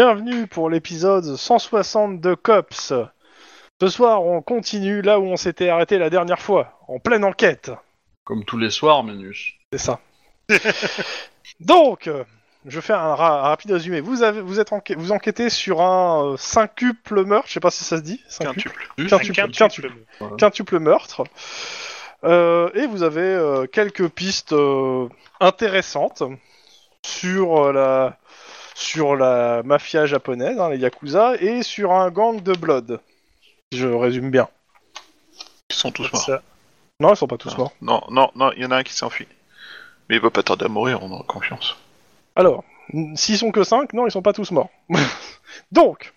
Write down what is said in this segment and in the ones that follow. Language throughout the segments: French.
Bienvenue pour l'épisode 160 de Cops. Ce soir, on continue là où on s'était arrêté la dernière fois, en pleine enquête. Comme tous les soirs, Ménus. C'est ça. Donc, je fais un, ra- un rapide résumé. Vous avez, vous êtes enquê- vous enquêtez sur un euh, cinquuple meurtre, je sais pas si ça se dit. Quintuple. Quintuple, quintuple. quintuple meurtre. Euh, et vous avez euh, quelques pistes euh, intéressantes sur euh, la sur la mafia japonaise, hein, les yakuza, et sur un gang de blood. Si Je résume bien. Ils sont tous morts. Ça. Non, ils sont pas tous Non. morts. Non, non, non, il y en a un qui s'est enfui. Mais il va pas tarder à mourir, on en a confiance. Alors, s'ils sont que 5, non, ils sont pas tous morts. Donc,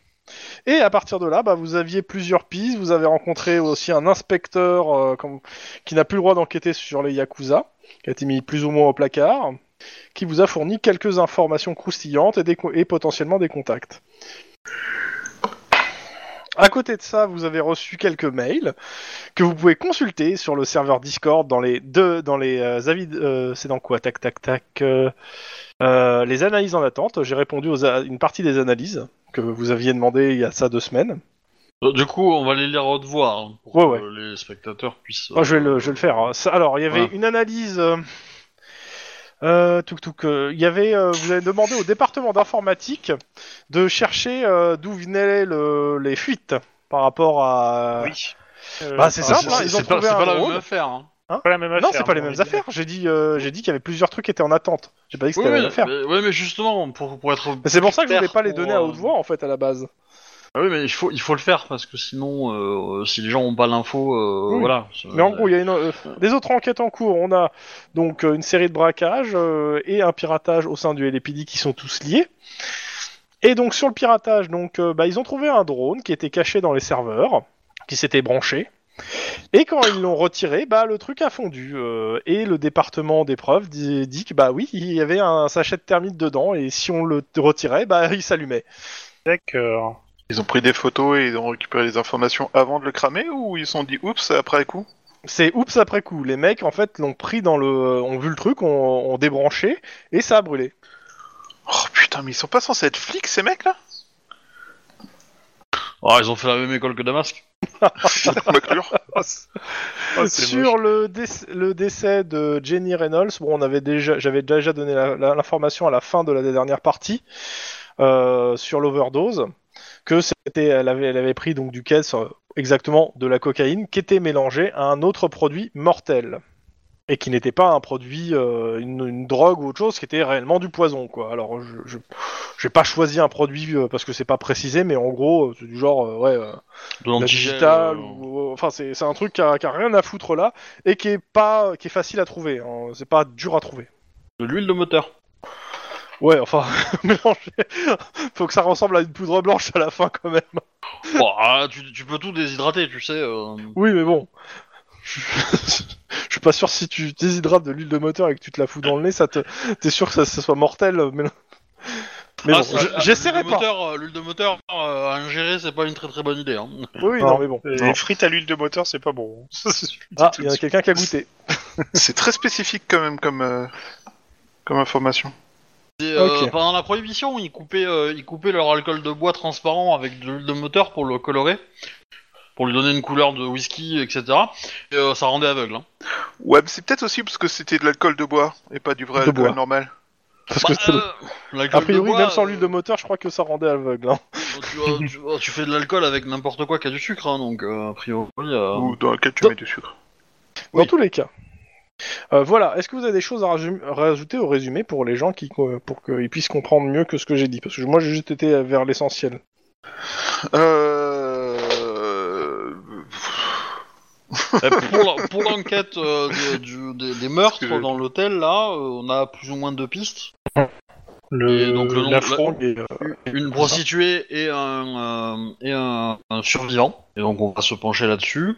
et à partir de là, bah, vous aviez plusieurs pistes. Vous avez rencontré aussi un inspecteur euh, comme- qui n'a plus le droit d'enquêter sur les Yakuza, qui a été mis plus ou moins au placard, qui vous a fourni quelques informations croustillantes et, des co- et potentiellement des contacts. À côté de ça, vous avez reçu quelques mails que vous pouvez consulter sur le serveur Discord dans les deux, dans les euh, avis. euh, c'est dans quoi? Tac, tac, tac. euh, les analyses en attente, j'ai répondu aux a- une partie des analyses que vous aviez demandé il y a ça deux semaines. Du coup, on va les lire haute voix hein, pour Ouais, que les spectateurs puissent. Je vais le, je vais le faire. hein. Ça- alors, il y avait une analyse. Euh, touk, touk, euh, il y avait, euh, vous avez demandé au département d'informatique de chercher euh, d'où venaient le- les fuites par rapport à. Oui. Euh, Bah, c'est Ah, simple, hein, ils ont c'est pas, trouvé c'est un pas la drone. même affaire. Hein. pas la même Non, affaire, c'est pas les bon, mêmes évidemment. affaires. J'ai dit, euh, j'ai dit qu'il y avait plusieurs trucs qui étaient en attente. J'ai pas dit que Oui, c'était la même affaire. mais- ouais, mais justement, pour, pour être. Mais c'est pour ça que je voulais pas les pour, donner à euh, haute voix en fait à la base. Ah oui, mais il faut, il faut le faire parce que sinon, euh, si les gens ont pas l'info, euh, Oui. voilà. Mais en gros, il y a une, euh, des autres enquêtes en cours. On a donc une série de braquages euh, et un piratage au sein du LAPD qui sont tous liés. Et donc sur le piratage, donc euh, bah, ils ont trouvé un drone qui était caché dans les serveurs, qui s'était branché. Et quand ils l'ont retiré, bah le truc a fondu. euh, et le département des preuves dit, dit que bah oui, il y avait un sachet de thermite dedans et si on le retirait, bah il s'allumait. D'accord. Ils ont pris des photos et ils ont récupéré les informations avant de le cramer ou ils se sont dit oups après coup? C'est oups après coup. Les mecs en fait l'ont pris dans le, ont vu le truc, ont, ont débranché et ça a brûlé. Oh putain, mais ils sont pas censés être flics ces mecs là Ah, ils ont fait la même école que Damasque. Oh, c'est Sur le, le décès de Jenny Reynolds, bon, on avait déjà, j'avais déjà donné l'information à la fin de la dernière partie euh, sur l'overdose, que c'était, elle avait, elle avait pris donc du caisse euh, exactement de la cocaïne qui était mélangée à un autre produit mortel et qui n'était pas un produit, euh, une, une drogue ou autre chose, qui était réellement du poison, quoi. Alors, je, je, j'ai pas choisi un produit euh, parce que c'est pas précisé, mais en gros, c'est du genre, euh, ouais. De la ou enfin c'est c'est un truc qui a, qui a rien à foutre là et qui est pas qui est facile à trouver hein. c'est pas dur à trouver de l'huile de moteur. Ouais enfin mélanger faut que ça ressemble à une poudre blanche à la fin quand même Bon, ah, tu, tu peux tout déshydrater, tu sais. euh. oui mais bon je je suis pas sûr si tu déshydrates de l'huile de moteur et que tu te la fous dans le nez ça te t'es sûr que ça, ça soit mortel mais mais Ah, bon ça, je- l'huile j'essaierai de pas moteur, euh, L'huile de moteur euh, à ingérer, c'est pas une très très bonne idée. Hein. oui Non. non mais bon Les frites à l'huile de moteur, c'est pas bon. Ça, c'est- ah il y a quelqu'un qui a goûté C'est très spécifique quand même comme, euh, comme information. Euh. Pendant la prohibition, ils coupaient, euh, ils coupaient leur alcool de bois transparent avec de l'huile de moteur pour le colorer, pour lui donner une couleur de whisky, etc. Et euh, ça rendait aveugle. Hein. Ouais, mais c'est peut-être aussi parce que c'était de l'alcool de bois et pas du vrai De alcool bois. normal. parce Bah, que c'est- euh, a de priori bois, même sans l'huile de moteur je crois que ça rendait aveugle hein. tu, euh, tu- euh, tu fais de l'alcool avec n'importe quoi qui a du sucre, hein, donc euh, a priori. euh, Ou dans lequel tu mets du sucre. Dans Oui. tous les cas. Euh, voilà, est-ce que vous avez des choses à rajouter au résumé pour les gens qui co- pour qu'ils puissent comprendre mieux que ce que j'ai dit? Parce que moi j'ai juste été vers l'essentiel. Euh... Euh, pour l'enquête euh, des- du- des, des meurtres que dans l'hôtel, là, euh, on a plus ou moins deux pistes. Le, Et donc, le nom- la la- fraude. Et, euh, Une prostituée et un, euh, et un, un survivant. Et donc on va se pencher là-dessus.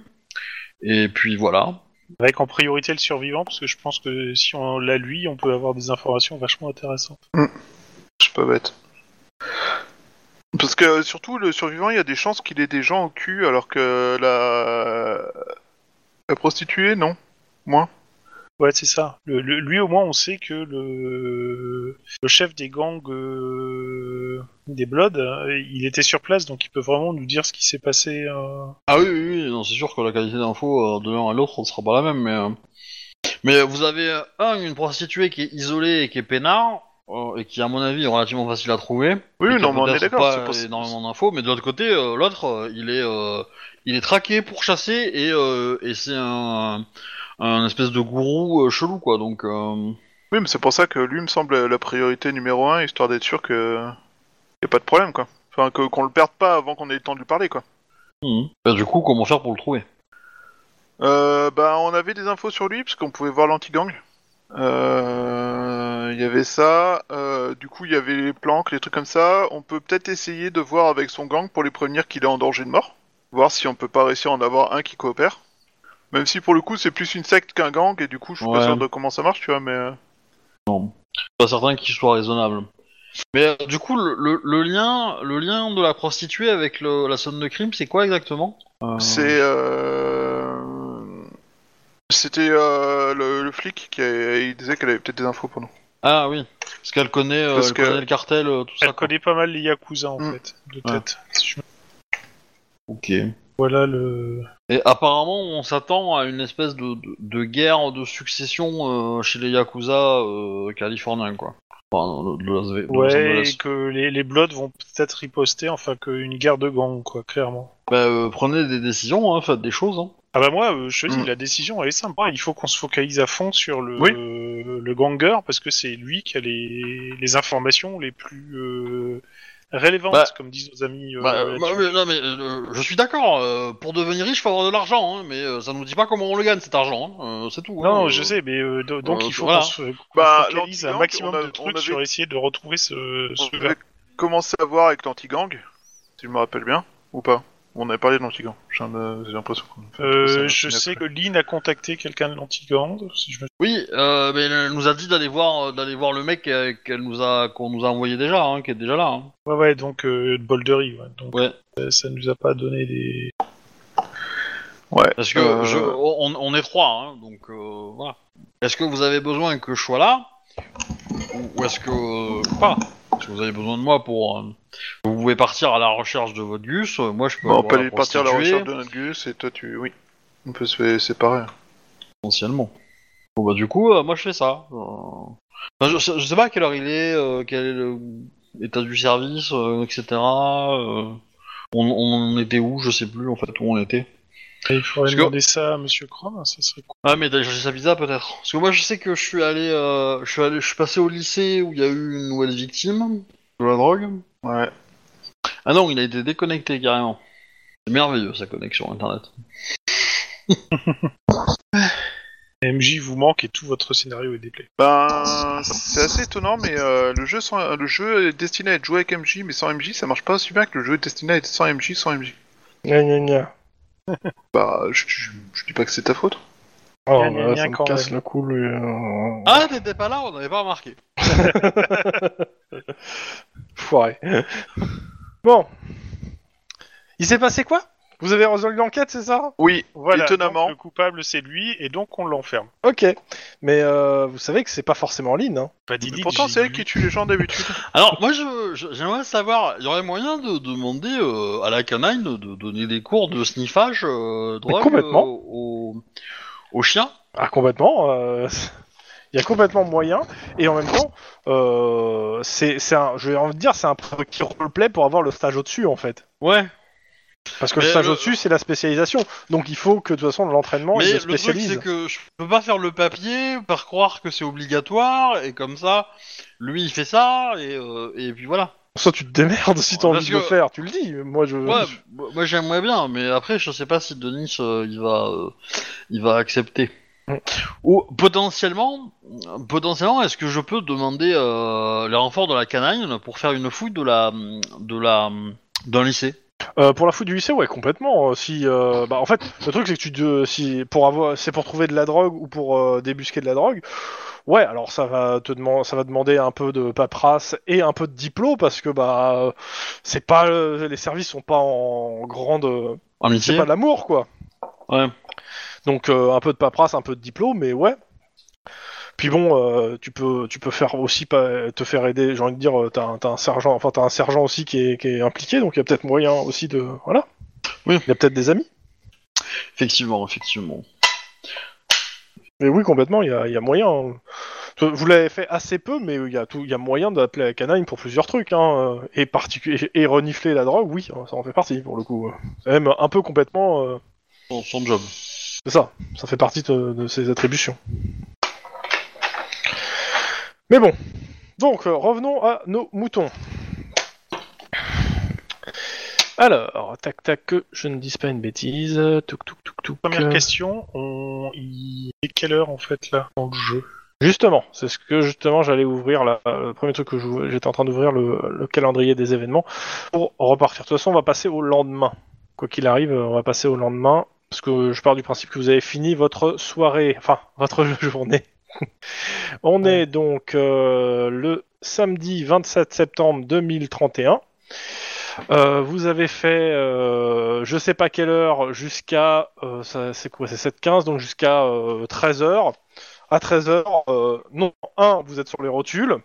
Et puis voilà. Avec en priorité le survivant, parce que je pense que si on l'a lui, on peut avoir des informations vachement intéressantes. Je suis pas bête. Parce que surtout, le survivant, il y a des chances qu'il ait des gens au cul, alors que la, la prostituée, non. Moins. Ouais, c'est ça. Le, le- lui, au moins, on sait que le, le chef des gangs euh, des Bloods, euh, il était sur place, donc il peut vraiment nous dire ce qui s'est passé. euh. Ah oui, oui, oui, non, c'est sûr que la qualité d'info euh, de l'un à l'autre ne sera pas la même, mais... euh, Mais vous avez, euh, un, une prostituée qui est isolée et qui est peinard, euh, et qui, à mon avis, est relativement facile à trouver. Oui, et qui a non, mais on est peut-être d'accord. pas c'est pour- énormément d'infos, mais de l'autre côté, euh, l'autre, euh, il est... euh, il est traqué pour chasser, et, euh, et c'est un... un espèce de gourou euh, chelou, quoi, donc... euh, Oui, mais c'est pour ça que lui me semble la priorité numéro un, histoire d'être sûr que y a pas de problème, quoi. Enfin, que- qu'on le perde pas avant qu'on ait le temps de lui parler, quoi. mhm. Bah, du coup, comment faire pour le trouver? Euh, bah, on avait des infos sur lui parce qu'on pouvait voir l'anti-gang. Euh, Il y avait ça. euh, du coup, il y avait les planques, les trucs comme ça. On peut peut-être essayer de voir avec son gang pour les prévenir qu'il est en danger de mort. Voir si on peut pas réussir à en avoir un qui coopère. Même si pour le coup, c'est plus une secte qu'un gang et du coup, je suis Ouais. pas sûr de comment ça marche, tu vois. Mais euh, pas certain qu'il soit raisonnable. Mais euh, du coup, le, le- le lien, le lien de la prostituée avec le- la zone de crime, c'est quoi exactement? Euh, c'est euh... c'était euh, le, le flic qui a- il disait qu'elle avait peut-être des infos pour nous. Ah oui, parce qu'elle connaît, euh, Parce elle que- connaît le cartel, euh, tout ça. Elle quoi. connaît pas mal les Yakuza, en Mm. fait, de Ouais. tête. Si je me- Ok. Voilà le... Et apparemment, on s'attend à une espèce de, de, de guerre de succession euh, chez les yakuza euh, californiens, quoi. Enfin, de, de Ouais, et que les, les Bloods vont peut-être riposter, enfin qu'une guerre de gang, quoi, clairement. Bah, euh, prenez des décisions, hein, faites des choses. Hein. Ah bah moi, je te dis, Mm. la décision elle est simple. Il faut qu'on se focalise à fond sur le, Oui. le ganger, parce que c'est lui qui a les, les informations les plus relevantes, Bah, comme disent nos amis. euh, Bah, euh, là-dessus. bah, mais- non mais euh, je suis d'accord. euh, pour devenir riche, faut avoir de l'argent, hein, mais euh, ça nous dit pas comment on le gagne cet argent. hein, euh, c'est tout. non, hein, je euh. sais, mais euh, do- donc euh, il faut voilà. qu'on se qu'on Bah, focalise un l'anti-gang, maximum on a- de on trucs avait- sur essayer de retrouver ce, On ce avait commencé à voir avec l'anti-gang, si je me rappelle bien, ou pas On avait parlé de l'anti-gang. J'ai l'impression qu'on Euh, je sais que Lynn a contacté quelqu'un de l'anti-gang. Si je me... Oui, euh, mais elle nous a dit d'aller voir, d'aller voir le mec euh, qu'elle nous a, qu'on nous a envoyé déjà, hein, qui est déjà là. Hein. Ouais, ouais, donc euh, de Boldery, ouais. Donc Ouais. euh, ça nous a pas donné des. Ouais. Parce que euh, je, on, on est trois, hein, donc euh, voilà. Est-ce que vous avez besoin que je sois là? Ou, ou est-ce que euh, pas Est-ce que vous avez besoin de moi pour euh, Vous pouvez partir à la recherche de votre gus. euh, Moi, je peux. Bon, on peut aller partir à la recherche de notre gus et toi tu. Oui. On peut se faire séparer. Potentiellement. Bon bah du coup, euh, moi je fais ça. Euh, enfin, je, sais- je sais pas à quelle heure il est, euh, quel est le état du service, euh, etc. euh, on, on était où Je sais plus en fait où on était. Et il faudrait Parce que- demander ça à Monsieur Chrome, ça serait cool. Ah mais d'aller chercher sa pizza peut-être. Parce que moi je sais que je suis allé, euh, je suis allé, je suis passé au lycée où il y a eu une nouvelle victime de la drogue. Ouais. Ah non, il a été déconnecté carrément. C'est merveilleux sa connexion internet. MJ vous manque et tout votre scénario est déplay. Ben, c'est assez étonnant, mais euh, le, jeu sans, le jeu est destiné à être joué avec MJ, mais sans MJ, ça marche pas aussi bien que le jeu est destiné à être sans MJ, sans MJ. Gna gna gna. Bah, je, je, je dis pas que c'est ta faute. Oh, gna ça me casse le cou, lui. euh. Ah t'étais pas là, on n'avait pas remarqué. Foiré. bon. Il s'est passé quoi? Vous avez résolu l'enquête, c'est ça? Oui, Voilà, étonnamment. donc le coupable c'est lui et donc on l'enferme. Ok. Mais euh, vous savez que c'est pas forcément Lynn. Hein. Pas Mais d'idée. pourtant, c'est elle qui tue les gens d'habitude. Alors, moi, je- je- j'aimerais savoir, il y aurait moyen de demander euh, à la canine de, de donner des cours de sniffage euh, drogue complètement. euh, aux, aux chiens Ah, complètement. euh, Il y a complètement moyen. Et en même temps, euh, c'est c'est un, je vais envie de dire, c'est un prérequis roleplay pour avoir le stage au-dessus, en fait. Ouais. Parce que Mais le stage le- au-dessus, c'est la spécialisation. Donc il faut que, de toute façon, l'entraînement, il Mais le le truc, spécialise. c'est que je peux pas faire le papier, faire croire que c'est obligatoire, et comme ça, lui, il fait ça, et, euh, et puis voilà. Soit tu te démerdes si t'as envie de le faire, tu le dis. Moi, je. Ouais, moi moi, j'aimerais bien, mais après je sais pas si Denis euh, il va euh, il va accepter. Mm. Ou potentiellement, potentiellement, est-ce que je peux demander euh, les renforts de la canine pour faire une fouille de la de la d'un lycée? Euh, pour la fouille du lycée, ouais, complètement. Euh, Si, euh, bah, en fait, le truc c'est que tu, si pour avoir, c'est pour trouver de la drogue ou pour euh, débusquer de la drogue. Ouais, alors ça va te demander, ça va demander un peu de paperasse et un peu de diplôme parce que bah, euh, c'est pas, euh, les services sont pas en grande, euh, Amitié c'est pas de l'amour quoi. Ouais. Donc euh, un peu de paperasse, un peu de diplôme, mais ouais. Puis bon, euh, tu peux tu peux faire aussi pas te faire aider. J'ai envie de dire, euh, t'as un, un sergent, enfin t'as un sergent aussi qui est, qui est impliqué, donc il y a peut-être moyen aussi de voilà. Oui. Il y a peut-être des amis. Effectivement, effectivement. Mais oui, complètement, il y a, il y a moyen. hein. Vous l'avez fait assez peu, mais il y a tout, il y a moyen d'appeler la canine pour plusieurs trucs, hein. Et et renifler la drogue, oui, ça en fait partie pour le coup. C'est même un peu complètement. euh, Son, son job. C'est ça, ça fait partie de, de ses attributions. Mais bon, donc euh, revenons à nos moutons. Alors, tac tac, que je ne dise pas une bêtise. Touk. Première question, on... il est quelle heure en fait là dans le jeu? Justement, c'est ce que justement j'allais ouvrir là. Le premier truc que j'étais en train d'ouvrir le, le calendrier des événements pour repartir. De toute façon, on va passer au lendemain. Quoi qu'il arrive, on va passer au lendemain parce que je pars du principe que vous avez fini votre soirée, enfin votre journée. on est donc euh, le samedi 27 septembre 2031. Euh, vous avez fait, euh, je sais pas quelle heure, jusqu'à, euh, c'est quoi, c'est 7h15, donc jusqu'à 13h. À 13h, euh, non, 1, vous êtes sur les rotules.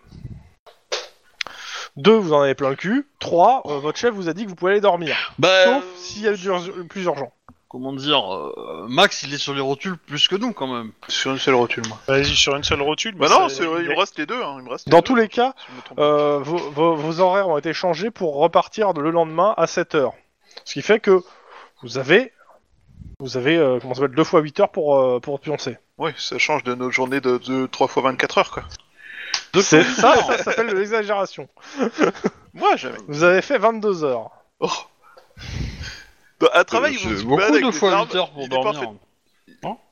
2, vous en avez plein le cul. 3, votre chef vous a dit que vous pouvez aller dormir. Bah, Sauf s'il y a ur- plus urgent. Comment dire, euh, Max, il est sur les rotules plus que nous quand même. Sur une seule rotule, moi. Vas-y, sur une seule rotule. Bah mais non, c'est vrai, il me est- reste les deux. Hein, il me reste les Dans deux, tous les cas, si je me trompe pas. euh, vos, vos- vos horaires ont été changés pour repartir le lendemain à 7h. Ce qui fait que vous avez, vous avez euh, comment ça s'appelle, 2 fois 8 heures pour, euh, pour pioncer. Oui, ça change de nos journées de, de 3 fois 24 heures, quoi. C'est ça, ça s'appelle de l'exagération. Moi, jamais. Vous avez fait 22 heures. Oh. Bah, un travail où C'est tu te beaucoup balades avec de des fois armes, 8 heures pour il est parfait. dormir.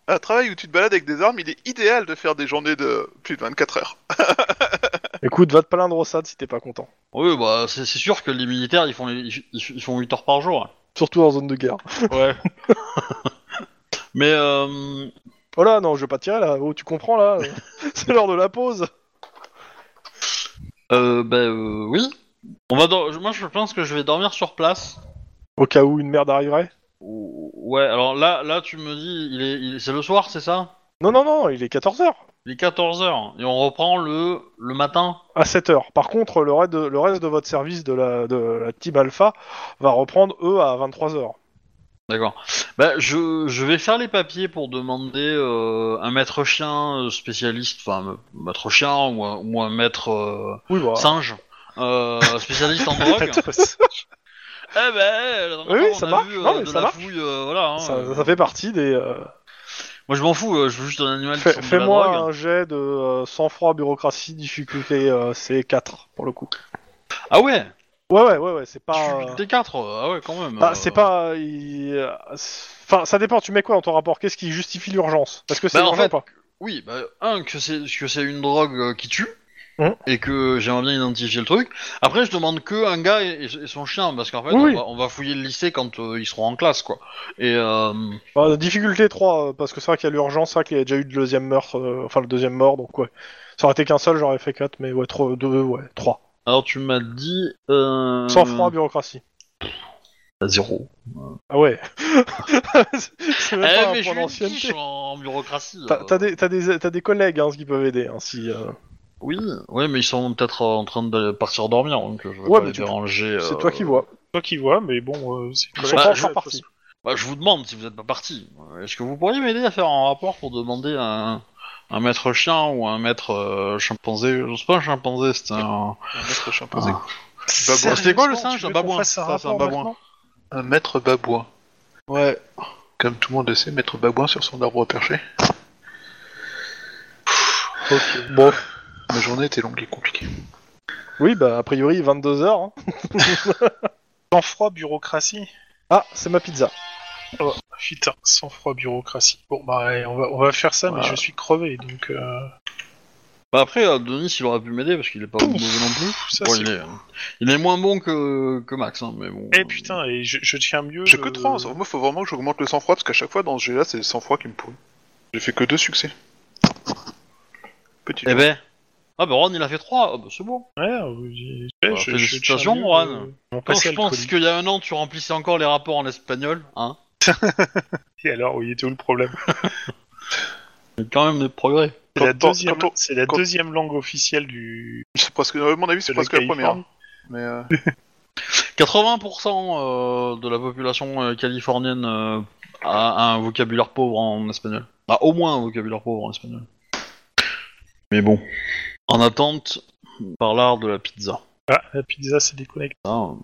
Un travail où tu te balades avec des armes, il est idéal de faire des journées de plus de 24 heures. Écoute, va te plaindre au SAD si t'es pas content. Oui, bah c'est c'est sûr que les militaires, ils font, les- ils, ils font 8 heures par jour. Surtout en zone de guerre. Ouais. Mais euh, Oh là, non, je vais pas tirer là. Oh, tu comprends là C'est l'heure de la pause. euh, bah euh, oui. On va dor- moi je pense que je vais dormir sur place. Au cas où une merde arriverait. Ou- Ouais, alors là, là tu me dis, il est, il- c'est le soir, c'est ça? Non, non, non, il est 14h. Il est 14h et on reprend le, le matin? À 7h. Par contre, le reste de, le reste de votre service de la, de la Team Alpha va reprendre, eux, à 23h. D'accord. Bah, je, je vais faire les papiers pour demander euh, un maître chien euh, spécialiste, enfin, euh, maître chien ou un, ou un maître euh, Oui, bah. singe euh, spécialiste en drogue. Eh ben, Oui, ça on a marche. vu, euh, Non, mais de ça la marche. fouille, euh, voilà. hein, ça, ça fait partie des. euh, Moi, je m'en fous. je veux juste un animal fais- Fais-moi un jet de sang-froid, bureaucratie, difficulté euh, C4 pour le coup. Ah ouais? Ouais, ouais, ouais, ouais, c'est pas. euh, Difficulté 4 euh, Ah ouais, quand même. Bah, euh. c'est pas. il- Enfin, ça dépend, tu mets quoi dans ton rapport? Qu'est-ce qui justifie l'urgence? Est-ce que c'est Bah, en urgent fait, ou pas? Oui, bah, un, que c'est que c'est une drogue qui tue, Mhm. et que j'aimerais bien identifier le truc. Après, je demande que un gars et, et son chien, parce qu'en fait, Oui, on, va, on va fouiller le lycée quand euh, ils seront en classe, quoi. Et euh, Bah, Difficulté 3, euh, parce que c'est vrai qu'il y a l'urgence, c'est vrai qu'il y a déjà eu le deuxième meurtre, euh, enfin le deuxième mort, donc ouais. Ça aurait été qu'un seul, j'aurais fait 4, mais ouais, 3, 2, ouais, 3. alors, tu m'as dit. Euh... Sans froid, bureaucratie. à zéro. Ah ouais. c'est même Eh, pas un mais je suis une en bureaucratie. T'as euh. des, des, des collègues hein, qui peuvent aider, hein, si. Oui, ouais, mais ils sont peut-être euh, en train de partir dormir, donc euh, je vais Ouais, pas les tu- déranger. C'est euh, toi qui vois. Toi qui vois, mais bon, euh, c'est Ils sont Bah, pas je- encore partis. Bah, je vous demande si vous êtes pas parti. Est-ce que vous pourriez m'aider à faire un rapport pour demander un, un maître chien ou un maître euh, chimpanzé? Je sais pas un chimpanzé, c'était un. Un maître chimpanzé. Ah. C'était quoi le singe Un babouin? un Ça, c'est babouin. Un maître babouin. Ouais. Comme tout le monde le sait, maître babouin sur son arbre perché. Ok. Bon. Ma journée était longue et compliquée. Oui, bah a priori 22 heures. hein. Sang-froid, bureaucratie. Ah, c'est ma pizza. Oh, putain, sang-froid, bureaucratie. Bon, bah, on va, on va faire ça, mais je suis crevé, donc... Euh... Bah après, euh, Denis, il aurait pu m'aider parce qu'il est pas mauvais non plus. Ça, Bon, c'est- il, est, il est moins bon que, que Max, hein, mais bon. Eh putain, et je, je tiens mieux... J'ai le- que 3, moi faut vraiment que j'augmente le sang-froid parce qu'à chaque fois dans ce jeu-là, c'est le sang-froid qui me pourrit. J'ai fait que deux succès. Petit. Eh ben. Ah bah Ron, il a fait 3, bah, c'est bon. Ouais, euh, j'ai- Bah, je- je félicitations, mieux, Juan. euh, mon je pense qu'il y a un an, tu remplissais encore les rapports en espagnol, hein. Et alors, oui, était où le problème Il y a quand même des progrès. C'est la, deuxième, quand on- c'est la quand- deuxième langue officielle du. C'est presque, à mon avis, c'est presque la première. Mais euh, 80% euh, de la population euh, californienne euh, a un vocabulaire pauvre en espagnol. Ah, au moins un vocabulaire pauvre en espagnol. Mais bon. En attente, par l'art de la pizza. Ah, la pizza, c'est déconnecté. Euh,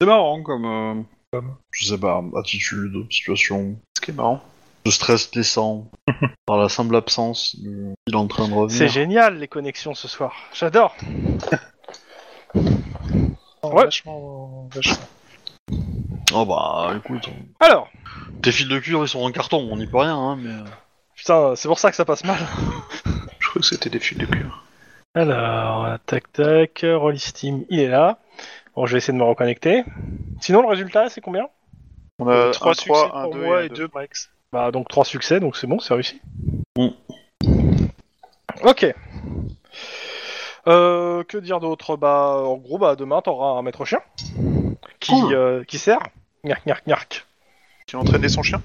C'est marrant comme... euh, Comme. Je sais pas, attitude, situation, ce qui est marrant. de stress décent, par la simple absence de... Il est en train de revenir. C'est génial les connexions ce soir. J'adore. Oh, Ouais. Vachement, vachement. Oh bah, écoute, Alors, tes fils de cuir ils sont en carton, on n'y peut rien, hein, mais... euh, putain, c'est pour ça que ça passe mal. Je crois que c'était des fils de cuir. Alors, tac tac, Rolly Steam, il est là. Bon, je vais essayer de me reconnecter. Sinon, le résultat, c'est combien On a 3 un succès 3, pour un 2 moi et et un 2 Max. Bah, donc 3 succès, donc c'est bon, c'est réussi. Mm. Ok. Euh, que dire d'autre? Bah, en gros, bah, demain, t'auras un maître chien qui, Cool. euh, qui sert. Gnark, gnark, gnark. qui a entraîné son chien?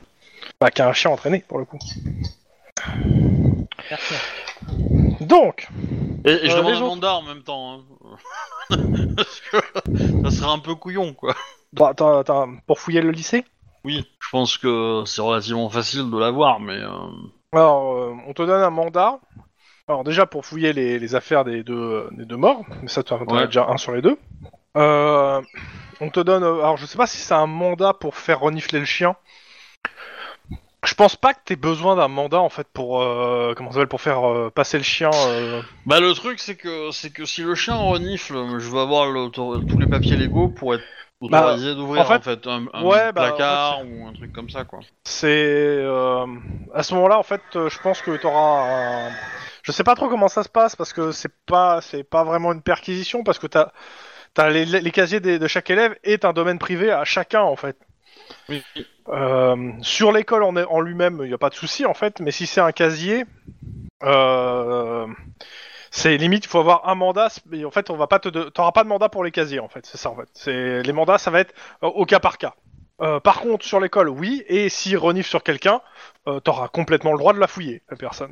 Bah, qui a un chien entraîné, pour le coup. Donc, Et, et je Euh, demande les un autres mandat en même temps. hein. Parce que ça serait un peu couillon, quoi. bah, t'as- t'as- pour fouiller le lycée? Oui, je pense que c'est relativement facile de l'avoir, mais... euh, Alors, euh, on te donne un mandat. Alors déjà pour fouiller les, les affaires des deux, des deux morts, mais ça t'en t'en as Ouais. déjà un sur les deux. Euh, on te donne, euh, alors je sais pas si c'est un mandat pour faire renifler le chien. Je pense pas que t'aies besoin d'un mandat en fait pour euh, comment ça s'appelle pour faire euh, passer le chien. euh. Bah le truc c'est que c'est que si le chien renifle, je veux avoir l'autor- tous les papiers légaux pour être autorisé d'ouvrir en en fait- fait, un, un ouais, bah, en placard ou un truc comme ça quoi. C'est euh, à ce moment-là en fait, euh, je pense que t'auras un. Je sais pas trop comment ça se passe parce que c'est pas c'est pas vraiment une perquisition parce que t'as t'as les, les casiers des- de chaque élève est un domaine privé à chacun en fait. Euh, sur l'école en, lui-même, il n'y a pas de souci en fait, mais si c'est un casier, euh, c'est limite, il faut avoir un mandat. En fait, on va pas te, de- t'auras mandat pour les casiers en fait. C'est ça en fait. C'est les mandats, ça va être euh, au cas par cas. Par contre, sur l'école, oui. Et s'il renifle sur quelqu'un, t'auras complètement le droit de la fouiller, la personne.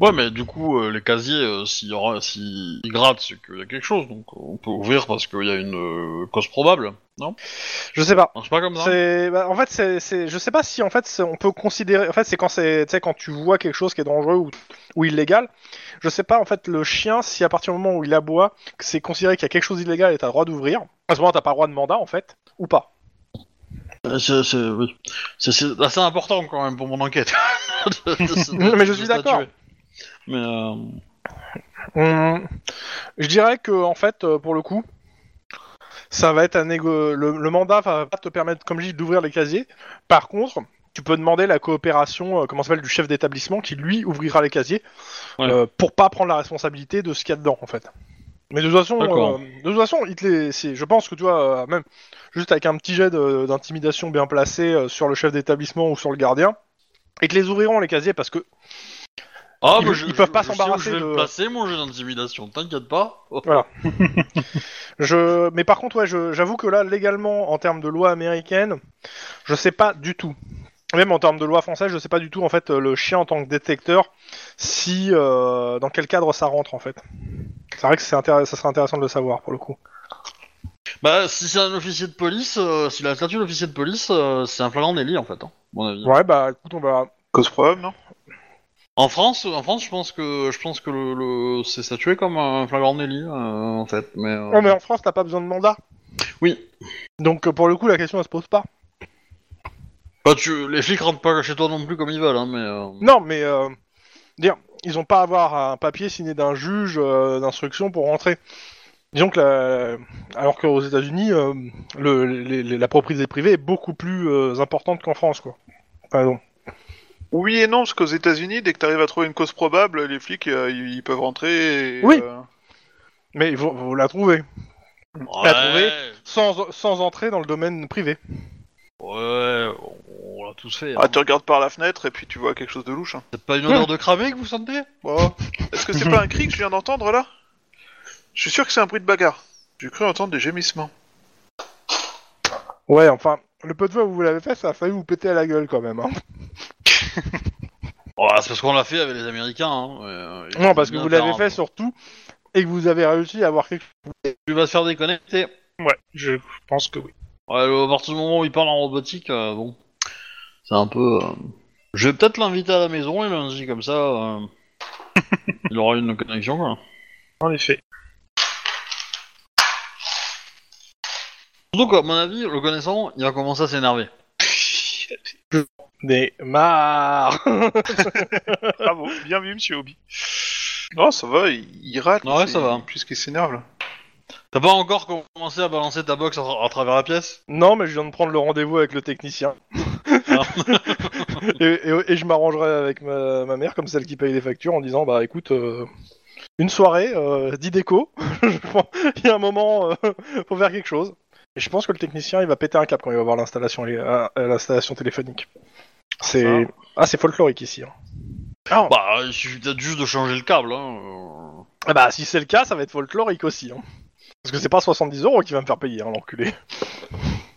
Ouais mais du coup euh, les casiers euh, s'il y aura s'ils grattent c'est qu'il y a quelque chose donc euh, on peut ouvrir parce qu'il y a une euh, cause probable, non? Je sais pas. C'est pas comme ça C'est, bah, en fait, c'est, c'est, je sais pas si en fait c'est- on peut considérer, en fait, c'est quand c'est, tu sais, quand tu vois quelque chose qui est dangereux ou, ou illégal. Je sais pas en fait le chien si à partir du moment où il aboie, que c'est considéré qu'il y a quelque chose d'illégal et t'as le droit d'ouvrir. À ce moment, t'as pas le droit de mandat en fait, ou pas. Euh, C'est c'est- oui. C'est- c'est assez important quand même pour mon enquête. De- de- de- Mais je de suis d'accord. statuer. Mais euh, je dirais que en fait, euh, pour le coup, ça va être un égo... le, le mandat va pas te permettre, comme je dis, d'ouvrir les casiers. Par contre, tu peux demander la coopération, euh, comment ça s'appelle, du chef d'établissement qui lui ouvrira les casiers Ouais. euh, pour pas prendre la responsabilité de ce qu'il y a dedans, en fait. Mais de toute façon, euh, de toute façon, il te les- je pense que tu vois, même juste avec un petit jet d'intimidation bien placé sur le chef d'établissement ou sur le gardien, ils te les ouvriront les casiers parce que Ah, Ils- bah, ils je, peuvent je- pas je sais où s'embarrasser Je vais de- placer mon jeu d'intimidation, t'inquiète pas. Voilà. Je, mais par contre, ouais, j'avoue que là, légalement, en termes de loi américaine, je sais pas du tout. Même en termes de loi française, je sais pas du tout en fait le chien en tant que détecteur, si euh, dans quel cadre ça rentre en fait. C'est vrai que ça serait intéressant de le savoir pour le coup. Bah, si c'est un officier de police, euh, si la statut d'officier de police, euh, c'est un flagrant délit en fait, hein, à mon avis. Ouais, bah écoute, on va. Cause probable, non? En France, en France, je pense que je pense que le, le- c'est statué comme un flagrant délit euh, en fait, mais. euh, Oh, mais en France, t'as pas besoin de mandat. Oui. Donc euh, pour le coup, la question elle se pose pas. Bah, tu, les flics rentrent pas chez toi non plus comme ils veulent, hein, mais. euh, Non, mais euh, dire, ils ont pas à avoir un papier signé d'un juge euh, d'instruction pour rentrer. Disons que la- alors qu'aux États-Unis, euh, le, les- les- la propriété privée est beaucoup plus euh, importante qu'en France, quoi. Pardon. Oui et non, parce qu'aux États-Unis, dès que t'arrives à trouver une cause probable, les flics euh, ils ils peuvent rentrer. Et, Oui. euh, Mais vous, vous la trouvez Ouais, trouvé. sans, sans entrer dans le domaine privé. ouais, on, on l'a tous fait. hein. Ah, tu regardes par la fenêtre et puis tu vois quelque chose de louche. hein. C'est pas une odeur de cramé que vous sentez? Oh. Est-ce que c'est pas un cri que je viens d'entendre là? Je suis sûr que c'est un bruit de bagarre. J'ai cru entendre des gémissements. Ouais, enfin, le peu de fois où vous l'avez fait, ça a failli vous péter à la gueule quand même. Hein. Oh, c'est parce qu'on l'a fait avec les Américains. Hein. euh, Non, parce que vous l'avez fait surtout et que vous avez réussi à avoir quelque chose. Tu vas te faire déconnecter. Ouais, je pense que oui. Ouais, à partir du moment où il parle en robotique, euh, bon, c'est un peu. euh, Je vais peut-être l'inviter à la maison et lundi comme ça, euh, il aura une connexion quoi. En effet. Surtout qu'à mon avis, le connaissant, il va commencer à s'énerver. Des marre Bravo, bien vu, monsieur Obi. Non, ça va, il, il rate. Ouais, ça va. Puisqu'il s'énerve là. T'as pas encore commencé à balancer ta box à, tra- à travers la pièce? Non, mais je viens de prendre le rendez-vous avec le technicien. et, et- et je m'arrangerai avec ma, ma mère, comme celle qui paye les factures, en disant Bah écoute, euh, une soirée, euh, 10 déco. il y a un moment, euh, faut faire quelque chose. Et je pense que le technicien, il va péter un cap quand il va voir l'installation euh, euh, l'installation téléphonique. C'est ah, c'est folklorique ici. hein. Bah, il suffit peut-être juste de changer le câble. Hein. Ah bah si c'est le cas, ça va être folklorique aussi. hein. Parce que c'est pas 70 euros qui va me faire payer, hein, l'enculé.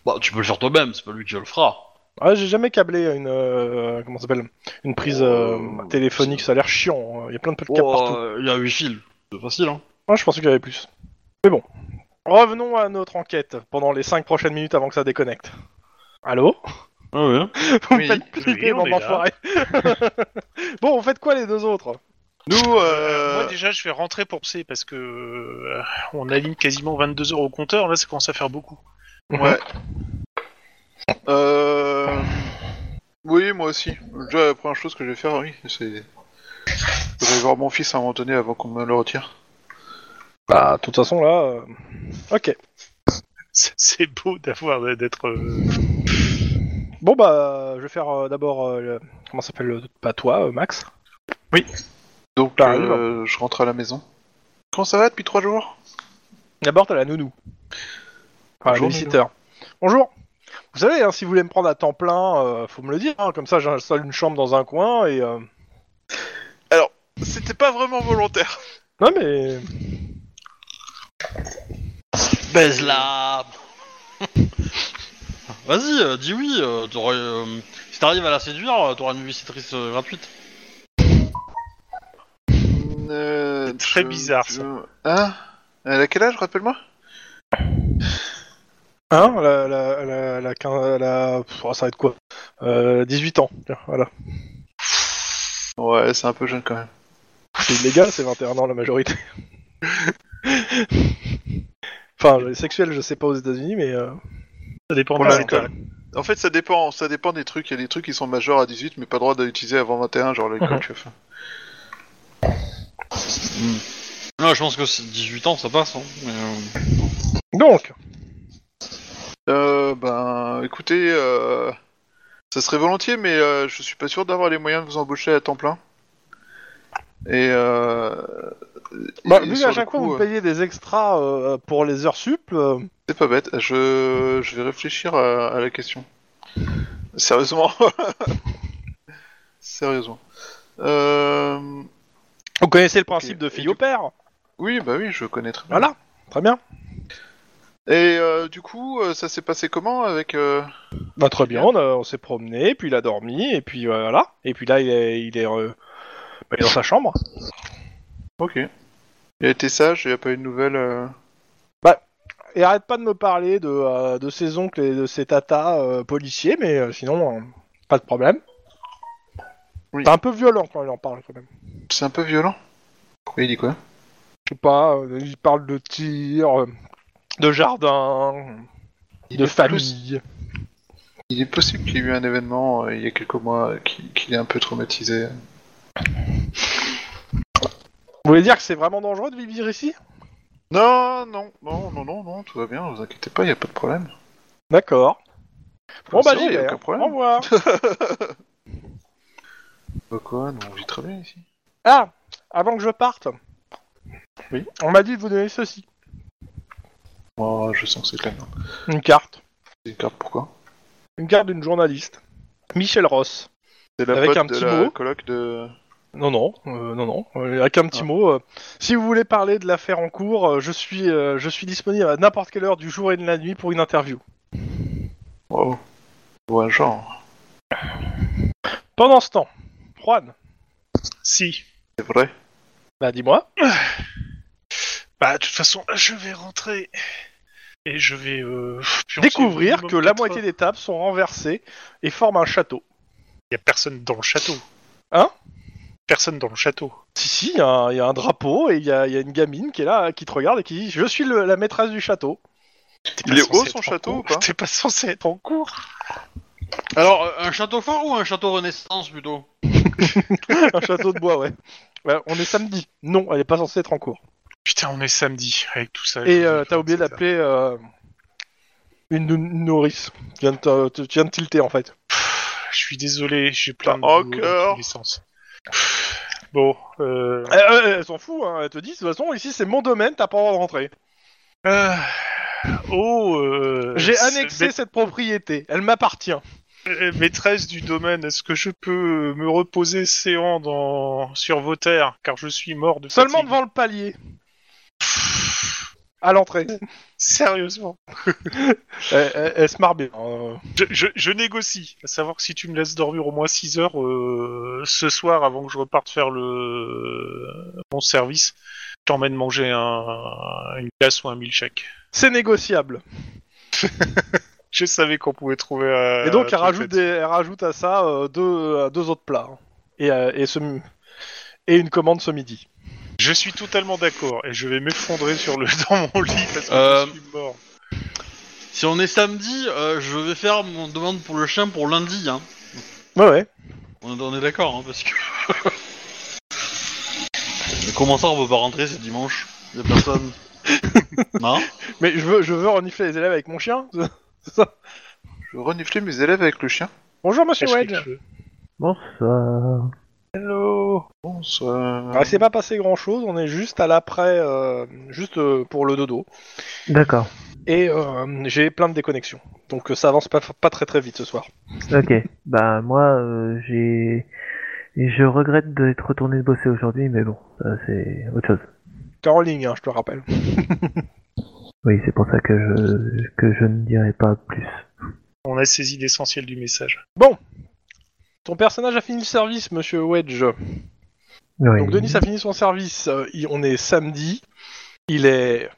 Bah, tu peux le faire toi-même, c'est pas lui qui le fera. Ah, j'ai jamais câblé une euh, comment s'appelle? Une prise euh, Oh, téléphonique, ça a l'air chiant. hein. Il y a plein de câbles Oh, partout. il y a 8 fils, c'est facile hein. Ah, je pensais qu'il y avait plus. Mais bon. Revenons à notre enquête pendant les 5 prochaines minutes avant que ça déconnecte. Allô? Ah ouais. Vous Oui. faites on bande est là. d'enfoirés. bon, vous faites quoi les deux autres? Nous, euh, Moi déjà, je vais rentrer pour C parce que euh, on aligne quasiment 22 heures au compteur. Là, ça commence à faire beaucoup. Ouais. euh... Oui, moi aussi. Déjà, la première chose que je vais faire, oui, c'est... Je vais voir mon fils à un moment donné avant qu'on me le retire. Bah, de toute façon là. euh, Ok. C'est- beau d'avoir d'être. euh, Bon bah, je vais faire euh, d'abord. euh, le- Comment ça s'appelle le- Pas toi, euh, Max? Donc, euh, je rentre à la maison. Comment ça va depuis trois jours? D'abord, t'as la nounou. Enfin, Bonjour, le visiteur. Bonjour. Vous savez, hein, si vous voulez me prendre à temps plein, euh, faut me le dire. hein, comme ça, j'installe une chambre dans un coin et. euh, C'était pas vraiment volontaire. Non mais. Baise-la Vas-y, euh, dis oui, euh, t'aurais, euh, si t'arrives à la séduire, euh, t'auras une visitatrice euh, gratuite. Euh, Très je- bizarre, je- ça. Hein? Elle a quel âge, rappelle-moi? Hein? La, la, la, la, quin- la- pff, oh, ça va être quoi? Euh, 18 ans. Tiens, voilà. Ouais, c'est un peu jeune quand même. C'est illégal, c'est 21 ans la majorité. enfin, sexuel, je sais pas aux États-Unis, mais. euh, Ça dépend Pour l'alcool. états. En fait, ça dépend, ça dépend des trucs. Il y a des trucs qui sont majeurs à 18, mais pas le droit d'utiliser avant 21, genre l'alcool, Mhm. tu vois. Non, je pense que c'est 18 ans, ça passe. Hein, mais, euh, Donc, Euh, ben, écoutez, euh, ça serait volontiers, mais euh, je suis pas sûr d'avoir les moyens de vous embaucher à temps plein. Et euh, bah, vu qu'à chaque fois coup, vous euh, payez des extras euh, pour les heures sup, euh, c'est pas bête. Je, je vais réfléchir à, à la question. Sérieusement. Sérieusement. Euh... vous connaissez le principe de fille au père. Oui, bah oui, je connais très bien. Voilà, très bien. Et euh, du coup, euh, ça s'est passé comment avec euh, Bah, très bien, on, a- on s'est promené, puis il a dormi, et puis euh, voilà. Et puis là, il est, il est, euh, bah, il est dans sa chambre. Ok. Il a été sage, il n'y a pas eu de nouvelles. euh, Et arrête pas de me parler de, euh, de ses oncles et de ses tatas euh, policiers, mais euh, sinon, euh, pas de problème. Oui. C'est un peu violent quand il en parle quand même. C'est un peu violent. Oui, il dit quoi? Je sais pas, euh, il parle de tir, euh, de jardin, Il de est famille. Il est possible qu'il y ait eu un événement euh, il y a quelques mois euh, qui, qui l'ait un peu traumatisé. Vous voulez dire que c'est vraiment dangereux de vivre ici? Non, non, non, non, non, non, tout va bien, vous inquiétez pas, il n'y a pas de problème. D'accord. Bon bah j'y vais. Au revoir. Bah quoi, nous on vit très bien ici. ah, avant que je parte. Oui. On m'a dit de vous donner ceci. Moi, je sens que c'est la merde. Une carte. Une carte, pourquoi Une carte d'une journaliste. Michel Ross. C'est la Avec pote un de petit la mot. coloc de... Non, non, euh, non, non. euh, avec un petit Ah. mot. euh, si vous voulez parler de l'affaire en cours, euh, je suis, euh, je suis disponible à n'importe quelle heure du jour et de la nuit pour une interview. Wow. Ouais, genre. Pendant ce temps, Juan, Si. C'est vrai. Bah dis-moi. Bah, de toute façon, je vais rentrer. Et je vais... Euh, Découvrir que la moitié des tables sont renversées et forment un château. Y a personne dans le château. Hein? Personne dans le château. Si, si, il y, a un- il y a un drapeau et il y a, il y a une gamine qui est là, qui te regarde et qui dit Je suis le- la maîtresse du château. T'es Il est haut, son château, ou pas T'es pas censé être en cours Alors, euh, un château fort ou un château renaissance plutôt? Un château de bois, ouais. Ouais, on est samedi. Non, elle est pas censée être en cours. Putain, on est samedi avec tout ça. Et euh, t'as oublié d'appeler euh, une, nou- une nourrice. Tu viens, de te- tu viens de tilter en fait. Je suis désolé, j'ai plein de encore. Bon, euh... Euh, euh, elle s'en fout, hein. elle te dit de toute façon, ici c'est mon domaine, t'as pas le droit de rentrer. ah, oh, euh, J'ai annexé cette propriété, elle m'appartient. Euh, Maîtresse du domaine, est-ce que je peux me reposer séant dans... sur vos terres, car je suis mort de Seulement fatigue devant le palier. À l'entrée. Sérieusement elle, elle- elle se marre bien. euh. je, je, je négocie, à savoir que si tu me laisses dormir au moins 6 heures euh, ce soir avant que je reparte faire le mon service, je t'emmène manger un... une glace ou un milkshake. C'est négociable. Je savais qu'on pouvait trouver. euh, Et donc elle rajoute, là-dessus. des, elle rajoute à ça euh, deux, deux autres plats. hein. Et, euh, et, ce, et une commande ce midi. Je suis totalement d'accord et je vais m'effondrer sur le dans mon lit parce que Euh, je suis mort. Si on est samedi, euh, je vais faire mon demande pour le chien pour lundi. Hein. Ouais, ouais. On, on est d'accord, hein, parce que. Mais comment ça, on peut pas rentrer, c'est dimanche? Y'a personne. non? Mais je veux, je veux renifler les élèves avec mon chien. C'est ça. Je mes élèves avec le chien. Bonjour monsieur Wedge. Bonsoir. Hello. Bonsoir. Ah, c'est pas passé grand chose, on est juste à l'après, euh, juste euh, pour le dodo. D'accord. Et euh, j'ai plein de déconnexions. Donc ça avance pas, pas très très vite ce soir. Ok. Bah moi, euh, j'ai, je regrette d'être retourné bosser aujourd'hui, mais bon, c'est autre chose. T'es en ligne, hein, je te le rappelle. Oui, c'est pour ça que je que je ne dirai pas plus. On a saisi l'essentiel du message. Ton personnage a fini le service, monsieur Wedge. Oui. Donc Denis a fini son service. euh, il- on est samedi. Il est...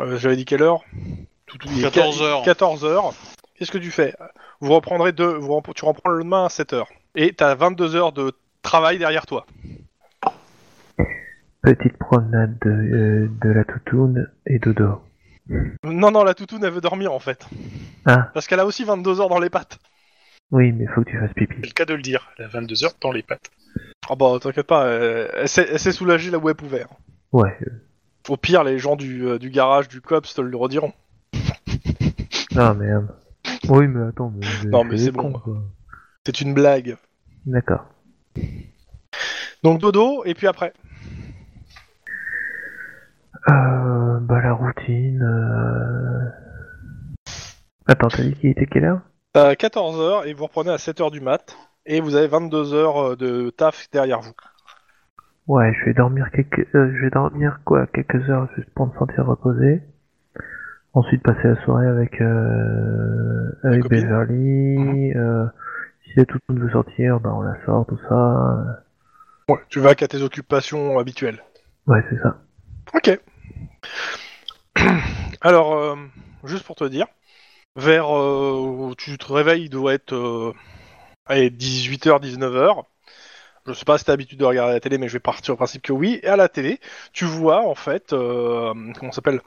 euh, J'avais dit quelle heure Tout, tout, il est 14 heures. 14 heures. Qu'est-ce que tu fais Vous reprendrez deux... Vous rep- Tu reprends le lendemain à 7 heures. Et t'as 22 heures de travail derrière toi. Petite promenade de, euh, de la toutoune et dodo. Non, non, la toutoune, elle veut dormir en fait. Ah, Parce qu'elle a aussi 22 heures dans les pattes. Oui, mais faut que tu fasses pipi. C'est le cas de le dire. Elle a 22 heures dans les pattes. Ah bah t'inquiète pas, euh, elle s'est elle s'est soulagée elle pouvait. hein. Ouais. euh, Au pire, les gens du, euh, du garage du COPS te le rediront. Ah merde. Oui, mais attends, mais, Non, mais c'est bon. quoi. C'est une blague. D'accord. Donc dodo, et puis après? Euh, bah la routine. Euh... Attends, t'as dit qu'il était quelle heure? T'as 14 heures et vous reprenez à 7 heures du mat. Et vous avez 22 heures euh, de taf derrière vous. Ouais, je vais dormir quelques, euh, je vais dormir quoi, quelques heures juste pour me sentir reposé. Ensuite passer la soirée avec euh, avec copine. Beverly. Euh, si la toutoune veut sortir, bah on la sort, tout ça. Ouais, tu vas qu'à tes occupations habituelles. Ouais, c'est ça. Ok. Alors, euh, juste pour te dire, vers... euh, où tu te réveilles, il doit être... Euh, allez, 18h, 19h. Je sais pas si t'as l'habitude de regarder la télé, mais je vais partir au principe que oui. Et à la télé, tu vois en fait, euh, comment s'appelle,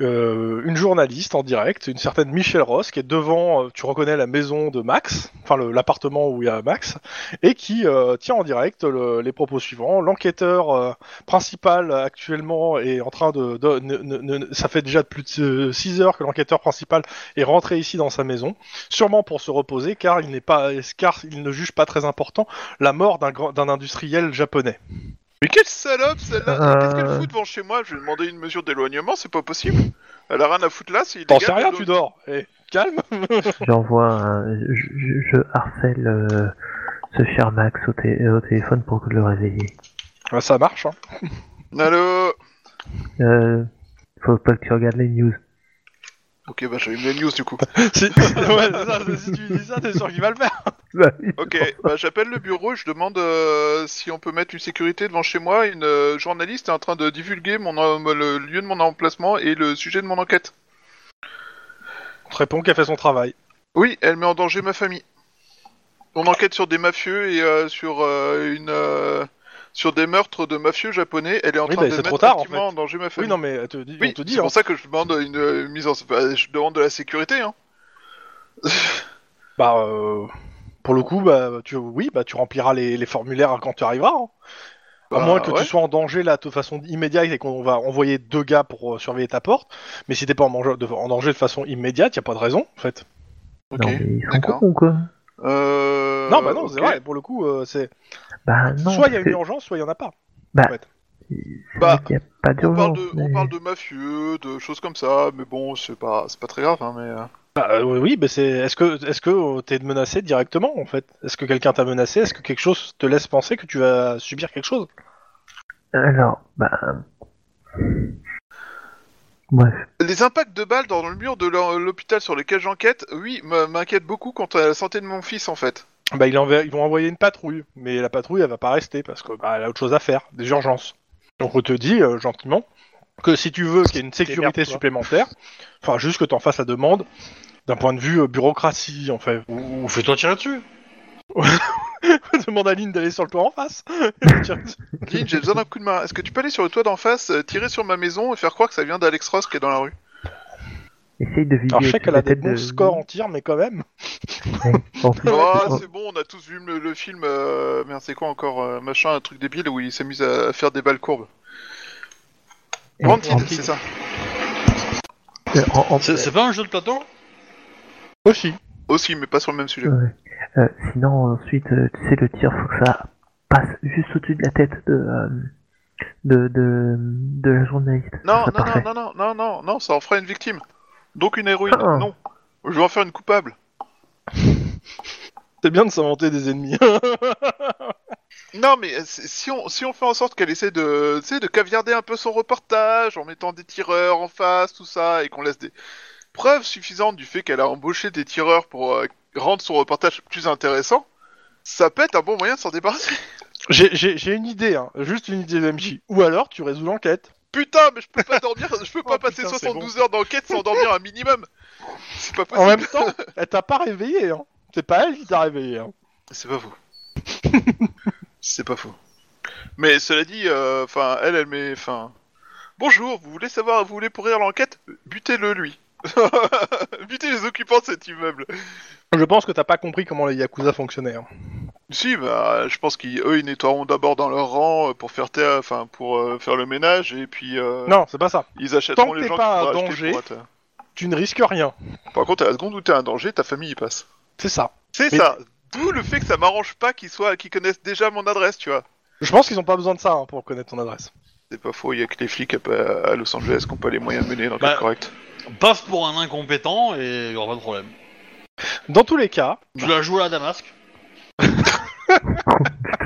euh, une journaliste en direct, une certaine Michelle Ross, qui est devant, euh, tu reconnais la maison de Max, enfin l'appartement où il y a Max, et qui euh, tient en direct le- les propos suivants. L'enquêteur euh, principal actuellement est en train de, ça fait déjà plus de 6 heures que l'enquêteur principal est rentré ici dans sa maison, sûrement pour se reposer, car il n'est pas, car il ne juge pas très important la mort d'un grand, d'un industriel japonais. Mais quelle salope celle-là Qu'est-ce qu'elle Euh. fout devant chez moi Je vais demander une mesure d'éloignement, c'est pas possible. Elle a rien à foutre là, c'est T'en sais rien, tu dors. Eh, calme. J'envoie un, je, je- je harcèle euh, ce cher Max au, té- au téléphone pour le réveiller. Ouais, ça marche. Hein. Allô Euh, faut pas que tu regardes les news. Ok, bah j'avais mis la news du coup. si, ouais, ça, si tu dis ça, t'es sûr qu'il va le faire. Bah Ok, bah, j'appelle le bureau et je demande euh, si on peut mettre une sécurité devant chez moi. Une euh, journaliste est en train de divulguer mon, em- le lieu de mon emplacement et le sujet de mon enquête. On te répond qu'elle fait son travail. Oui, elle met en danger ma famille. On enquête sur des mafieux et euh, sur euh, une euh, sur des meurtres de mafieux japonais. Elle est en Oui, train bah, de c'est mettre trop tard, en activement fait. en danger ma Oui, famille. non, mais elle te Oui, on te dit. c'est hein. pour ça que je demande une euh, mise en. bah, je demande de la sécurité. Hein. Bah, euh, pour le coup, bah, tu, oui, bah, tu rempliras les, les formulaires quand tu arriveras. hein. À Bah, moins que ouais. tu sois en danger là de façon immédiate et qu'on va envoyer deux gars pour euh, surveiller ta porte. Mais si t'es pas en, mange- de- en danger de façon immédiate, y a pas de raison en fait. Ok, Non, mais ils sont d'accord. quoi Euh, non, bah non, c'est vrai. Pour le coup, euh, c'est Bah non. soit il y a une urgence, soit il y en a pas. Bah, en fait. Bah, vrai qu'il y a pas On parle, de, mais- on parle de mafieux, de choses comme ça, mais bon, c'est pas, c'est pas très grave, hein, mais... euh, Bah, euh, oui, mais c'est. Est-ce que, est-ce que euh, t'es menacé directement en fait? Est-ce que quelqu'un t'a menacé? Est-ce que quelque chose te laisse penser que tu vas subir quelque chose? Alors, bah. Bref. Les impacts de balles dans le mur de l'hô- l'hôpital sur lequel j'enquête, oui, m- m'inquiètent beaucoup quant à la santé de mon fils, en fait. Bah, ils, enver- ils vont envoyer une patrouille, mais la patrouille, elle va pas rester parce que bah, elle a autre chose à faire, des urgences. Donc on te dit euh, gentiment que si tu veux qu'il y ait une sécurité supplémentaire, enfin juste que t'en fasses la demande d'un point de vue euh, bureaucratie en fait. Ou, ou fais-toi tirer dessus. Demande à Lynn d'aller sur le toit en face. Lynn, j'ai besoin d'un coup de main. Est-ce que tu peux aller sur le toit d'en face, euh, tirer sur ma maison et faire croire que ça vient d'Alex Ross qui est dans la rue? Essaye de viser. Alors je sais qu'elle la a des tête bons de- scores en tir, mais quand même. Ouais. Oh, c'est bon, on a tous vu le, le film, euh, merde, c'est quoi encore, euh, machin, un truc débile où il s'amuse à faire des balles courbes. Wanted, c'est ça. en- C'est c'est pas un jeu de plateau? Aussi. Aussi, mais pas sur le même sujet. Ouais. Euh, sinon, ensuite, euh, tu sais, le tir, faut que ça passe juste au-dessus de la tête de, euh, de, de, de la journaliste. Non, non, parfait. non, non, non, non, non, ça en fera une victime. Donc une héroïne, Ah. non. Je vais en faire une coupable. C'est bien de s'inventer des ennemis. Non, mais si on, si on fait en sorte qu'elle essaie de, de caviarder un peu son reportage en mettant des tireurs en face, tout ça, et qu'on laisse des preuves suffisantes du fait qu'elle a embauché des tireurs pour euh, rendre son reportage plus intéressant, ça peut être un bon moyen de s'en débarrasser. J'ai- une idée, hein. juste une idée de MJ. Ou alors tu résous l'enquête. Putain, mais je peux pas dormir, je peux pas Oh, passer putain, c'est 72 heures d'enquête sans dormir un minimum. C'est pas En possible. même temps, elle t'a pas réveillé. Hein. C'est pas elle qui t'a réveillé. Hein. C'est pas faux. C'est pas faux. Mais cela dit, euh, enfin, elle, elle met, enfin, bonjour, vous voulez savoir, vous voulez pourrir l'enquête? Butez-le lui. Butez les occupants de cet immeuble. Je pense que t'as pas compris comment les Yakuza fonctionnaient. hein. Si, bah, je pense qu'eux, ils nettoieront d'abord dans leur rang euh, pour faire enfin, pour euh, faire le ménage, et puis euh, Non, c'est pas ça. ils achèteront tant que les t'es gens pas qui un pourraient acheter danger. pour être- Tu ne risques rien. Par contre, à la seconde où t'es un danger, ta famille y passe. C'est ça. C'est Mais- ça. D'où le fait que ça m'arrange pas qu'ils soient, qu'ils connaissent déjà mon adresse, tu vois. Je pense qu'ils ont pas besoin de ça hein, pour connaître ton adresse. C'est pas faux, il y a que les flics à, à Los Angeles qui ont pas les moyens de mener une enquête Bah, correcte. Passe pour un incompétent et il y aura pas de problème. Dans tous les cas, Tu l'as joué à Damasque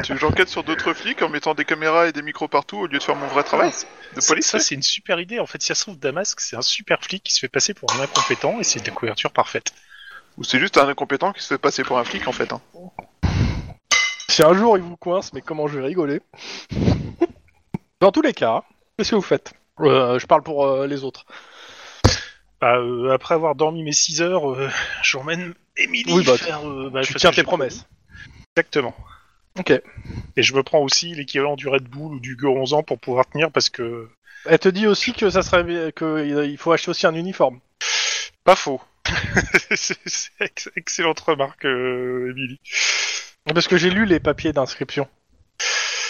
Tu veux que j'enquête sur d'autres flics en mettant des caméras et des micros partout au lieu de faire mon vrai travail de police ça, c'est une super idée. En fait, si ça se trouve, Damasque, c'est un super flic qui se fait passer pour un incompétent et c'est la couverture parfaite. Ou c'est juste un incompétent qui se fait passer pour un flic en fait. Hein. si un jour ils vous coincent, mais comment je vais rigoler. Dans tous les cas, qu'est-ce que vous faites? Euh, Je parle pour euh, les autres. Bah, euh, après avoir dormi mes 6 heures, euh, j'emmène Émilie Oui, bah, faire. euh, bah, tu parce tiens que tes promesses. Exactement. Ok. Et je me prends aussi l'équivalent du Red Bull ou du G11 ans pour pouvoir tenir parce que. Elle te dit aussi que ça serait que il faut acheter aussi un uniforme. Pas faux. c'est c'est ex- excellente remarque, euh, Émilie. Parce que j'ai lu les papiers d'inscription.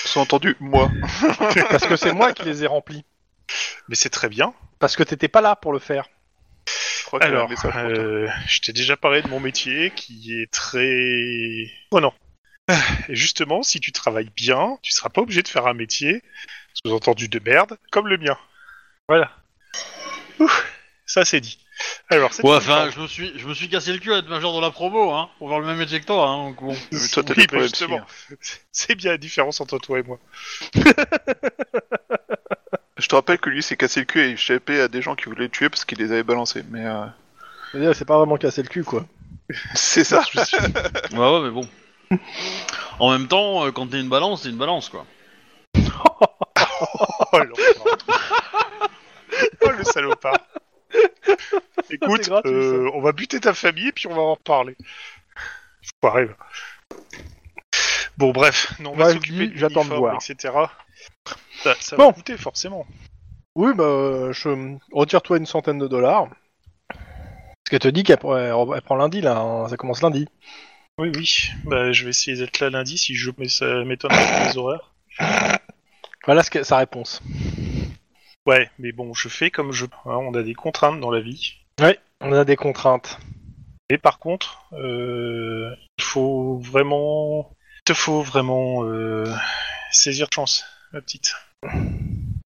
Sont entendu, moi. Parce que c'est moi qui les ai remplis. Mais c'est très bien. Parce que t'étais pas là pour le faire. Crois a un Alors, message pour toi. euh, je t'ai déjà parlé de mon métier qui est très... Oh non. Et justement, si tu travailles bien, tu seras pas obligé de faire un métier, sous-entendu de merde, comme le mien. Voilà. Ouh, ça c'est dit. Alors, c'est Ouais, enfin, je me suis, je me suis cassé le cul à être major de la promo, hein, pour faire le même métier que toi, hein, donc bon. Mais toi, t'as oui, bah, justement. hein. C'est bien la différence entre toi et moi. Je te rappelle que lui s'est cassé le cul et échappé à des gens qui voulaient le tuer parce qu'il les avait balancés. Mais euh, C'est-à-dire, C'est pas vraiment casser le cul, quoi. C'est ça. Ouais, ouais, mais bon. En même temps, euh, quand t'es une balance, t'es une balance, quoi. Oh. Oh, le salopard. Écoute, C'est gratuit, ça. euh, on va buter ta famille et puis on va en reparler. Va. Bon, bref, non, on va Vas-y, s'occuper de j'attends de l'uniforme, voir. etc. Ça, ça Bon. va coûter, forcément. Oui, bah, je retire-toi une centaine de dollars. Parce qu'elle te dit qu'elle elle prend lundi, là. hein, Ça commence lundi. Oui, oui. Bah, je vais essayer d'être là lundi si je mais ça m'étonne les horaires. Voilà ce que- sa réponse. Ouais, mais bon, je fais comme je peux. hein, on a des contraintes dans la vie. Oui, on a des contraintes. Et par contre, euh, il faut vraiment, il te faut vraiment euh, saisir chance, ma petite.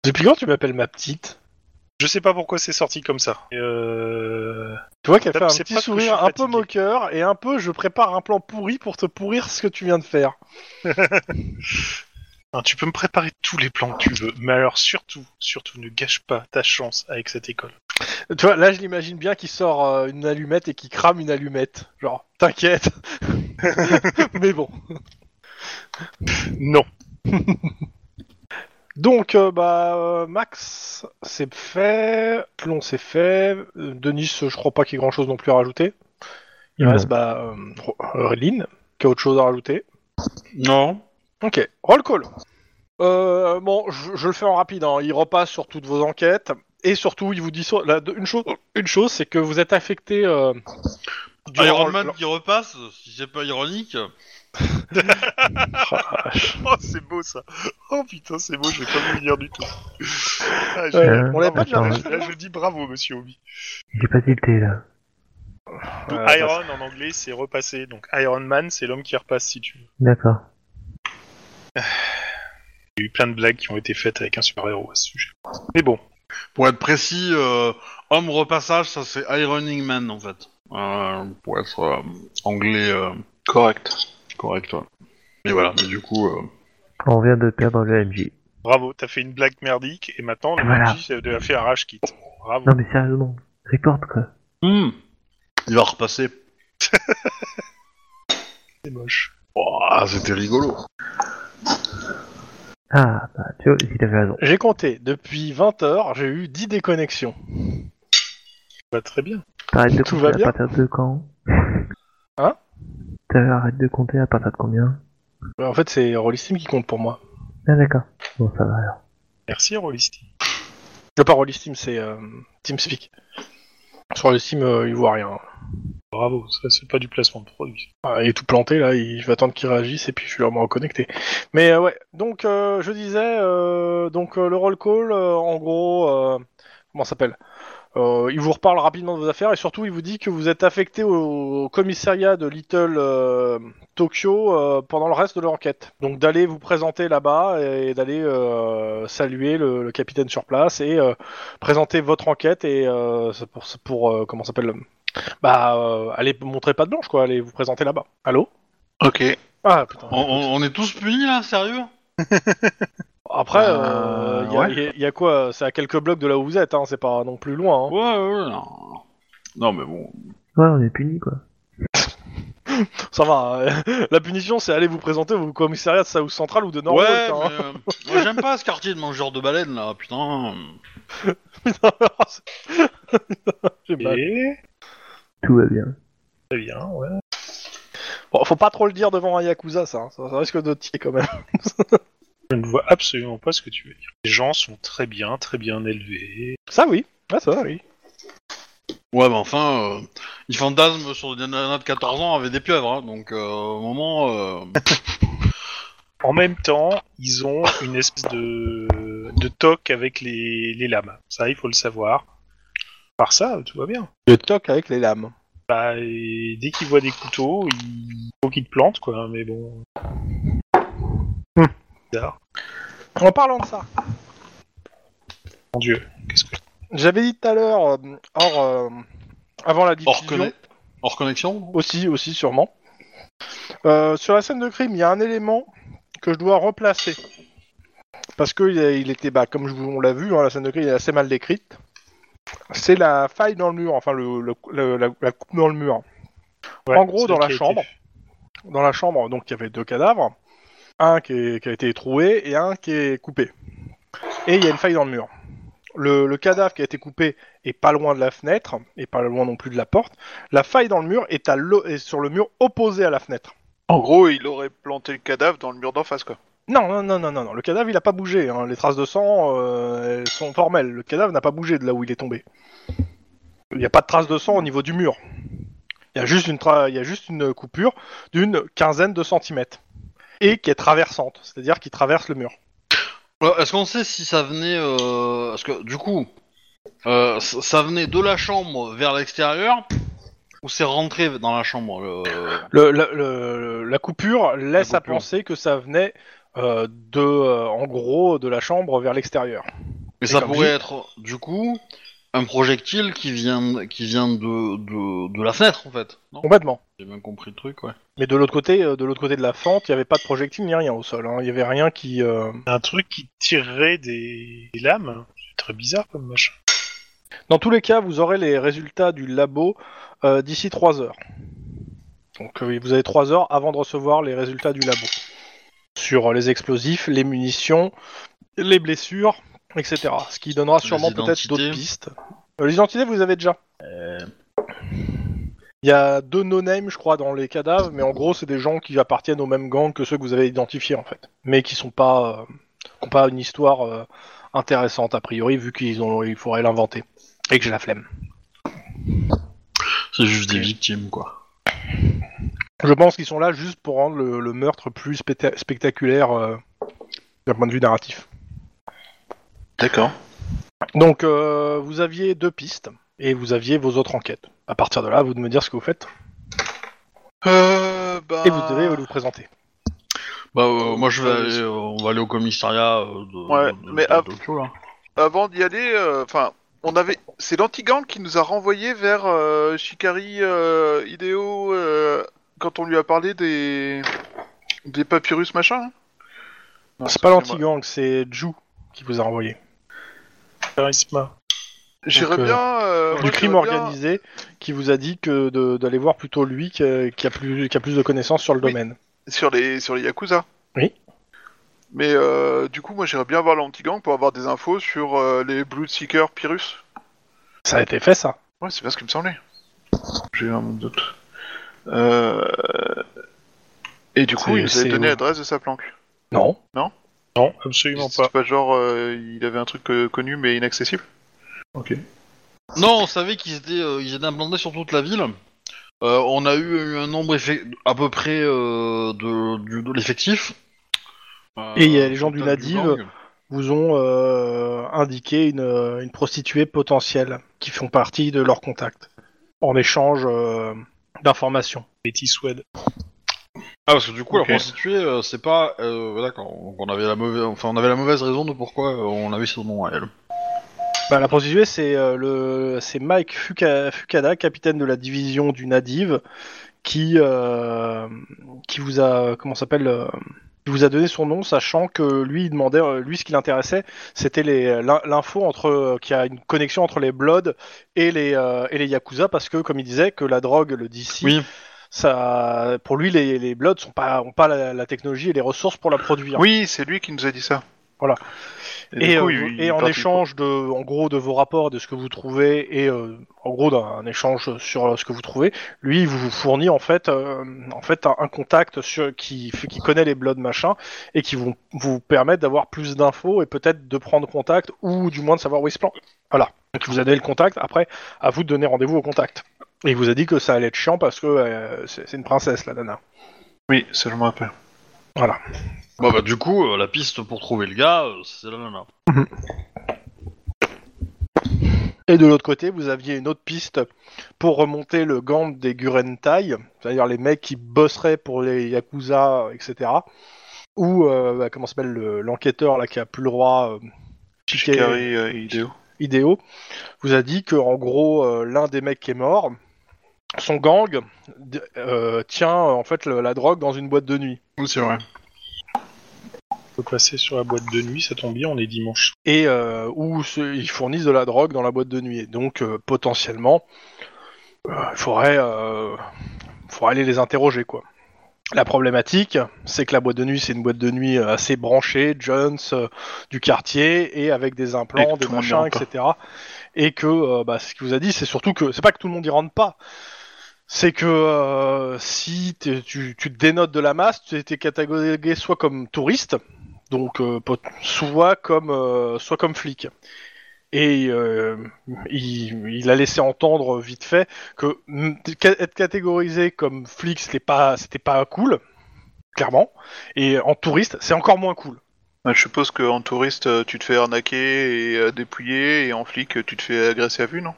Depuis quand tu m'appelles ma petite Je sais pas pourquoi c'est sorti comme ça. Euh... Tu vois qu'elle fait un petit sourire un peu moqueur et un peu je prépare un plan pourri pour te pourrir ce que tu viens de faire. hein, tu peux me préparer tous les plans que tu veux, mais alors surtout, surtout, ne gâche pas ta chance avec cette école. Tu vois, là je l'imagine bien qu'il sort euh, une allumette et qu'il crame une allumette. Genre, t'inquiète. Mais bon. Non. Donc, euh, bah, euh, Max, c'est fait. Plon, c'est fait. Euh, Denis, je crois pas qu'il y ait grand chose non plus à rajouter. Il Non. reste, bah, euh, euh, Lynn, qui a autre chose à rajouter. Non. Ok, roll call. Euh, bon, je, je le fais en rapide. hein. Il repasse sur toutes vos enquêtes et surtout, il vous dit so- la- une chose. Une chose, c'est que vous êtes affecté. Euh, durant Iron le- Man qui repasse, si c'est pas ironique. Oh, c'est beau ça. Oh putain, c'est beau, je vais pas vous le dire du tout. Ah, j'ai- Euh, on l'avait bravo. pas déjà attends. reçu, Là, je dis bravo, monsieur Obi. J'ai pas tilté là. Euh, Iron en anglais, c'est repassé. Donc Iron Man, c'est l'homme qui repasse si tu veux. D'accord. Il y a eu plein de blagues qui ont été faites avec un super-héros à ce sujet. Mais bon, Pour être précis, euh, homme repassage, ça c'est Ironing Man en fait. Euh, pour être euh, anglais euh, Correct. Correct. ouais. Mais voilà, mais du coup. euh, On vient de perdre le MJ. bravo, t'as fait une blague merdique et maintenant le Voilà. MJ a fait un rage kit. Bravo. Non mais sérieusement, report quoi. hmm, il va repasser. C'est moche. Ouah, c'était rigolo. Ah bah tu vois, il avait raison. J'ai compté. Depuis 20 heures, j'ai eu 10 déconnexions. Bah, très bien. T'arrêtes de Tout compter va bien à partir de quand Hein? T'arrêtes de compter à partir de combien? En fait, c'est Rollistim qui compte pour moi. Ah d'accord. Bon ça va alors. Merci Rollisti. Euh, pas Rollistim, c'est euh, TeamSpeak. Sur Rollistim, euh, il voit rien. Bravo, ça c'est pas du placement de produit. Ah, il est tout planté là, il... je vais attendre qu'il réagisse et puis je vais me reconnecter. Mais euh, ouais, donc euh, je disais, euh, donc euh, le roll call, euh, en gros, euh, comment ça s'appelle? Euh, Il vous reparle rapidement de vos affaires et surtout il vous dit que vous êtes affecté au, au commissariat de Little euh, Tokyo euh, pendant le reste de l'enquête. Donc d'aller vous présenter là-bas et d'aller euh, saluer le, le capitaine sur place et euh, présenter votre enquête et euh, pour, pour euh, comment ça s'appelle Bah euh, allez montrer pas de blanche quoi, allez vous présenter là-bas. Allô? Ok. ah putain. On est tous punis là, sérieux? Après, Euh, euh, il y a- ouais. il y, a- il y a quoi C'est à quelques blocs de là où vous êtes, hein, c'est pas non plus loin. Hein. Ouais, ouais, ouais, non. Non, mais bon. Ouais on est puni quoi. Ça va. euh, la punition, c'est aller vous présenter au commissariat de South Central ou de Norwalk. ouais, hein. mais, euh, moi, j'aime pas ce quartier de mangeurs de baleines là, putain. J'ai mal. Et... Tout va bien. Très bien, ouais. Bon, faut pas trop le dire devant un yakuza, ça. hein. Ça, ça risque de tirer quand même. Je ne vois absolument pas ce que tu veux dire. Les gens sont très bien, très bien élevés. Ça oui. Ah, ça oui. Ouais, mais enfin, euh, ils fantasment sur des nanas de 14 ans avec des pieuvres, hein, donc euh, au moment. euh, En même temps, ils ont une espèce de, de toc avec les, les lames. Ça, il faut le savoir. Par ça, tout va bien. Le toc avec les lames. Bah, et dès qu'ils voient des couteaux, il faut qu'ils te plantent, quoi. Mais bon. Hmm. Bizarre. En parlant de ça, Mon dieu, qu'est-ce que. j'avais dit tout à l'heure, euh, hors, euh, avant la hors, diffusion, conne- hors connexion aussi, aussi sûrement. Euh, sur la scène de crime, il y a un élément que je dois replacer. Parce que il, a- il était, bah, comme je vous- on l'a vu, hein, la scène de crime est assez mal décrite. C'est la faille dans le mur, enfin le, le- le- la, la coupe dans le mur. Ouais, En gros, dans la qui a été- chambre. Dans la chambre, donc il y avait deux cadavres, un qui, est- qui a été troué et un qui est coupé. Et il y a une faille dans le mur. Le, le cadavre qui a été coupé est pas loin de la fenêtre et pas loin non plus de la porte. La faille dans le mur est, à l'o- est sur le mur opposé à la fenêtre. En gros, il aurait planté le cadavre dans le mur d'en face, quoi. Non, non, non, non, non, non. Le cadavre il a pas bougé. hein. Les traces de sang euh, elles sont formelles. Le cadavre n'a pas bougé de là où il est tombé. Il n'y a pas de traces de sang au niveau du mur. Il y a juste une, tra- il y a juste une coupure d'une quinzaine de centimètres et qui est traversante, c'est-à-dire qui traverse le mur. Euh, Est-ce qu'on sait si ça venait... Euh... Parce que du coup, euh, ça venait de la chambre vers l'extérieur ou c'est rentré dans la chambre le- Le, la, le- la coupure laisse La à penser que ça venait de, en gros, de la chambre vers l'extérieur. Mais Et ça pourrait dit- être, du coup, un projectile qui vient, qui vient de, de, de la fenêtre, en fait. Non? Complètement. J'ai bien compris le truc, ouais. Mais de l'autre côté, euh, de l'autre côté de la fente, il n'y avait pas de projectile ni rien au sol. hein. Il n'y avait rien qui. euh, Un truc qui tirerait des, des lames. C'est très bizarre comme machin. Dans tous les cas, vous aurez les résultats du labo euh, d'ici 3 heures. Donc euh, vous avez 3 heures avant de recevoir les résultats du labo. Sur les explosifs, les munitions, les blessures, etc. Ce qui donnera sûrement peut-être d'autres pistes. Euh, les identités, vous avez déjà Euh, Il y a deux no-names, je crois, dans les cadavres, mais en gros, c'est des gens qui appartiennent au même gang que ceux que vous avez identifiés, en fait. Mais qui sont pas, euh, qui ont pas une histoire euh, intéressante, a priori, vu qu'ils ont, il faudrait l'inventer. Et que j'ai la flemme. C'est juste des victimes, quoi. Je pense qu'ils sont là juste pour rendre le, le meurtre plus specta- spectaculaire euh, d'un point de vue narratif. D'accord. Donc, euh, vous aviez deux pistes, et vous aviez vos autres enquêtes. À partir de là, vous de me dire ce que vous faites, Euh, bah... et vous devez vous présenter. Bah, euh, moi, je vais aller, euh, on va aller au commissariat euh, de, Ouais, de- de- mais de av- Tokyo, là. Avant d'y aller, euh, enfin, on avait... C'est l'anti-gang qui nous a renvoyé vers euh, Shikari euh, Hideo euh, quand on lui a parlé des... Des papyrus machin hein C'est pas l'anti-gang, c'est Ju qui vous a envoyé. Charisma. J'irais euh, bien... euh, du crime organisé qui vous a dit que de- d'aller voir plutôt lui qui a, qui a plus, qui a plus de connaissances sur le Oui. domaine. Sur les, sur les Yakuza. Oui. Mais euh, du coup, moi j'irais bien voir l'anti-gang pour avoir des infos sur euh, les Bloodseeker Pyrrhus. Ça a été fait ça. Ouais, c'est pas ce qui me semblait. J'ai eu un doute. Euh... Et du coup, il nous avait donné l'adresse de sa planque. Non? Non, absolument C'est pas. pas genre, euh, il avait un truc euh, connu mais inaccessible? Ok. Non, on savait qu'ils étaient, euh, ils étaient implantés sur toute la ville. Euh, on a eu un nombre effe- à peu près euh, de, du- de l'effectif. Euh, Et il y a les gens du total Nadiv. gang. Vous ont euh, indiqué une, une prostituée potentielle qui font partie de leur contact en échange euh, d'informations. Betty Swed. Ah parce que du coup Ok. la prostituée euh, c'est pas euh, d'accord donc on avait la mauvaise enfin on avait la mauvaise raison de pourquoi euh, on avait son nom à elle. Bah, la prostituée, c'est euh, le, c'est Mike Fuka- Fukada, capitaine de la division du Nadiv, qui euh, qui vous a comment ça s'appelle euh, qui vous a donné son nom, sachant que lui il demandait, euh, lui ce qui l'intéressait, c'était les l'in- l'info entre euh, qu'il y a une connexion entre les Bloods et les euh, et les Yakuza, parce que comme il disait que la drogue, le DC, Oui. ça pour lui les, les Bloods sont pas ont pas la, la technologie et les ressources pour la produire. Oui, c'est lui qui nous a dit ça. Voilà. Et, Et, du coup, euh, il- et il en échange de, en gros, de vos rapports, de ce que vous trouvez, et euh, en gros d'un échange sur euh, ce que vous trouvez, lui, il vous fournit en fait, euh, en fait, un, un contact sur, qui, connaît les bloods machin, et qui vont vous permettre d'avoir plus d'infos et peut-être de prendre contact ou du moins de savoir où il se plante. Voilà. Donc il vous a donné le contact. Après, à vous de donner rendez-vous au contact. Et il vous a dit que ça allait être chiant parce que euh, c'est une princesse, la nana. Oui, je me rappelle. Voilà. Bah, bah du coup euh, la piste pour trouver le gars euh, c'est la nana. Et de l'autre côté, vous aviez une autre piste pour remonter le gang des Gurentai, c'est-à-dire les mecs qui bosseraient pour les Yakuza, etc. Ou, euh, bah, comment s'appelle le- l'enquêteur là qui a plus le droit, euh, Shikari euh, Hideo. Hideo, vous a dit que en gros euh, l'un des mecs qui est mort, son gang d- euh, tient euh, en fait le- la drogue dans une boîte de nuit. Oui c'est vrai. On peut passer sur la boîte de nuit, ça tombe bien, on est dimanche. et euh, où ce- ils fournissent de la drogue dans la boîte de nuit. Et donc euh, potentiellement, euh, il faudrait, euh, faut aller les interroger quoi. La problématique, c'est que la boîte de nuit, c'est une boîte de nuit euh, assez branchée, Jones, euh, du quartier, et avec des Et implants, des le monde machins, rentre pas. etc. Et que, euh, bah, ce qu'il vous a dit, c'est surtout que c'est pas que tout le monde y rentre pas. C'est que euh, si tu, te dénotes de la masse, tu étais catégorisé soit comme touriste, donc euh, soit comme euh, soit comme flic. Et euh, il, il a laissé entendre vite fait que être catégorisé comme flic, c'était pas c'était pas cool, clairement. Et en touriste, c'est encore moins cool. Je suppose qu'en touriste, tu te fais arnaquer et euh, dépouiller, et en flic, tu te fais agresser à vue, non?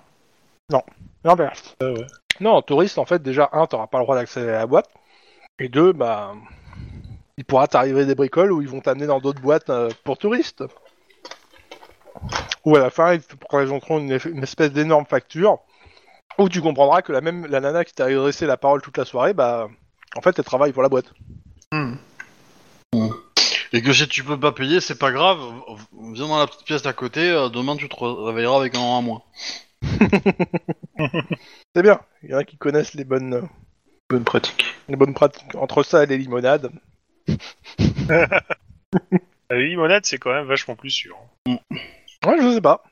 Non, ben, Ah ouais. non, en touriste, en fait, déjà un, t'auras pas le droit d'accéder à la boîte, et deux, bah, il pourra t'arriver des bricoles où ils vont t'amener dans d'autres boîtes euh, pour touristes. Ou à la fin, ils te présenteront une, une espèce d'énorme facture où tu comprendras que la même la nana qui t'a adressé la parole toute la soirée, bah, en fait, elle travaille pour la boîte. Hmm. Et que si tu peux pas payer, c'est pas grave. Viens dans la petite pièce d'à côté. euh, demain, tu te réveilleras avec un an à moins. C'est bien. Il y en a qui connaissent les bonnes euh, Bonne pratique. les bonnes pratiques entre ça et les limonades. La limonade, c'est quand même vachement plus sûr. Ouais, je sais pas.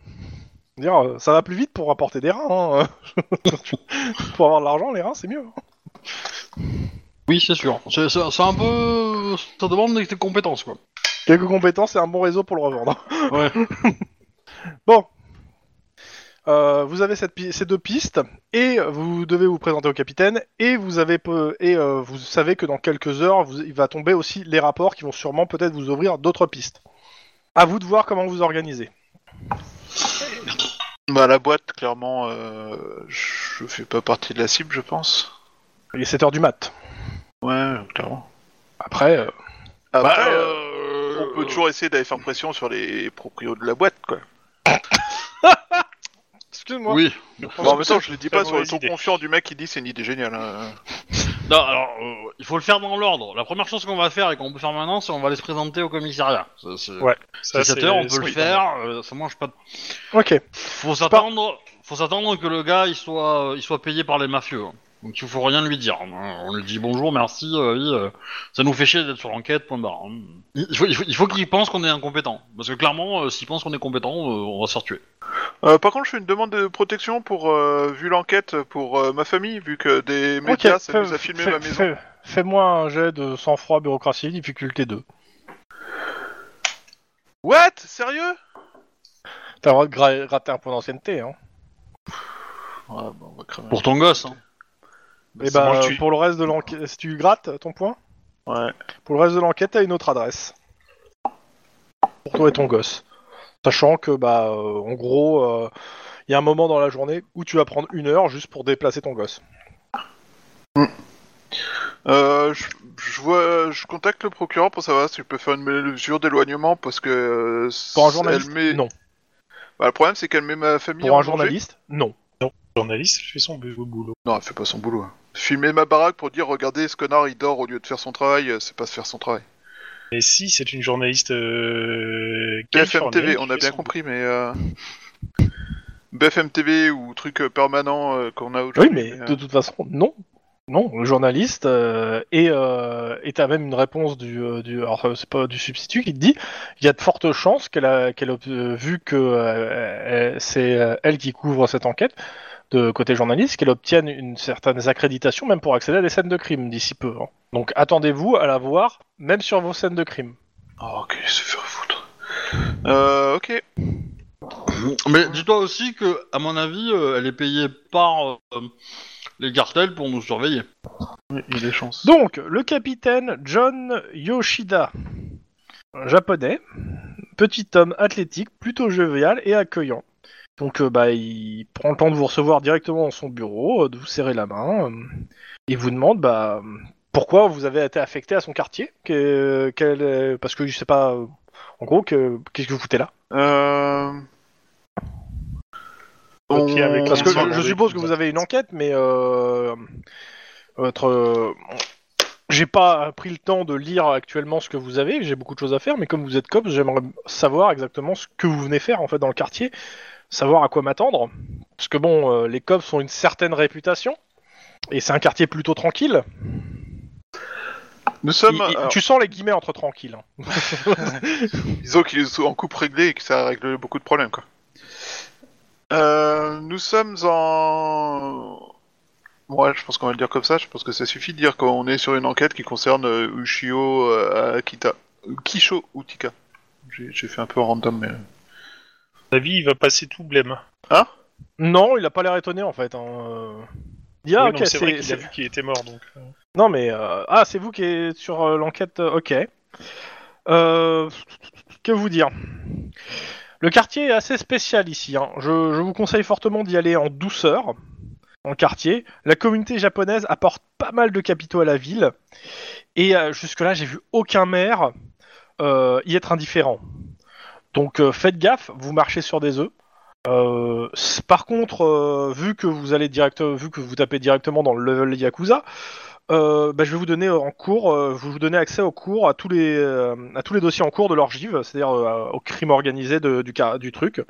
Dire, euh, ça va plus vite pour rapporter des reins. hein. pour avoir de l'argent, les reins, c'est mieux. Oui, c'est sûr. C'est c'est- c'est un peu. Ça demande des compétences, quoi. Quelques compétences et un bon réseau pour le revendre. Ouais. Bon. Euh, vous avez cette pi- ces deux pistes et vous devez vous présenter au capitaine et vous avez peu- et euh, vous savez que dans quelques heures vous- il va tomber aussi les rapports qui vont sûrement peut-être vous ouvrir d'autres pistes. À vous de voir comment vous organisez. Bah, la boîte, clairement, euh, je fais pas partie de la cible, je pense. Il est 7h du mat. Ouais, clairement. Après, euh, Après, Bah, on peut toujours essayer d'aller faire pression sur les proprios de la boîte, quoi. excuse-moi. Oui. Bon, en même temps, je le dis pas sur le ton idée. confiant du mec qui dit c'est une idée géniale. hein. Non, alors, euh, il faut le faire dans l'ordre. La première chose qu'on va faire et qu'on peut faire maintenant, c'est on va aller se présenter au commissariat. C'est- c'est- Ouais, c'est 7 heures, on peut le faire. euh, ça mange pas de... Ok. Faut s'attendre, faut s'attendre que le gars il soit, il soit payé par les mafieux. hein. Donc il faut rien lui dire. hein. On lui dit bonjour, merci, euh, oui, euh, ça nous fait chier d'être sur l'enquête, point barre. hein. Il faut, il faut, il faut qu'il pense qu'on est incompétent. Parce que clairement, euh, s'il pense qu'on est compétent, euh, on va se faire tuer. Euh, par contre, je fais une demande de protection pour, euh, vu l'enquête, pour euh, ma famille, vu que des médias, Ok, ça fais- nous a filmé fais- ma maison. fais- Fais-moi un jet de sang-froid bureaucratie, difficulté 2. What? Sérieux? T'as le droit de gra- gratter un point d'ancienneté, hein. Ouais, bon, on va. Pour ton gosse. Hein. Et c'est bah, tu- pour le reste de l'enquête, si tu grattes ton point, Ouais. pour le reste de l'enquête, t'as une autre adresse. Pour toi et ton gosse. Sachant que, bah, euh, en gros, il y a un moment dans la journée où tu vas prendre une heure juste pour déplacer ton gosse. Euh, je, je vois, je contacte le procureur pour savoir si je peux faire une mesure d'éloignement parce que euh, Pour un elle journaliste, met- non. Bah, le problème c'est qu'elle met ma famille Pour en un danger. journaliste, non. Le journaliste fait son boulot. Non, elle fait pas son boulot. Filmer ma baraque pour dire regardez ce connard il dort au lieu de faire son travail, euh, c'est pas se faire son travail. Et si c'est une journaliste euh, BFM TV, on a bien son compris, mais euh... BFM TV ou truc euh, permanent euh, qu'on a Oui, aujourd'hui. mais euh, de toute façon, non. Non, le journaliste euh, et euh, et t'as même une réponse du, euh, du alors euh, c'est pas du substitut qui te dit il y a de fortes chances qu'elle a qu'elle a euh, vu que euh, c'est euh, elle qui couvre cette enquête de côté journaliste qu'elle obtienne une certaine accréditation même pour accéder à des scènes de crime d'ici peu. hein. Donc attendez-vous à la voir même sur vos scènes de crime. Oh, ok, se faire foutre. Euh, ok. Mais dis-toi aussi que, à mon avis, euh, elle est payée par euh, les cartels pour nous surveiller. Oui, il y a des chances. Donc le capitaine John Yoshida, un japonais, petit homme athlétique, plutôt jovial et accueillant. Donc euh, bah il prend le temps de vous recevoir directement dans son bureau, euh, de vous serrer la main, euh, et vous demande bah pourquoi vous avez été affecté à son quartier, que, quel est- parce que je sais pas, euh, en gros que qu'est-ce que vous foutez là? Euh... Avec Parce que je, suppose que vous avez une enquête, mais euh, votre, euh, j'ai pas pris le temps de lire actuellement ce que vous avez. J'ai beaucoup de choses à faire, mais comme vous êtes cops, j'aimerais savoir exactement ce que vous venez faire en fait dans le quartier, savoir à quoi m'attendre. Parce que bon, euh, les cops ont une certaine réputation. et c'est un quartier plutôt tranquille. Nous sommes. Il- il- alors, tu sens les guillemets entre tranquilles. hein. Disons qu'il est en coupe réglée et que ça règle beaucoup de problèmes, quoi. Euh, nous sommes en... Ouais, je pense qu'on va le dire comme ça. Je pense que ça suffit de dire qu'on est sur une enquête qui concerne euh, Ushio euh, Akita. Kisho Utika. J'ai j'ai fait un peu random, mais... La vie, il va passer tout blême. Non, il a pas l'air étonné en fait. hein, euh. Il ah, Oui, ok, non, c'est vrai qu'il a vu qu'il était mort, donc... euh, Non mais euh, ah c'est vous qui êtes sur euh, l'enquête, ok. Euh, que vous dire? Le quartier est assez spécial ici. hein. Je, je vous conseille fortement d'y aller en douceur. Le quartier, la communauté japonaise apporte pas mal de capitaux à la ville et euh, jusque-là j'ai vu aucun maire euh, y être indifférent. Donc euh, faites gaffe, vous marchez sur des œufs. Euh, par contre, euh, vu que vous allez direct, vu que vous tapez directement dans le level Yakuza, bah, je vais vous donner en cours, vais vous donner accès au cours à tous les à tous les dossiers en cours de l'orgive, c'est-à-dire au crime organisé du du truc.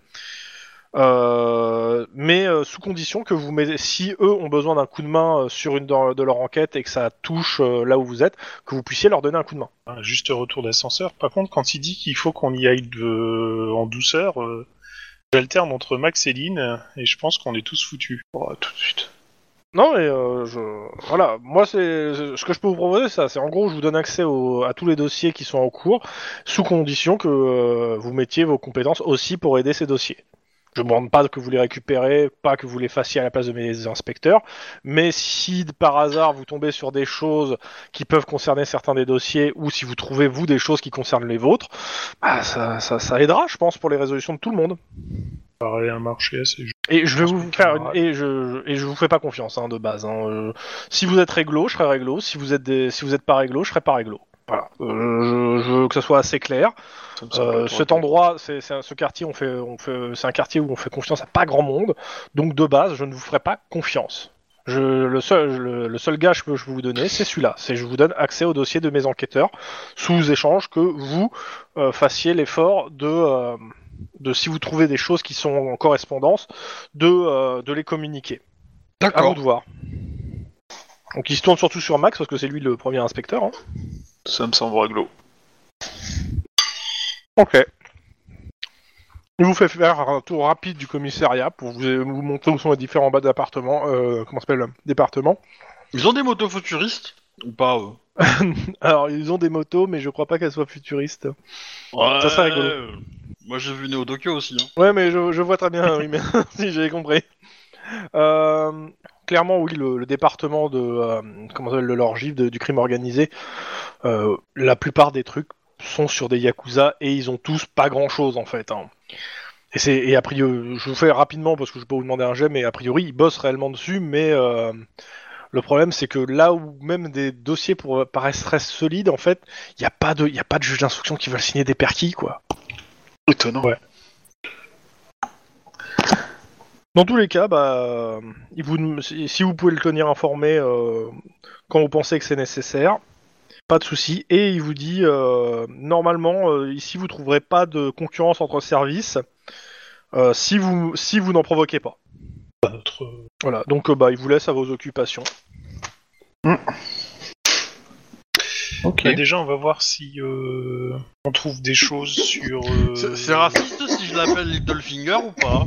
Euh, mais euh, sous condition que vous mettez, si eux ont besoin d'un coup de main euh, sur une de, de leur enquête et que ça touche là où vous êtes, que vous puissiez leur donner un coup de main. Un juste retour d'ascenseur. Par contre, quand il dit qu'il faut qu'on y aille de- en douceur, j'alterne entre Max et Lynn, et je pense qu'on est tous foutus. Oh, tout de suite. Non, mais euh, je... voilà, moi c'est ce que je peux vous proposer, ça, c'est en gros, je vous donne accès au- à tous les dossiers qui sont en cours, sous condition que euh, vous mettiez vos compétences aussi pour aider ces dossiers. Je ne demande pas que vous les récupérez, pas que vous les fassiez à la place de mes inspecteurs, mais si par hasard vous tombez sur des choses qui peuvent concerner certains des dossiers, ou si vous trouvez vous des choses qui concernent les vôtres, bah, ça, ça, ça aidera, je pense, pour les résolutions de tout le monde. Un marché assez. Et je vais vous faire une... et je et je vous fais pas confiance hein, de base. Hein. Euh, si vous êtes réglo, je serai réglo. Si vous êtes des... si vous êtes pas réglo, je serai pas réglo. Voilà. Euh, je, je veux que ça soit assez clair. Euh, cet endroit, c'est ce quartier, on fait, on fait, c'est un quartier où on fait confiance à pas grand monde. Donc de base, je ne vous ferai pas confiance. Je, le seul, le, le seul gage que je peux vous donner, c'est celui-là. C'est je vous donne accès au dossier de mes enquêteurs sous échange que vous euh, fassiez l'effort de, euh, de si vous trouvez des choses qui sont en correspondance, de, euh, de les communiquer. À vous D'accord. de voir. Donc il se tourne surtout sur Max parce que c'est lui le premier inspecteur. hein. Ça me semble réglo. Ok. Il vous fait faire un tour rapide du commissariat pour vous, vous montrer où sont les différents bas d'appartements, euh, comment s'appelle, départements. Ils ont des motos futuristes Ou pas eux? Alors ils ont des motos, mais je crois pas qu'elles soient futuristes. Ouais, Ça serait rigolo. euh, Moi j'ai vu Neo Tokyo aussi. Hein. Ouais, mais je, je vois très bien, oui, mais si j'ai compris. Euh, clairement, oui, le, le département de euh, comment ça de l'orgive, de- du crime organisé, euh, la plupart des trucs sont sur des yakuza et ils ont tous pas grand chose en fait. hein. Et c'est et a priori, je vous fais rapidement parce que je peux vous demander un jet, mais a priori ils bossent réellement dessus, mais euh, le problème c'est que là où même des dossiers pour paraissent très solides, en fait, il n'y a pas de, il a pas de juge d'instruction qui veulent signer des perquis quoi. Étonnant. Ouais. Dans tous les cas, bah, euh, vous, si vous pouvez le tenir informé euh, quand vous pensez que c'est nécessaire, pas de souci. Et il vous dit, euh, normalement, euh, ici vous trouverez pas de concurrence entre services euh, si vous si vous n'en provoquez pas. Notre... Voilà. Donc euh, bah, il vous laisse à vos occupations. Ok. bah, déjà, on va voir si euh, on trouve des choses sur. euh, C'est c'est raciste si je l'appelle Littlefinger ou pas?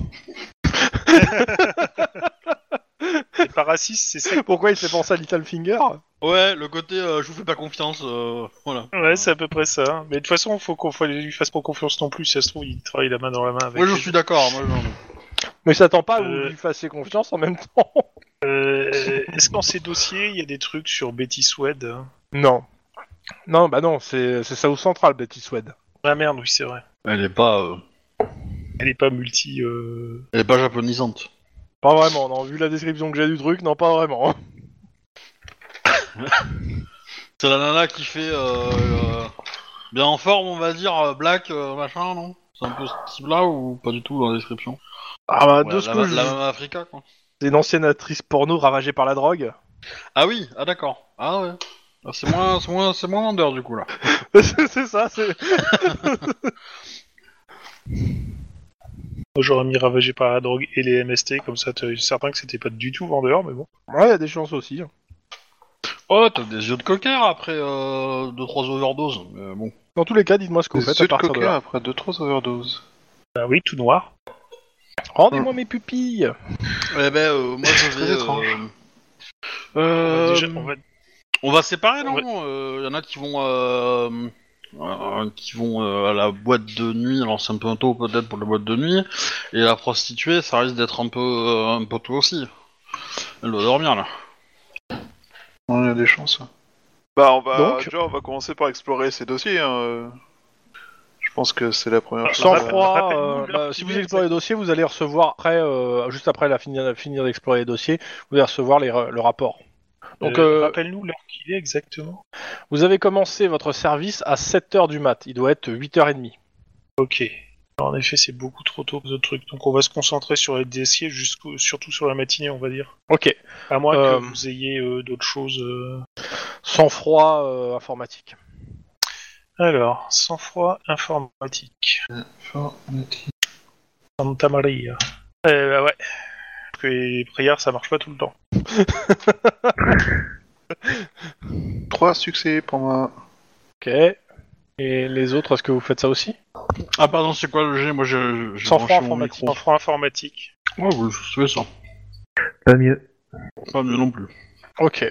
C'est pas raciste, c'est ça. Pourquoi il fait penser à Littlefinger Ouais, le côté euh, je vous fais pas confiance, euh, voilà. Ouais, c'est à peu près ça. Mais de toute façon, faut qu'on faut lui fasse pas confiance non plus. Si ça se trouve, il travaille la main dans la main avec. Moi je les- suis d'accord, moi je... Mais ça t'attend pas à Euh. vous lui fassiez confiance en même temps. Euh, Est-ce qu'en ces dossiers, il y a des trucs sur Betty Swed hein Non. Non, bah non, c'est c'est South Central, Betty Swed. Ah merde, oui, c'est vrai. Elle est pas... euh, Elle est pas multi. Euh... Elle est pas japonisante. Pas vraiment, non. Vu la description que j'ai du truc, non, pas vraiment. C'est la nana qui fait... Euh, euh, bien en forme on va dire, euh, black, euh, machin, non? C'est un peu ce type-là ou pas du tout dans la description? Ah bah, Ouais, de ce la, que la je- même Africa quoi. C'est une ancienne actrice porno ravagée par la drogue. Ah oui, ah d'accord. Ah ouais. Ah, C'est moins, c'est moins, c'est moins vendeur du coup là. c'est c'est ça, c'est... Moi, J'aurais mis ravagé par la drogue et les MST, comme ça, t'es certain que c'était pas du tout vendeur, mais bon. Ouais, il y a des chances aussi. hein. Oh, t'as des yeux de coquin après 2-3 overdoses. Mais bon. Dans tous les cas, dites-moi ce que vous Des faites à yeux de partir de coquin là. après 2-3 overdoses. Bah oui, tout noir. Rendez-moi mes pupilles. Eh ben, euh, moi je Très vais. étrange. euh, On va euh, déjà- on va- On va séparer, non On Il y en a qui vont, euh, euh, qui vont euh, à la boîte de nuit. Alors c'est un peu tôt peut-être pour la boîte de nuit. Et la prostituée, ça risque d'être un peu, euh, un peu tôt aussi. Elle doit dormir là. Y a des chances. Bah, on va, Donc déjà, on va commencer par explorer ces dossiers. hein. Je pense que c'est la première chose. Sans froid, rappelle-nous euh, bah, si vous explorez les dossiers, vous allez recevoir après, euh, juste après la finir, finir d'explorer les dossiers, vous allez recevoir les re- le rapport. Donc, Euh, euh, Rappelle-nous l'heure qu'il est exactement. vous avez commencé votre service à 7h du mat. Il doit être 8h30. Ok. En effet, c'est beaucoup trop tôt pour ce truc. Donc on va se concentrer sur les dossiers, jusqu'au- surtout sur la matinée, on va dire. Ok. À moins Euh, que vous ayez euh, d'autres choses. euh. Sans froid euh, informatique. Alors, sang-froid informatique. Santa Maria. Euh, bah ouais. Parce que les prières, ça marche pas tout le temps. 3 succès pour moi. Ok. Et les autres, est-ce que vous faites ça aussi? Ah pardon, c'est quoi le G? Moi je. Sans mon informatique. Sang-froid informatique. Ouais, je fais ça. Pas mieux. Pas mieux non plus. Ok.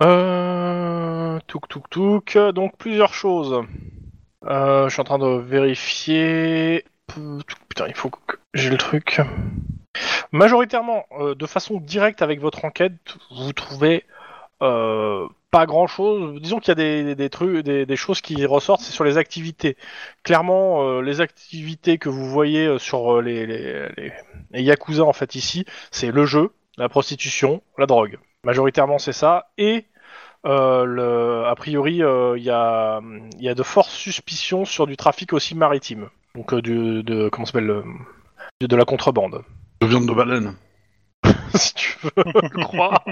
Euh... Touk touk touk. Donc plusieurs choses. Euh, je suis en train de vérifier. Putain, il faut que j'ai le truc. Majoritairement, euh, de façon directe avec votre enquête, vous trouvez euh, pas grand chose. Disons qu'il y a des, trucs, des, choses qui ressortent, c'est sur les activités. Clairement, euh, les activités que vous voyez sur les, Yakuza en fait ici, c'est le jeu, la prostitution, la drogue. Majoritairement, c'est ça. Et a priori, il y, a, de fortes suspicions sur du trafic aussi maritime. Donc de comment de la contrebande, De viande de baleine. si tu veux le croire.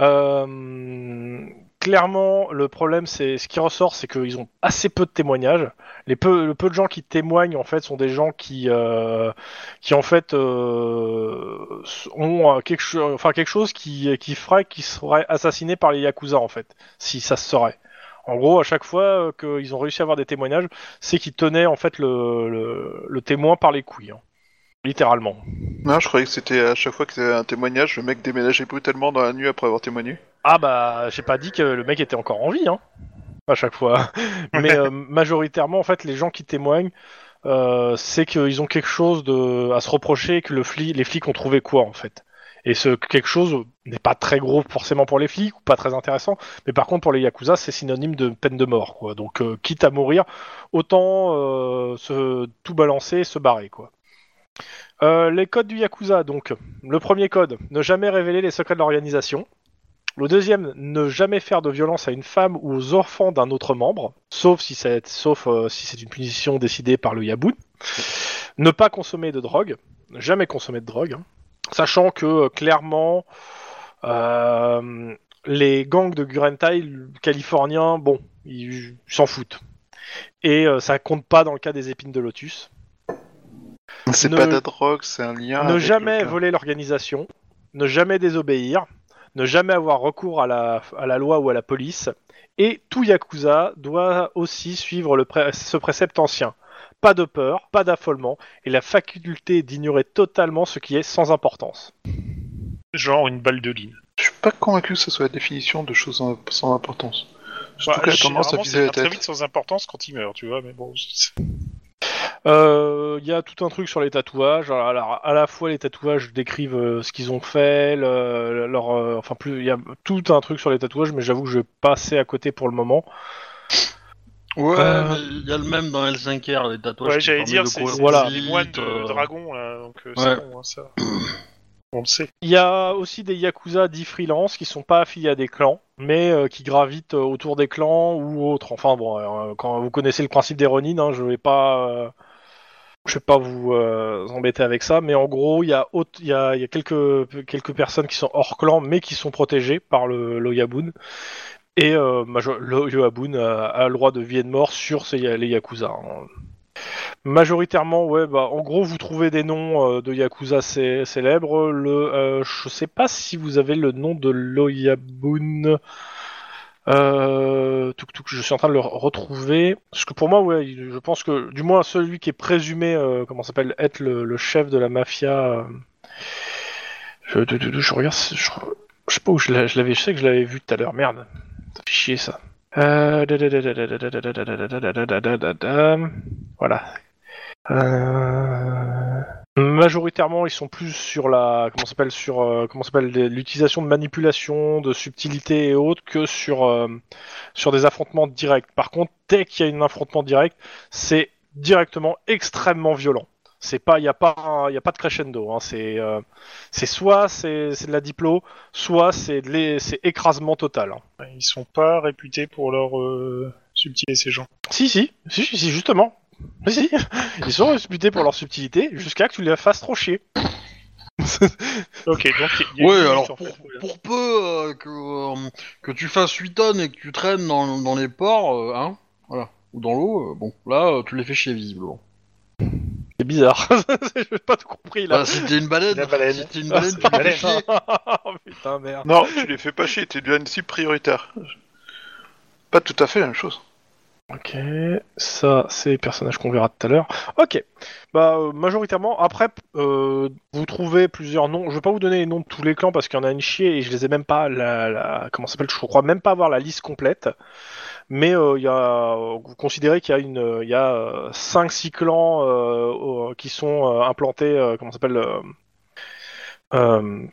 Euh, clairement, le problème, c'est ce qui ressort, c'est qu'ils ont assez peu de témoignages. Les peu, le peu de gens qui témoignent, en fait, sont des gens qui, euh, qui en fait, euh, ont euh, quelque, cho- enfin, quelque chose qui, qui ferait qu'ils seraient assassinés par les yakuza, en fait, si ça se saurait. En gros, à chaque fois euh, qu'ils ont réussi à avoir des témoignages, c'est qu'ils tenaient en fait le, le, le témoin par les couilles, hein. Littéralement. Non, je croyais que c'était à chaque fois que c'était un témoignage, le mec déménageait brutalement dans la nuit après avoir témoigné. Ah bah, j'ai pas dit que le mec était encore en vie, hein, à chaque fois. Mais euh, majoritairement, en fait, les gens qui témoignent, euh, c'est qu'ils ont quelque chose de à se reprocher, que le flic, les flics ont trouvé quoi, en fait. Et ce quelque chose n'est pas très gros forcément pour les flics, ou pas très intéressant, mais par contre pour les yakuza, c'est synonyme de peine de mort, quoi. Donc, euh, quitte à mourir, autant euh, se tout balancer et se barrer, quoi. Euh, les codes du yakuza, donc le premier code, ne jamais révéler les secrets de l'organisation. Le deuxième, ne jamais faire de violence à une femme ou aux enfants d'un autre membre, sauf si c'est euh, une punition décidée par le Yaboun. Ne pas consommer de drogue, jamais consommer de drogue, hein. sachant que euh, clairement les gangs de Gurentai californiens, bon, ils s'en foutent. Et ça compte pas dans le cas des épines de lotus. C'est Ne- pas de la drogue, c'est un lien. ne jamais voler l'organisation, ne jamais désobéir, ne jamais avoir recours à la, à la loi ou à la police, et tout Yakuza doit aussi suivre le pré- ce précepte ancien. Pas de peur, pas d'affolement, et la faculté d'ignorer totalement ce qui est sans importance. Genre une balle de ligne. Je suis pas convaincu que ce soit la définition de choses sans importance. Surtout Bah, qu'elle a tendance à viser ça la va très tête. vite sans importance quand il meurt, tu vois, mais bon. Euh, Il y a tout un truc sur les tatouages. Alors, alors, à la fois les tatouages décrivent euh, ce qu'ils ont fait, le- leur, euh, enfin plus, il y a tout un truc sur les tatouages, mais j'avoue que je vais passer à côté pour le moment. Ouais, Euh, il y a le même dans L5R, les tatouages. Ouais, j'allais dire, c'est Voilà. les moines de euh, dragon, là, donc euh, Ouais. c'est bon, hein, ça. On le sait. Il y a aussi des yakuza dits freelance qui sont pas affiliés à des clans, mais euh, qui gravitent euh, autour des clans ou autres. Enfin bon, euh, quand vous connaissez le principe des Ronin, hein, je vais pas, euh, je vais pas vous euh, embêter avec ça, mais en gros, il y a, il y a, y a quelques quelques personnes qui sont hors clan, mais qui sont protégées par le l'Oyabun. Et euh, le Yoabun a, a le droit de vie et de mort sur ces, les Yakuza. hein. Majoritairement, ouais, bah, en gros, vous trouvez des noms euh, de Yakuza cé- célèbres. Le, euh, je sais pas si vous avez le nom de Loyabun. Euh, tuk je suis en train de le re- retrouver. Parce que pour moi, ouais, je pense que, du moins, celui qui est présumé, comment s'appelle, être le, chef de la mafia. je, regarde, je, sais pas où je l'avais, je sais que je l'avais vu tout à l'heure. Merde, ça fait chier ça. Euh, voilà. Euh, majoritairement, ils sont plus sur la comment s'appelle sur euh, comment s'appelle l'utilisation de manipulation, de subtilité et autres que sur sur des affrontements directs. Par contre, dès qu'il y a un affrontement direct, c'est directement extrêmement violent. C'est pas, il y a pas, y a pas de crescendo. Hein. C'est, euh, c'est soit c'est, c'est de la diplo, soit c'est, c'est écrasement total. hein. Ils sont pas réputés pour leur euh, subtilité, ces gens. Si, si, si, si, justement. Si. Ils sont réputés pour leur subtilité jusqu'à que tu les fasses trop chier. Ok, donc il y a- il Ouais, une alors pour, pour peu euh, que, euh, que tu fasses 8 tonnes et que tu traînes dans, dans les ports, euh, hein, voilà, ou dans l'eau, euh, bon, là, euh, tu les fais chier visiblement. C'est bizarre. J'ai pas tout compris là. Bah, si t'es une baleine, La baleine. t'es une Ah, baleine, c'est tu les baleine. oh, putain, merde. Non, tu les fais pas chier, t'es déjà une cible prioritaire. Pas tout à fait la même chose. Ok, ça c'est les personnages qu'on verra tout à l'heure. Ok, bah euh, majoritairement après euh, vous trouvez plusieurs noms. Je vais pas vous donner les noms de tous les clans parce qu'il y en a une chier et je les ai même pas la, la comment ça s'appelle? Je crois même pas avoir la liste complète. Mais euh, il y a vous considérez qu'il y a une il y a 5 6 clans euh, euh, qui sont euh, implantés euh, comment s'appelle euh, euh,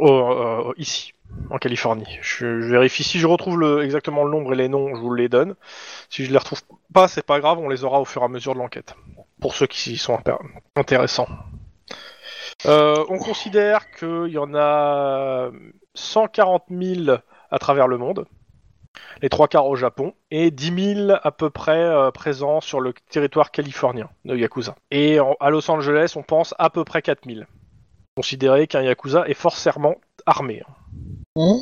euh, ici en Californie. Je, je vérifie si je retrouve le, exactement le nombre et les noms, je vous les donne. Si je les retrouve pas, c'est pas grave, on les aura au fur et à mesure de l'enquête. Pour ceux qui sont intéressants. Euh, on considère qu'il y en a 140 000 à travers le monde, les trois quarts au Japon, et 10 000 à peu près euh, présents sur le territoire californien de Yakuza. Et en- à Los Angeles, on pense à peu près 4 000. Considérez qu'un Yakuza est forcément armé. Hein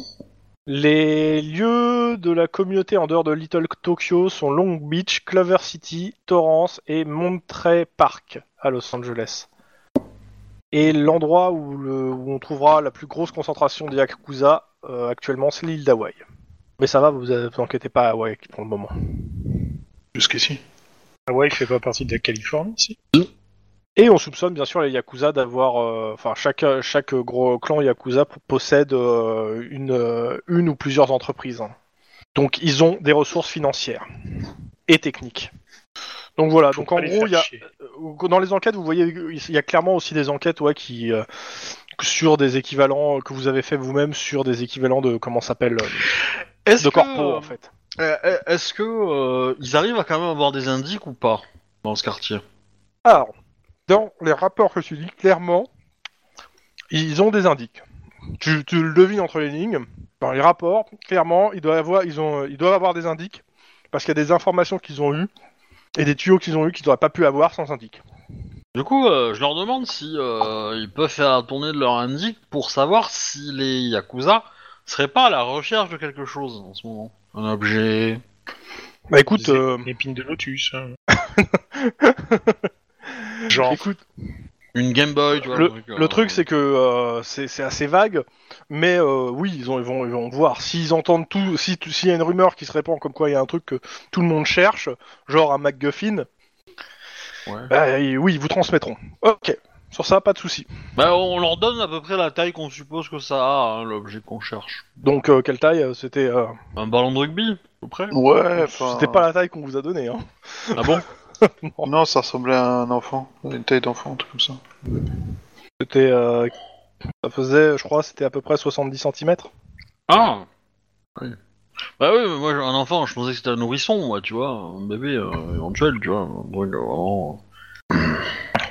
Les lieux de la communauté en dehors de Little Tokyo sont Long Beach, Clover City, Torrance et Monterey Park à Los Angeles. Et l'endroit où, le- où on trouvera la plus grosse concentration de Yakuza euh, actuellement, c'est l'île d'Hawaï. Mais ça va, vous vous inquiétez pas à Hawaï pour le moment. Jusqu'ici. Hawaï fait pas partie de la Californie, si Et on soupçonne bien sûr les Yakuza d'avoir, euh, enfin chaque chaque gros clan Yakuza p- possède euh, une euh, une ou plusieurs entreprises. hein. Donc ils ont des ressources financières et techniques. Donc voilà. Faut Donc pas en les gros, faire il y a chier. euh, dans les enquêtes, vous voyez, il y a clairement aussi des enquêtes ouais, qui euh, sur des équivalents que vous avez fait vous-même sur des équivalents de comment ça s'appelle euh, Est-ce de que, corpo euh, en fait. euh, Est-ce que euh, ils arrivent à quand même avoir des indices ou pas dans ce quartier? Alors, dans les rapports que tu dis, clairement, ils ont des indices. Tu, tu le devines entre les lignes. Dans les rapports, clairement, ils doivent avoir, ils ont, ils doivent avoir des indices parce qu'il y a des informations qu'ils ont eues et des tuyaux qu'ils ont eu qu'ils n'auraient pas pu avoir sans indices. Du coup, euh, je leur demande si euh, ils peuvent faire tourner de leur indique pour savoir si les Yakuza seraient pas à la recherche de quelque chose en ce moment. Un objet. Bah écoute, Des euh, épines de lotus. hein. Genre, écoute, Une Game Boy, tu vois. le, euh, truc c'est que euh, c'est c'est assez vague, mais euh, oui, ils, ont, ils, vont, ils vont voir. S'ils entendent tout, si tu- s'il y a une rumeur qui se répand comme quoi il y a un truc que tout le monde cherche, genre un MacGuffin, Ouais. bah, oui, ils vous transmettront. Ok, sur ça, pas de souci. Bah, on leur donne à peu près la taille qu'on suppose que ça a, hein, l'objet qu'on cherche. Donc, euh, quelle taille euh, C'était euh, Un ballon de rugby, à peu près. Ouais, enfin. c'était pas la taille qu'on vous a donnée. Hein. Ah bon Non, ça ressemblait à un enfant. Une taille d'enfant, un truc comme ça. C'était, euh, ça faisait, je crois, c'était à peu près 70 cm. Ah oui. Bah oui, mais moi, un enfant, je pensais que c'était un nourrisson, moi, tu vois, un bébé euh, éventuel, tu vois. Un truc, euh, vraiment...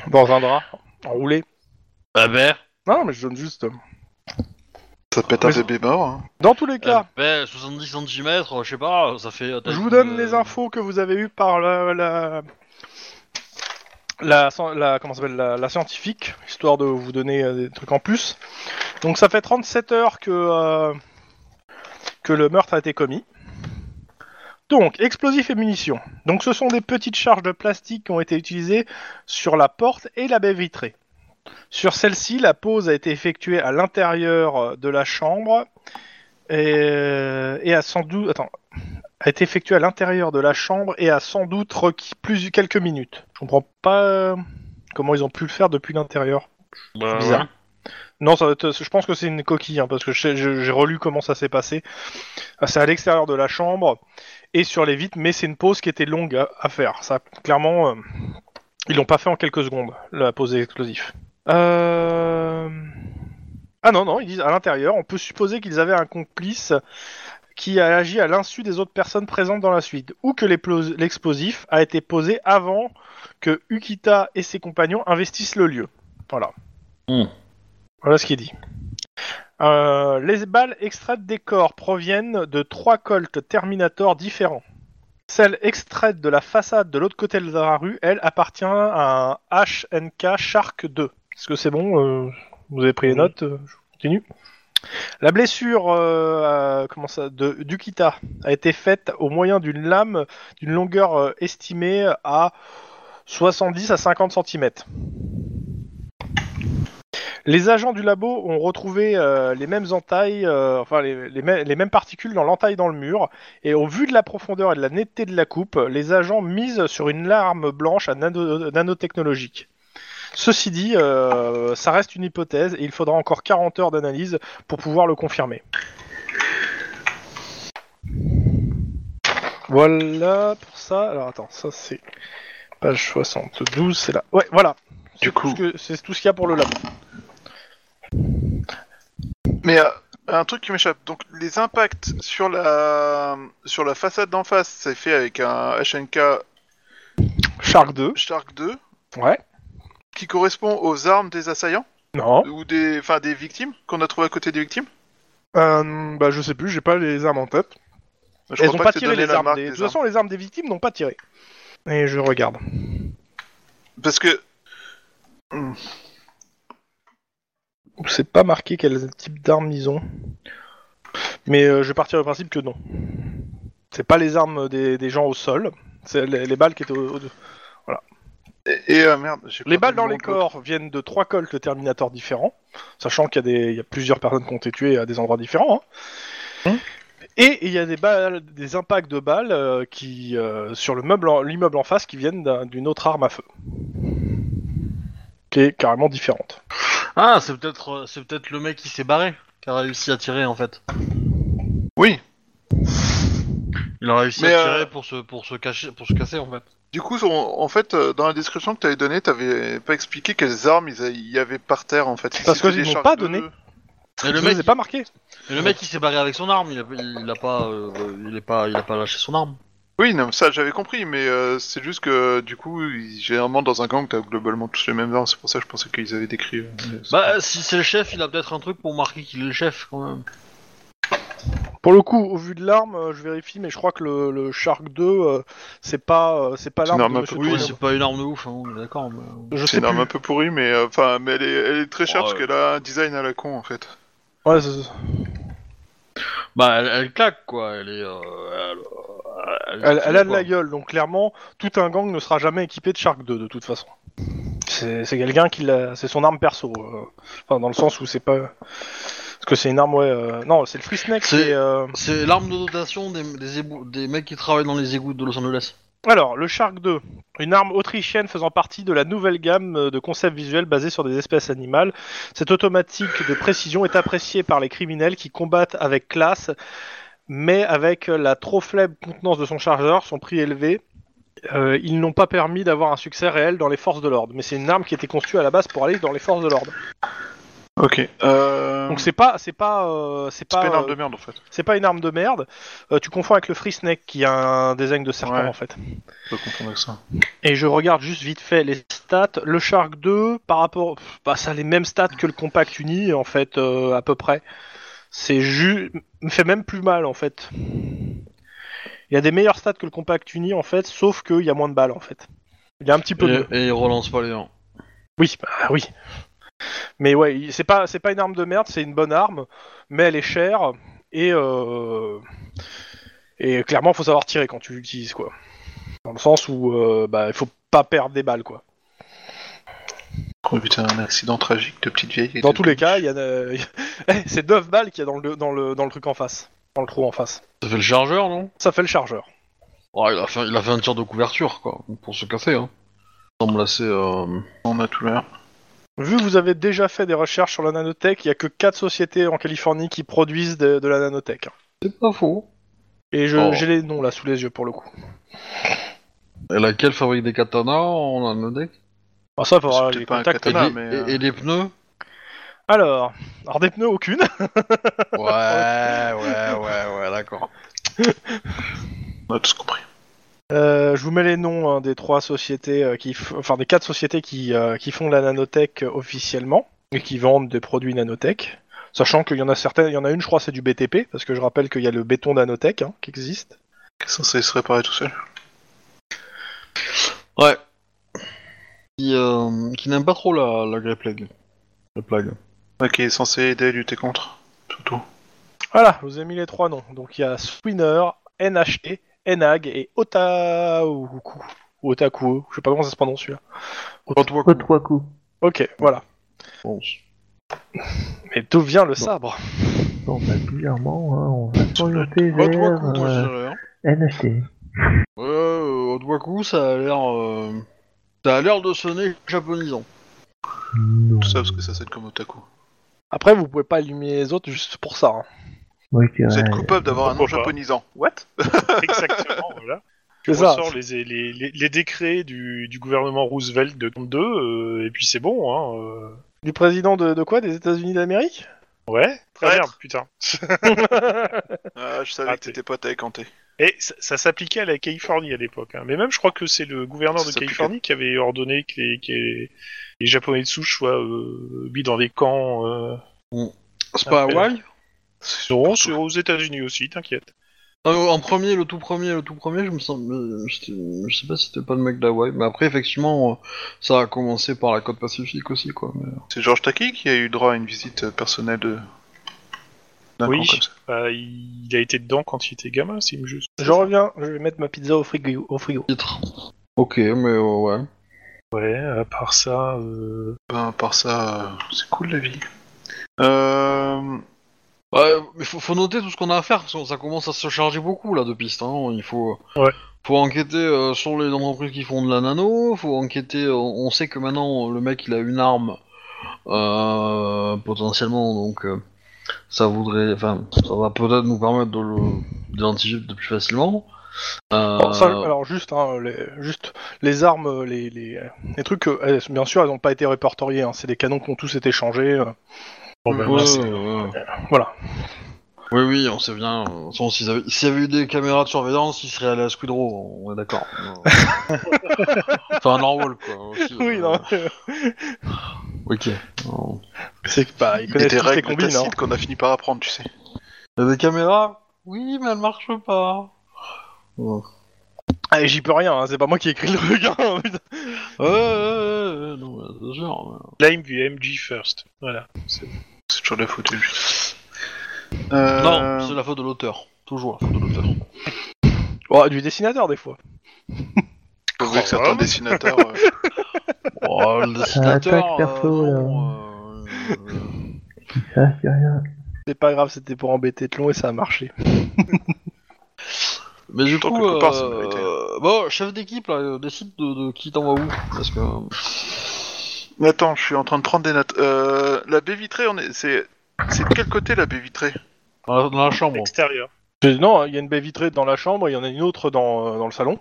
Dans un drap, enroulé. Bah ben, Non, mais je donne juste. Ça peut être un Mais- bébé mort. Hein. Dans tous les cas, ben, 70 cm, je sais pas, ça fait... je vous donne les infos que vous avez eues par la, la, la, la- comment ça s'appelle, la, la scientifique, histoire de vous donner euh, des trucs en plus. Donc, ça fait 37 heures que euh, que le meurtre a été commis. Donc, explosifs et munitions. Donc, ce sont des petites charges de plastique qui ont été utilisées sur la porte et la baie vitrée. Sur celle-ci, la pose a été effectuée à l'intérieur de la chambre et, et a sans doute, attends, a été effectuée à l'intérieur de la chambre et a sans doute requis plus quelques minutes. Je comprends pas euh, comment ils ont pu le faire depuis l'intérieur. Bah, bizarre. ouais. Non, ça je pense que c'est une coquille, hein, parce que j'ai relu comment ça s'est passé. Ah, C'est à l'extérieur de la chambre et sur les vitres, mais c'est une pause qui était longue à, à faire. Ça, clairement, euh, ils l'ont pas fait en quelques secondes, la pause des explosifs. Euh... Ah non, non, ils disent à l'intérieur, on peut supposer qu'ils avaient un complice qui a agi à l'insu des autres personnes présentes dans la suite, ou que l'explosif a été posé avant que Ukita et ses compagnons investissent le lieu. Voilà. Hmm. Voilà ce qu'il dit. Euh, les balles extraites des corps proviennent de trois Colt Terminator différents. Celle extraite de la façade de l'autre côté de la rue, elle, appartient à un HNK Shark 2. Est-ce que c'est bon euh, Vous avez pris les notes euh, Je continue. La blessure euh, comment ça, de d'Ukita a été faite au moyen d'une lame d'une longueur estimée à 70 à 50 cm. Les agents du labo ont retrouvé euh, les mêmes entailles, euh, enfin les, les mê- les mêmes particules dans l'entaille dans le mur, et au vu de la profondeur et de la netteté de la coupe, les agents misent sur une larme blanche à nano- nanotechnologique. Ceci dit, euh, ça reste une hypothèse et il faudra encore 40 heures d'analyse pour pouvoir le confirmer. Voilà pour ça. Alors attends, ça c'est page 72, c'est là. Ouais, voilà. Du tout coup- ce que- c'est tout ce qu'il y a pour le labo. Mais euh, un truc qui m'échappe. Donc les impacts sur la sur la façade d'en face, c'est fait avec un HNK Shark 2. Shark 2 Ouais. qui correspond aux armes des assaillants? Non. ou des enfin des victimes? Qu'on a trouvé à côté des victimes? Euh, bah je sais plus, j'ai pas les armes en tête. Je Elles crois ont pas tiré les la armes. marque Des... des De toute façon, les armes des victimes n'ont pas tiré. Et je regarde. Parce que C'est pas marqué quel type d'armes ils ont. Mais euh, je vais partir du principe que non. C'est pas les armes des, des gens au sol. C'est les, les balles qui étaient au, au- et, et, euh, merde, j'ai Les pas balles vu dans le les nom de l'autre. corps viennent de trois colts Terminator différents, sachant qu'il y, a des- il y a plusieurs personnes qui ont été tuées à des endroits différents. hein. Hum. Et il y a des balles, des impacts de balles euh, qui euh, sur le meuble, en- l'immeuble en face, qui viennent d'un- d'une autre arme à feu, qui est carrément différente. Ah, c'est peut-être euh, c'est peut-être le mec qui s'est barré, qui a réussi à tirer en fait. Oui. Il a réussi Mais, à euh, tirer pour se pour se cacher pour se casser en fait. Du coup, on- en fait, euh, dans la description que tu avais donnée, t'avais pas expliqué quelles armes il y avait par terre en fait. Parce que c'était ils des n'ont pas 2, donné. Et le mec, les ai pas marqué. et le mec il s'est barré avec son arme, il a, il a pas euh, il est pas il a pas lâché son arme. Oui, non, ça j'avais compris, mais euh, c'est juste que du coup, ils- généralement dans un gang, t'as globalement tous les mêmes armes. C'est pour ça que je pensais qu'ils avaient décrit. euh, mais c'est- Bah si c'est le chef, il a peut-être un truc pour marquer qu'il est le chef quand même. Pour le coup, au vu de l'arme, euh, je vérifie, mais je crois que le, le Shark 2, euh, c'est pas, euh, c'est pas C'est l'arme arme de Monsieur Oui, c'est pas une arme de ouf, hein, on est d'accord. Mais... Je c'est sais une arme un peu pourrie, mais euh, enfin, mais elle est, elle est très chère parce qu'elle a un design à la con en fait. Ouais, c'est- Bah elle, elle claque quoi, elle est. Euh, elle, elle, Elle, elle a de la gueule, donc clairement, tout un gang ne sera jamais équipé de Shark 2 de toute façon. C'est c'est quelqu'un qui l'a, c'est son arme perso. euh, Enfin, dans le sens où c'est pas, parce que c'est une arme, ouais. euh, Non, c'est le Free Snake. C'est- et, euh, C'est l'arme de dotation des, des, ébou- des mecs qui travaillent dans les égouts de Los Angeles. Alors, le Shark 2, une arme autrichienne faisant partie de la nouvelle gamme euh, de concepts visuels basés sur des espèces animales. Cette automatique de précision est appréciée par les criminels qui combattent avec classe, mais avec la trop faible contenance de son chargeur, son prix élevé. euh, ils n'ont pas permis d'avoir un succès réel dans les forces de l'ordre, mais c'est une arme qui était conçue à la base pour aller dans les forces de l'ordre. Ok. Euh... Donc c'est pas, c'est pas, euh, c'est pas, pas une arme euh, de merde en fait. c'est pas une arme de merde. Euh, tu confonds avec le Free Snake qui a un design de serpent Ouais. en fait. Je peux confondre avec ça. Et je regarde juste vite fait les stats. Le Shark 2, par rapport. Bah, ça a les mêmes stats que le Compact Uni, en fait, euh, à peu près. C'est juste. me fait même plus mal, en fait. Il y a des meilleurs stats que le Compact Uni, en fait, sauf qu'il y a moins de balles, en fait. Il y a un petit peu de. Et, il relance pas les dents. Oui, bah oui. Mais ouais, c'est pas, c'est pas une arme de merde, c'est une bonne arme, mais elle est chère et. Euh... Et clairement, faut savoir tirer quand tu l'utilises, quoi. Dans le sens où, euh, bah, il faut pas perdre des balles, quoi. Éviter un accident tragique de petite vieille. et Dans tous les cas, il y a, euh, Eh, c'est 9 balles qu'il y a dans le, dans le dans le truc en face, dans le trou en face. Ça fait le chargeur, non? Ça fait le chargeur. Ouais, il a, fait, il a fait un tir de couverture, quoi, pour café, hein. Ça semble assez... Euh... On a tout l'air. Vu que vous avez déjà fait des recherches sur la nanotech, il y a que 4 sociétés en Californie qui produisent de, de la nanotech. C'est pas faux. Et je- Oh. j'ai les noms là sous les yeux pour le coup. Et laquelle fabrique des katanas en anodec Alors ça, il les peut-être pas un et, des- mais, euh, et- et des pneus? Alors, alors des pneus aucune. Ouais, ouais, ouais, ouais, d'accord. On a tous compris. Euh, je vous mets les noms hein, des trois sociétés euh, qui, f- enfin des quatre sociétés qui, euh, qui font de la nanotech euh, officiellement et qui vendent des produits nanotech. Sachant qu'il y en a certaines, il y en a une, je crois, c'est du BTP, parce que je rappelle qu'il y a le béton nanotech hein, qui existe. Qui est censé se réparer tout seul. Ouais. Qui, euh, qui n'aime pas trop la, la Grey Plague. La plague. Ouais, qui est censé aider à lutter contre. Surtout. Voilà, je vous ai mis les trois noms. Donc il y a Swinner, NHT, Enag et Otaku. Ou Otaku, je sais pas comment ça se prononce celui-là. Trois coups. Ok, voilà. Bon. Mais d'où vient le sabre? Bon, bah, bizarrement, hein, on va s'orienter vers je euh. Ouais, euh, Odwaku, ça a l'air... euh, Ça a l'air de sonner japonisant. Tout ça parce que ça sonne comme otaku. Après, vous pouvez pas allumer les autres juste pour ça. hein. Vous êtes coupable d'avoir un nom pourquoi pas. japonisant. What? Exactement, voilà. C'est On ça. sort les, les, les, les décrets du, du gouvernement Roosevelt de 32, euh, et puis c'est bon, hein. euh. Du président de, de quoi? Des États-Unis d'Amérique? Ouais, très Traître. bien, putain. Ah, je savais Ah, que t'étais pote avec Hanté. Et ça, ça s'appliquait à la Californie à l'époque. hein. Mais même, je crois que c'est le gouverneur Ça de. Californie qui avait ordonné que les, que les, les Japonais de souche soient euh, mis dans des camps. Euh... C'est pas Après. Hawaï? Non, c'est aux États-Unis aussi, t'inquiète. Euh, En premier, le tout premier, le tout premier, je me sens... euh, j'étais- Je sais pas si c'était pas le mec d'Hawaï, mais après, effectivement, euh, ça a commencé par la côte pacifique aussi, quoi. Mais... C'est Georges Taki qui a eu droit à une visite euh, personnelle de. Oui. Bah, il, a été dedans quand il était gamin, c'est juste. Je reviens, je vais mettre ma pizza au frigo. Au frigo. Ok, mais euh, ouais. Ouais, à part ça, euh... Ben, à part ça, euh, c'est cool la vie. Euh... Ouais, mais faut, faut noter tout ce qu'on a à faire, parce que ça commence à se charger beaucoup là de pistes. Hein. Il faut, Ouais. faut enquêter euh, sur les entreprises qui font de la nano. Faut enquêter. euh, on sait que maintenant le mec il a une arme euh, potentiellement, donc euh, ça voudrait, enfin, ça va peut-être nous permettre de de plus facilement. Euh, Alors, ça, alors juste, hein, les, juste les armes, les, les, les trucs, euh, elles- bien sûr, elles n'ont pas été répertoriées. hein. C'est des canons qui ont tous été changés. euh. bon, ouais, là, c'est- ouais. Voilà. Oui, oui, on sait bien. S'il y, avait- s'il y avait eu des caméras de surveillance, il serait allé à Squid Row, on est d'accord. enfin, un Norwal, quoi. Aussi, Oui, euh, non. Ok. Non. C'est que bah, Il y a des règles combines. hein. qu'on a fini par apprendre, tu sais. Il y a des caméras Oui, mais elles marchent pas. Ouais, Ah, et j'y peux rien. hein, C'est pas moi qui ai écrit le truc. hein, putain. ouais, ouais, ouais, non, mais c'est sûr. Blame the MG first. Voilà. C'est- toujours de la faute. Euh... Non, c'est la faute de l'auteur. Toujours la faute de l'auteur. Oh, du dessinateur des fois. Que certains dessinateurs. euh, Oh, le dessinateur. perso, euh, euh, euh, c'est rien. C'est pas grave, c'était pour embêter Tlon et ça a marché. Mais du coup, part, euh, méritait. bon, chef d'équipe, là, euh, décide de, de qui t'envoie où Parce que. Mais attends, je suis en train de prendre des notes. Euh, la baie vitrée, on est... c'est c'est de quel côté la baie vitrée? Dans la, dans la chambre. Extérieur. Non, il y a une baie vitrée dans la chambre et il y en a une autre dans, euh, dans le salon.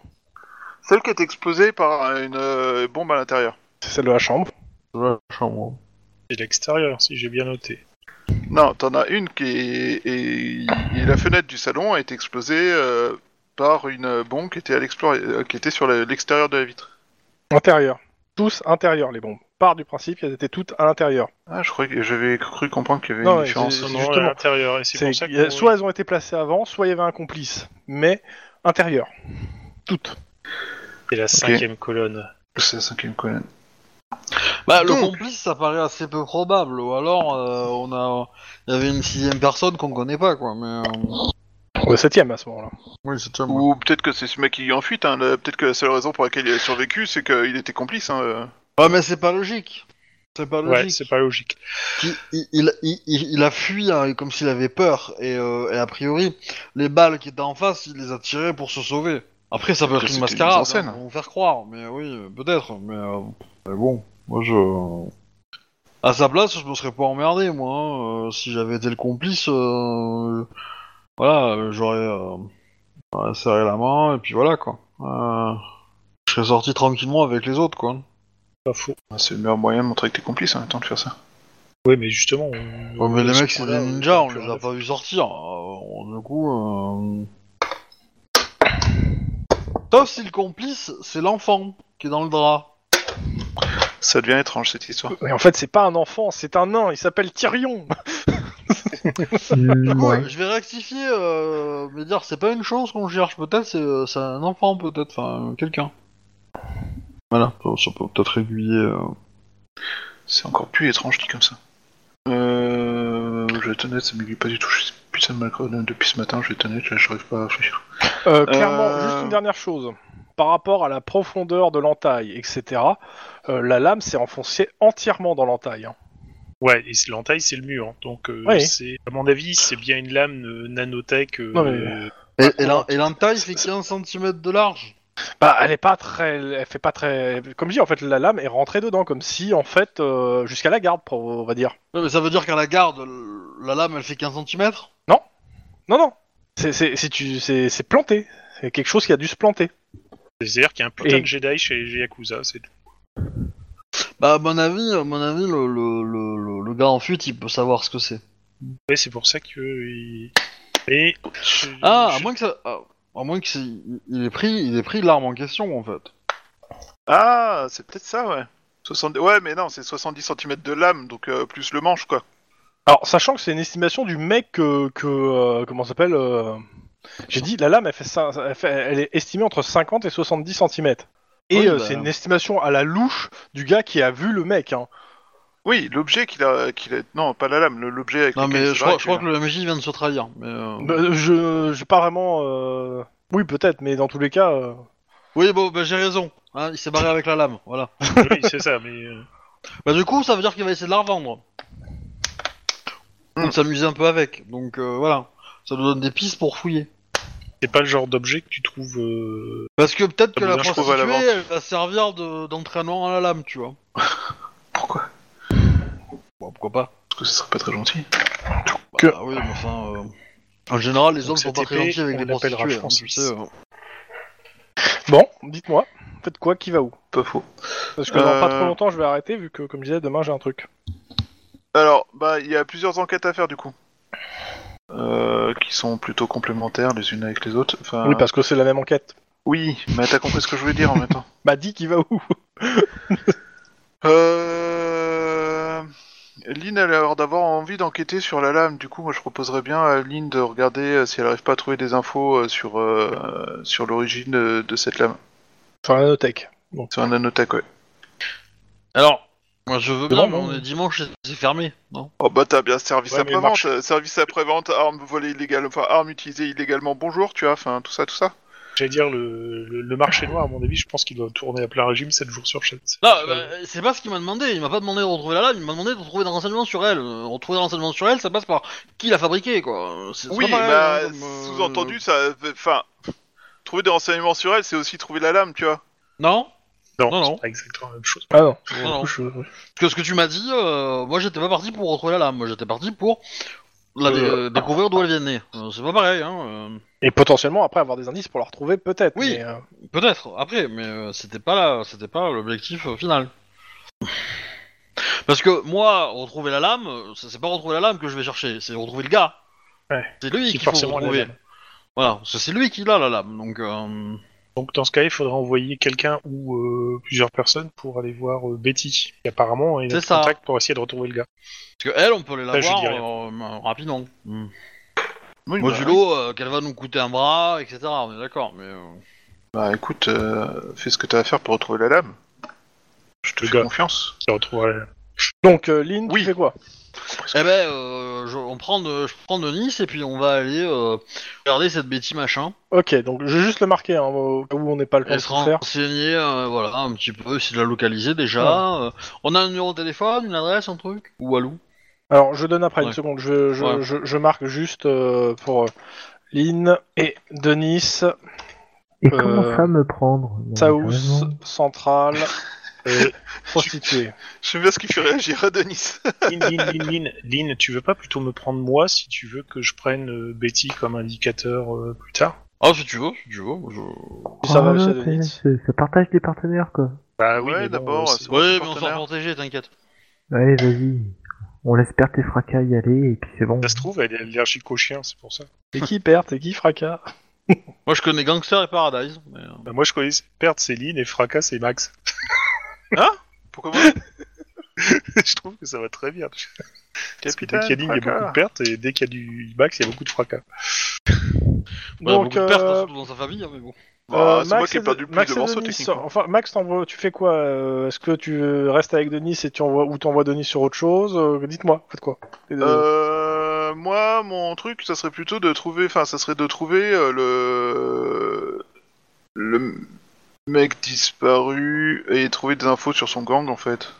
Celle qui est explosée par une euh, bombe à l'intérieur. C'est celle de la chambre. Dans la chambre. C'est l'extérieur, si j'ai bien noté. Non, t'en as une qui est... Et... et la fenêtre du salon a été explosée euh, par une bombe qui était, à euh, qui était sur l'extérieur de la vitre. Intérieur. Tous intérieurs, les bombes. Part du principe qu'elles étaient toutes à l'intérieur. Ah, je croyais que j'avais cru comprendre qu'il y avait Non, une ouais, différence. c'est- Non, non, justement. à l'intérieur. A-. Soit elles ont été placées avant, soit il y avait un complice. Mais intérieur. Toutes. C'est la cinquième colonne. C'est la cinquième colonne. Bah, le Donc. complice, ça paraît assez peu probable. Ou alors, euh, on a. Il y avait une sixième personne qu'on connaît pas, quoi. Mais. euh, Le septième à ce moment-là. Oui, c'est ça. Ou peut-être que c'est ce mec qui est en fuite. Hein. le- Peut-être que la seule raison pour laquelle il a survécu, c'est qu'il était complice. Hein. euh. Ouais, mais c'est pas logique. C'est pas Ouais, logique. c'est pas logique. il, il, il, il- il a fui hein, comme s'il avait peur et, euh, et a priori les balles qui étaient en face il les a tirées pour se sauver. Après ça peut être une une mascarade, en scène. hein, pour vous faire croire, mais oui peut-être, mais, euh, mais bon, moi je... À sa place je me serais pas emmerdé moi, hein, euh, si j'avais été le complice, euh, voilà, j'aurais euh, serré la main et puis voilà quoi. Euh, je serais sorti tranquillement avec les autres quoi. Pas faux. Ah, C'est le meilleur moyen de montrer que t'es complice, hein, temps de faire ça. Ouais, mais justement. on- Ouais, mais les mecs, c'est des ninjas, on les a pas vus sortir. Du coup. Sauf si le complice, c'est l'enfant qui est dans le drap. Ça devient étrange cette histoire. Mais en fait, c'est pas un enfant, c'est un nain, il s'appelle Tyrion Hmm, Du coup, ouais. je vais rectifier, euh, mais dire, c'est pas une chose qu'on cherche, peut-être, c'est euh, c'est un enfant, peut-être, enfin, quelqu'un. Voilà, ça, ça peut peut-être aiguiller. euh. C'est encore plus étrange dit comme ça. Euh, je vais être honnête, ça m'aiguille pas du tout. Je suis putain de mal depuis ce matin, je vais être honnête, là, j'arrive pas à réfléchir. Euh, Clairement, Euh. juste une dernière chose. Par rapport à la profondeur de l'entaille, etc., euh, la lame s'est enfoncée entièrement dans l'entaille. hein. Ouais, et c'est- l'entaille, c'est le mur. hein. Donc, euh, Oui. c'est, à mon avis, c'est bien une lame euh, nanotech. euh, Non, mais- Et, et l'en- et l'entaille fait 15 cm de large. Bah, elle est pas très, elle fait pas très, comme je dis, en fait, la lame est rentrée dedans, comme si, en fait, euh, jusqu'à la garde, pour- on va dire. Ouais, mais ça veut dire qu'à la garde, l- la lame, elle fait 15 cm Non, non, c'est, c'est, c'est, tu- c'est, c'est planté. C'est quelque chose qui a dû se planter. C'est-à-dire qu'il y a un putain Et- de Jedi chez Yakuza, c'est tout. Bah, à mon avis, à mon avis le, le, le, le- le gars en fuite, il peut savoir ce que c'est. Ouais, c'est pour ça que. il- Et. je- Ah, à moins que ça... ah, À moins que c'est... il ait pris, il ait pris l'arme en question, en fait. Ah, c'est peut-être ça, ouais. 70... Ouais, mais non, c'est 70 cm de lame, donc euh, plus le manche, quoi. Alors, sachant que c'est une estimation du mec que, que euh, comment ça s'appelle euh, J'ai dit, la lame, elle, fait, cin- elle, fait- elle est estimée entre 50 et 70 cm. Et Oui, euh, bah. c'est une estimation à la louche du gars qui a vu le mec. Hein. Oui, l'objet qu'il a, qu'il a... Non, pas la lame, l'objet avec Non, mais je crois, je crois que le MJ vient de se trahir. Mais, euh, Bah, je, j'ai pas vraiment. euh, Oui, peut-être, mais dans tous les cas. euh, Oui, bon, bah, j'ai raison. Hein, il s'est barré avec la lame, voilà. oui, c'est ça, mais. euh, Bah, du coup, ça veut dire qu'il va essayer de la revendre. Ou de s'amuser un peu avec. Donc, euh, voilà. Ça nous donne des pistes pour fouiller. C'est pas le genre d'objet que tu trouves. euh, Parce que peut-être que la bien, je trouve à la prostituée, vente. elle va servir de- d'entraînement à la lame, tu vois. Pourquoi? Bon, pourquoi pas Parce que ce serait pas très gentil. Bah, Que- oui, mais enfin... euh, En général, les Donc hommes sont cette pas très épée, gentils avec on les l'appellera prostituées, hein, tu Francis. sais. euh. Bon, dites-moi. Faites quoi Qui va où? Pas faux. Parce que dans pas Euh. trop longtemps, je vais arrêter, vu que, comme je disais, demain j'ai un truc. Alors, bah, il y a plusieurs enquêtes à faire, du coup. Euh, qui sont plutôt complémentaires les unes avec les autres. Enfin, Oui, parce que c'est la même enquête. oui, mais t'as compris ce que je voulais dire en même temps. Bah, dis qui va où Euh... Lynn a l'air d'avoir envie d'enquêter sur la lame. Du coup, moi, je proposerais bien à Lynn de regarder euh, si elle arrive pas à trouver des infos euh, sur euh, sur l'origine de, de cette lame. Sur la nanotech. Sur un nanotech, ouais. Alors, moi je veux bien, mais bon. on est dimanche, c'est- fermé, non? Oh bah t'as bien service Ouais, mais après-vente, marche. euh, service après-vente, arme volée illégale, enfin arme utilisée illégalement, bonjour, tu vois, enfin tout ça, tout ça. J'allais dire, le, le, le marché noir, à mon avis, je pense qu'il doit tourner à plein régime 7 jours sur 7. Non, bah, c'est pas ce qu'il m'a demandé. Il m'a pas demandé de retrouver la lame, il m'a demandé de retrouver des renseignements sur elle. Euh, retrouver des renseignements sur elle, ça passe par qui l'a fabriquée, quoi. C'est- c'est Oui, pas pareil, bah hein, comme, euh, sous-entendu, ça, enfin, trouver des renseignements sur elle, c'est aussi trouver la lame, tu vois. Non? Non, Non, non. c'est pas exactement la même chose. Ah non. Non, non. Je- Parce que ce que tu m'as dit, euh, moi j'étais pas parti pour retrouver la lame. Moi j'étais parti pour la Euh. euh, découvrir d'où elle venait. Euh, c'est pas pareil, hein. Et potentiellement, après, avoir des indices pour la retrouver, peut-être. Oui. mais, euh, Peut-être, après, mais euh, c'était pas là, c'était pas l'objectif euh, final. Parce que moi, retrouver la lame, c'est pas retrouver la lame que je vais chercher, c'est retrouver le gars. Ouais. C'est lui Qui faut retrouver. lame. Voilà, c'est lui qui l'a la lame, donc. Donc dans ce cas, il faudrait envoyer quelqu'un ou euh, plusieurs personnes pour aller voir euh, Betty, qui apparemment est notre ça. contact pour essayer de retrouver le gars. Parce que elle, on peut je l'avoir dis rien. euh, rapidement. Mm. Oui, Modulo, euh, qu'elle va nous coûter un bras, etc. On est d'accord, mais. euh, Bah écoute, euh, fais ce que t'as à faire pour retrouver la lame. Je te Le fais gars. confiance. Qui retrouverait... Donc, euh, Lynn, Oui. tu fais quoi? Eh ben, euh, je, on prend de, je prends Denis et puis on va aller euh, regarder cette Betty machin. Ok, donc je vais juste le marquer hein, au cas où on n'est pas le temps de se faire. renseigner, euh, voilà, un petit peu, essayer de la localiser déjà. Euh, on a un numéro de téléphone, une adresse, un truc Ou Walou? Alors je donne après Ouais. une seconde, je, je, Ouais. je, je marque juste euh, pour euh, Lynn et Denis, Et Euh, comment ça me prendre? South. Central et prostituée. J'aime bien ce qui fait réagir à Denis. Lynn, Lynn, Lynn, Lynn, tu veux pas plutôt me prendre moi si tu veux que je prenne euh, Betty comme indicateur euh, plus tard? Ah, si tu veux, si tu veux. Je... Ça va aussi à là, Denis. c'est- Ça partage des partenaires, quoi. Bah Ouais, mais bon, d'abord, euh, c'est- c'est- Ouais, Oui, mais on partenaire. s'en protéger, t'inquiète. Allez, vas-y. On laisse perdre tes fracas y aller, et puis c'est bon. ça se trouve, elle est allergique aux chiens, c'est pour ça. Et qui perd et qui fracas? Moi, je connais Gangster et Paradise. Mais, euh, Bah, moi, je connais Perte, c'est Lynn et Fracas, c'est Max. Pourquoi moi je trouve que ça va très bien. Parce que dès qu'il y a Lynn, il y a beaucoup de pertes, et dès qu'il y a du Max, il y a beaucoup de fracas. ouais, Donc, beaucoup de pertes, euh, surtout dans sa famille, hein, mais bon. Bah, Euh, C'est moi Max qui ai et- perdu le plus Max de et morceaux Denis, techniquement. Enfin, Max, t'envoies- tu fais quoi euh, Est-ce que tu restes avec Denis et tu envoies ou t'envoies Denis sur autre chose Euh, Dites-moi, faites quoi Les deux. Euh, moi, mon truc, ça serait plutôt de trouver, enfin, ça serait de trouver euh, le le mec disparu et trouver des infos sur son gang en fait.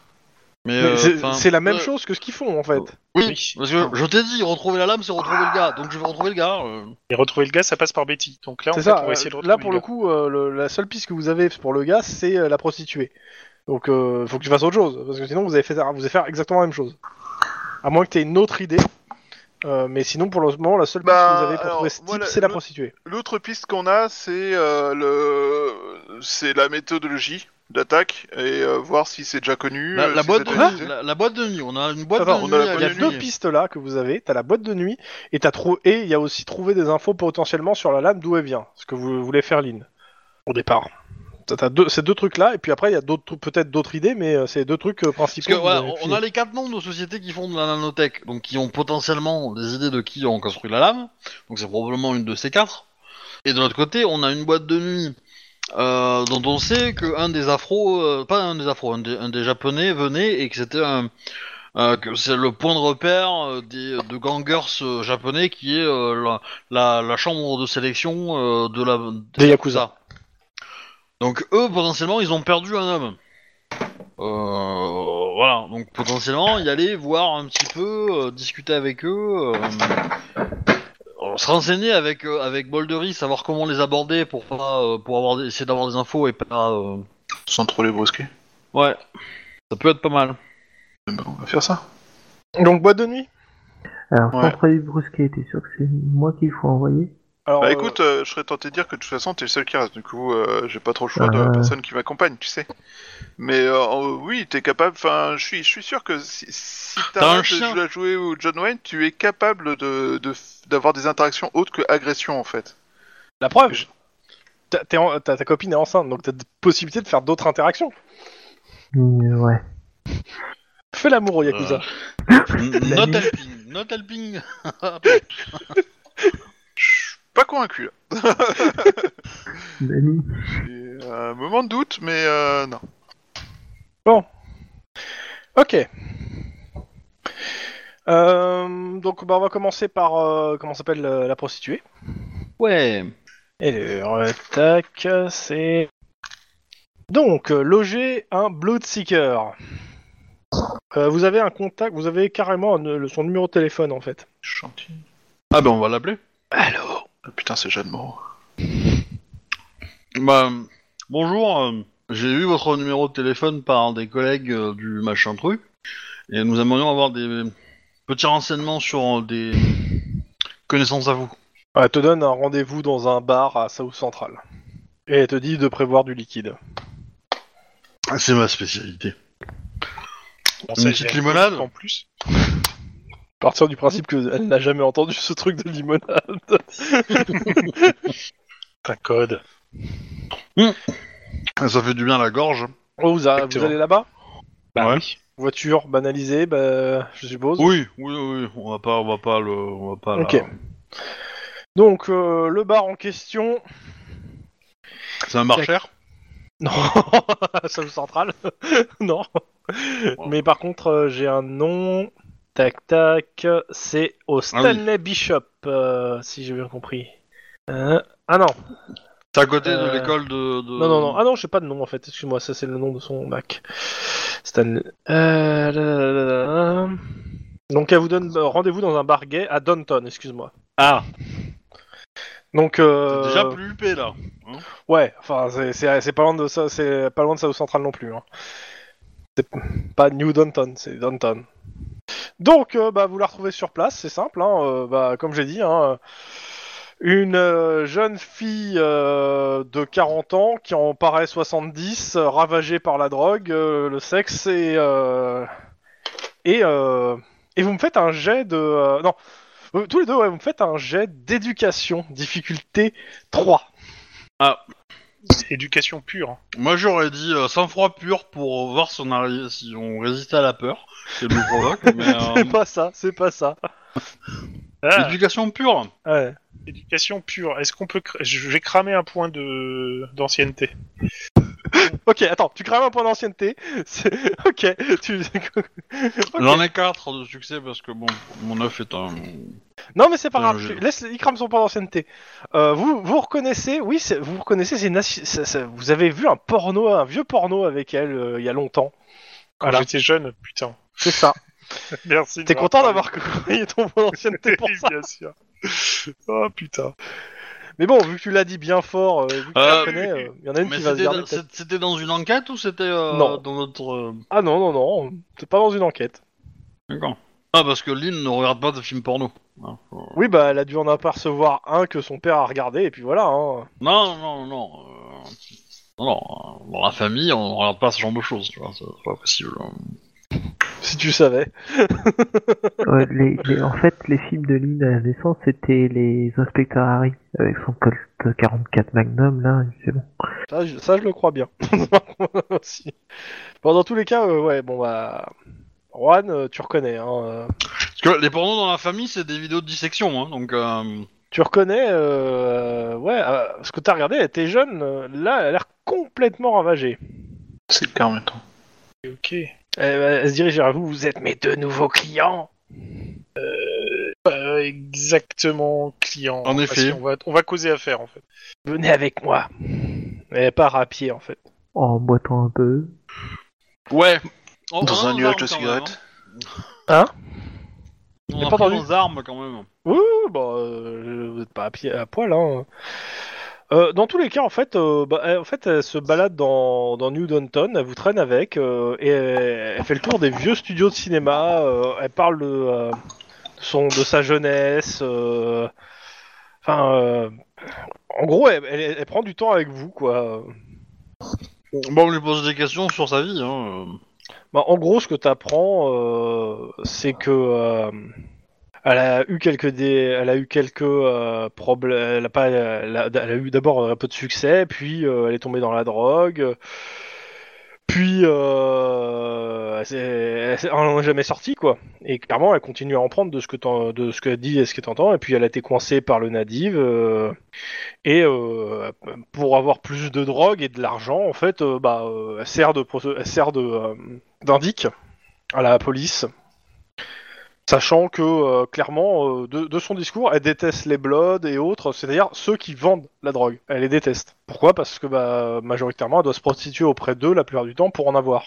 Mais, Mais euh, c'est enfin, c'est la même ouais. chose que ce qu'ils font en fait. Oui, Oui. parce que je t'ai dit, retrouver la lame, c'est retrouver le gars. Donc je vais retrouver le gars. euh. Et retrouver le gars, ça passe par Betty. Donc là, en C'est fait, ça. on va essayer de euh, retrouver Là pour le coup, euh, le- la seule piste que vous avez pour le gars, c'est euh, la prostituée. Donc euh, faut que tu fasses autre chose parce que sinon vous allez faire, vous allez faire exactement la même chose. À moins que tu aies une autre idée. Euh, mais sinon, pour le moment, la seule piste Bah, que vous avez pour trouver ce type, c'est la prostituée. L'autre piste qu'on a, c'est euh, le, c'est la méthodologie d'attaque et euh, voir si c'est déjà connu. La, euh, la si boîte de nuit, la, la boîte de nuit. On a une boîte Attends, de nuit. Il y a de deux nuit. pistes là que vous avez. T'as la boîte de nuit et t'as trou... et il y a aussi trouvé des infos potentiellement sur la lame d'où elle vient. Ce que vous voulez faire, Lynn, au départ. T'as- deux, ces deux trucs là et puis après il y a d'autres, peut-être d'autres idées, mais euh, c'est deux trucs euh, Parce principaux. que que voilà, avez on a les quatre noms de sociétés qui font de la nanotech, donc qui ont potentiellement des idées de qui ont construit la lame. Donc c'est probablement une de ces quatre. Et de l'autre côté, on a une boîte de nuit euh, dont on sait que un des afros, euh, pas un des afros, un des, un des japonais venait et que c'était un euh, que c'est le point de repère euh, des de gangers euh, japonais qui est euh, la, la, la chambre de sélection euh, de la Des Yakuza. Donc eux potentiellement ils ont perdu un homme. Euh, voilà, donc potentiellement y aller voir un petit peu, euh, discuter avec eux, euh, euh, se renseigner avec euh, avec Boldery, savoir comment les aborder pour pas euh, pour avoir des- essayer d'avoir des infos et pas euh, Sans trop les brusquer. ouais, ça peut être pas mal. Eh ben, on va faire ça. Donc boîte de nuit? Alors, Ouais. sans trop les brusquer, t'es sûr que c'est moi qu'il faut envoyer? Alors, Bah euh, écoute, euh, je serais tenté de dire que de toute façon t'es le seul qui reste, du coup euh, j'ai pas trop le choix de Euh. la personne qui m'accompagne, tu sais. Mais euh, euh, oui, t'es capable, enfin je suis, je suis sûr que si, si T'as un t'arrêtes de chien. jouer à jouer au John Wayne, tu es capable de de- d'avoir des interactions autres que agression en fait. la preuve. t'as- t'es en- ta, ta copine est enceinte, donc t'as des possibilités de faire d'autres interactions. Mm, Ouais. Fais l'amour au Yakuza. Not helping, not helping. Je suis pas convaincu là. Dani J'ai un moment de doute, mais euh, non. Ok. Euh, donc bah, on va commencer par euh, comment s'appelle euh, la prostituée. Ouais. Et le tac, c'est donc euh, loger un Bloodseeker. Euh, vous avez un contact, vous avez carrément un- le- son numéro de téléphone en fait. Gentil. Ah ben on va l'appeler. Allô. Ah, putain, c'est Jeanne Moreau. Bah, bonjour, euh, j'ai eu votre numéro de téléphone par des collègues euh, du machin truc, et nous aimerions avoir des petits renseignements sur euh, des connaissances à vous. Elle te donne un rendez-vous dans un bar à South Central. Et elle te dit de prévoir du liquide. C'est ma spécialité. Bon, Une petite limonade En plus. Partir du principe qu'elle n'a jamais entendu ce truc de limonade. Un code. Ça fait du bien à la gorge. Oh, vous, a- vous allez là-bas? Bah Ouais. oui. Voiture banalisée, bah, je suppose. Oui, oui, oui, on va pas, on va pas le, on va pas. la- Ok. Donc, euh, le bar en question. C'est un bar cher? Non, South Central. non. Mais par contre, euh, j'ai un nom. Tac tac, c'est au Stanley Bishop, euh, si j'ai bien compris. Euh, ah non, C'est à côté de Euh, l'école de, de- non non non, ah non, j'ai pas de nom en fait. Excuse-moi, ça c'est le nom de son Mac. Stanley. Euh, là, là, là, là, là. Donc elle vous donne euh, rendez-vous dans un bar gay à Downton, excuse-moi. Ah, Donc c'est euh, déjà plus huppé là. Ouais, enfin c'est- c'est c'est pas loin de ça, c'est pas loin de South Central non plus. Hein. C'est pas New Downton, c'est Downton. Donc euh, bah vous la retrouvez sur place, c'est simple. Hein, euh, bah comme j'ai dit, hein, une euh, jeune fille de 40 ans qui en paraît 70, euh, ravagée par la drogue, le sexe et et et vous me faites un jet de non. Tous les deux, ouais, vous me faites un jet d'éducation, difficulté 3. Éducation pure. Moi j'aurais dit euh, sang-froid pur pour voir si on, arrive, si on résiste à la peur qu'elle nous provoque. mais, euh, C'est pas ça, c'est pas ça. Ah, éducation pure. Ouais. éducation pure. Est-ce qu'on peut... cr- Je vais cramer un point de d'ancienneté. Ok, attends, tu crames un point d'ancienneté. C'est- Ok, tu. Ok. J'en ai 4 de succès parce que bon, mon œuf est un. Non, mais c'est pas Euh, grave. je- tu- Laisse, il crame son point d'ancienneté. Euh, vous, vous reconnaissez, oui, c'est- vous reconnaissez, c'est une assi- ça- ça- vous avez vu un porno, un vieux porno avec elle euh, il y a longtemps. Quand Voilà. j'étais jeune, putain. C'est ça. Merci. de T'es content d'avoir crayé ton point d'ancienneté pour Oui, ça. bien sûr. Oh putain. Mais bon, vu que tu l'as dit bien fort, euh, vu que tu Euh, la connais, euh, il y en a une Mais qui va se c'était garder. dans- peut-être. c'est- c'était dans une enquête ou c'était euh, Non. dans notre. euh, Ah non, non, non, c'est pas dans une enquête. D'accord. Ah, parce que Lynn ne regarde pas de films porno. Ah, faut- Oui, bah, elle a dû en apercevoir un que son père a regardé, et puis voilà. Hein. Non, non, non. euh, Non, non. euh, Dans la famille, on regarde pas ce genre de choses, tu vois. C'est c'est pas possible. hein. Si tu savais. Ouais, les, les- en fait, les films de Lynn à la naissance, c'était les inspecteurs Harry avec son Colt 44 Magnum, là, c'est bon. Ça, je, ça, je le crois bien. Aussi. Bon, dans tous les cas, euh, ouais, bon, bah. Juan, euh, tu reconnais, hein. euh, Parce que les pornos dans la famille, c'est des vidéos de dissection, hein, donc. euh, Tu reconnais, euh, ouais, euh, ce que t'as regardé, elle était jeune, euh, là, elle a l'air complètement ravagée. C'est le cas en même temps. Ok. Elle, elle se dirige vers vous, vous êtes mes deux nouveaux clients. Pas exactement client. En effet. si, on va, on va causer affaire en fait. Venez avec moi. Elle part à pied, en fait. En boitant un peu. Ouais. On- Dans on un nuage de cigarettes. Hein. On a pas pris nos armes quand même. Oui, bah, euh, vous n'êtes pas à, pied, à poil, hein. Euh, dans tous les cas, en fait, euh, bah, elle, en fait, elle se balade dans, dans New Downton, elle vous traîne avec, euh, et elle, elle fait le tour des vieux studios de cinéma, elle parle de, de son, de sa jeunesse, enfin, en gros, elle, elle- elle prend du temps avec vous, quoi. Bon, on lui pose des questions sur sa vie. Hein. Bah, en gros, ce que tu apprends, c'est que elle a eu quelques dé- elle a eu quelques euh, problèmes. Elle a eu d'abord un peu de succès, puis euh, elle est tombée dans la drogue. Puis euh, elle s'est- elle s'est- elle en est jamais sortie quoi. Et clairement, elle continue à en prendre de ce que t'en- de ce qu'elle dit et ce que t'entends. Et puis elle a été coincée par le Nadiv. euh, et euh, pour avoir plus de drogue et de l'argent, en fait, bah, elle sert de, elle sert de d'indic à la police, sachant que euh, clairement, euh, de, de son discours, elle déteste les Bloods et autres, c'est-à-dire ceux qui vendent la drogue. Elle les déteste. Pourquoi? Parce que bah, majoritairement, elle doit se prostituer auprès d'eux la plupart du temps pour en avoir.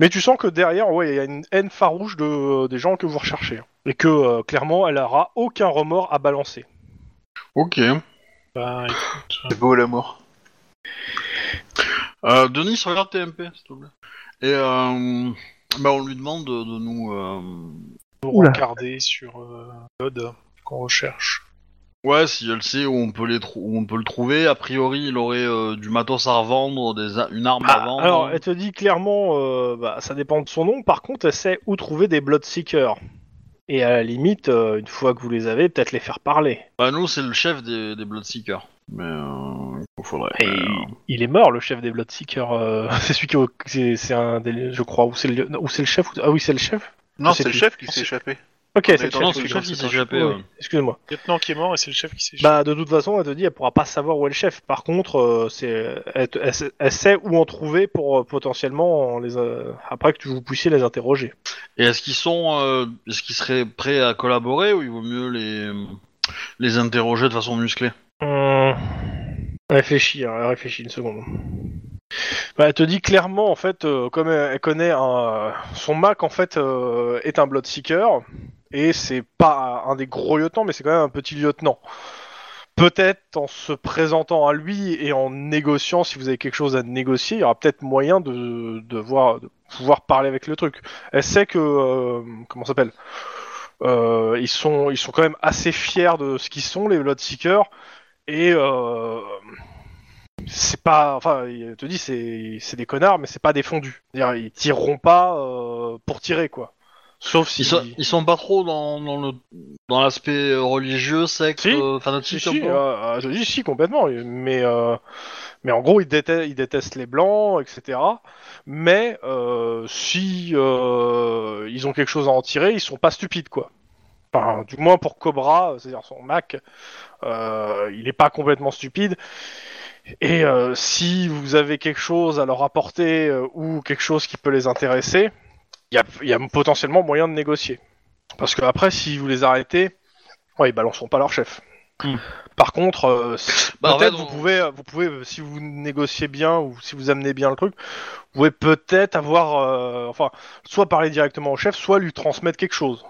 Mais tu sens que derrière, ouais, il y a une haine farouche de, des gens que vous recherchez. Et que euh, clairement, elle aura aucun remords à balancer. Ok. Bah, écoute. C'est beau l'amour. Euh, Denis, regarde TMP, s'il te plaît. Et euh, bah, on lui demande de, de nous. Regarder sur euh, code qu'on recherche. Ouais, si elle sait où on peut, les trou- où on peut le trouver. A priori, il aurait euh, du matos à revendre, des a- une arme à Ah, vendre. alors, elle te dit clairement, euh, bah, ça dépend de son nom. Par contre, elle sait où trouver des Bloodseekers. Et à la limite, euh, une fois que vous les avez, peut-être les faire parler. Bah, nous, c'est le chef des, des Bloodseekers. Mais euh, il faudrait. Et il est mort, le chef des Bloodseekers. euh, c'est celui qui, c'est, c'est un, des, je crois, ou c'est le, ou c'est le chef. ou- Ah oui, c'est le chef. Non, c'est le chef qui s'est échappé. Ok, c'est le chef. Qui s'est échappé. Oui, ouais. Excuse-moi. Le lieutenant qui est mort et c'est le chef qui s'est Bah, de toute façon, elle te dit, elle pourra pas savoir où est le chef. Par contre, euh, c'est, elle, sait- elle sait où en trouver pour euh, potentiellement les, euh, après que vous puissiez les interroger. Et est-ce qu'ils sont, euh, est-ce qu'ils seraient prêts à collaborer ou il vaut mieux les les interroger de façon musclée? Hum, Réfléchis, hein, réfléchis une seconde. Bah, elle te dit clairement, en fait, euh, comme elle, connaît un, son Mac, en fait, euh, est un Bloodseeker, et c'est pas un des gros lieutenants, mais c'est quand même un petit lieutenant. Peut-être en se présentant à lui et en négociant, si vous avez quelque chose à négocier, il y aura peut-être moyen de, de voir, de pouvoir parler avec le truc. Elle sait que, euh, comment s'appelle euh, Ils sont, ils sont quand même assez fiers de ce qu'ils sont, les Bloodseekers. Et euh, c'est pas, enfin, il te dit c'est c'est des connards, mais c'est pas des fondus. C'est-à-dire, ils tireront pas euh, pour tirer quoi. Sauf si. ils, sont, ils sont pas trop dans, dans le dans l'aspect religieux, secte, Si. euh, Si, fanatique. si, peu euh, euh, je dis si complètement, mais euh, mais en gros ils détestent, ils détestent les blancs, etc. Mais euh, si euh, ils ont quelque chose à en tirer, ils sont pas stupides quoi. Enfin, du moins pour Cobra, c'est-à-dire son Mac, euh, il est pas complètement stupide. Et euh, si vous avez quelque chose à leur apporter euh, ou quelque chose qui peut les intéresser, il y a, il y a potentiellement moyen de négocier. Parce que après, si vous les arrêtez, ouais, ils balanceront pas leur chef. Hmm. Par contre, euh, si- Bah, en peut-être fait, vous on- pouvez, vous pouvez, si vous négociez bien ou si vous amenez bien le truc, vous pouvez peut-être avoir, euh, enfin, soit parler directement au chef, soit lui transmettre quelque chose.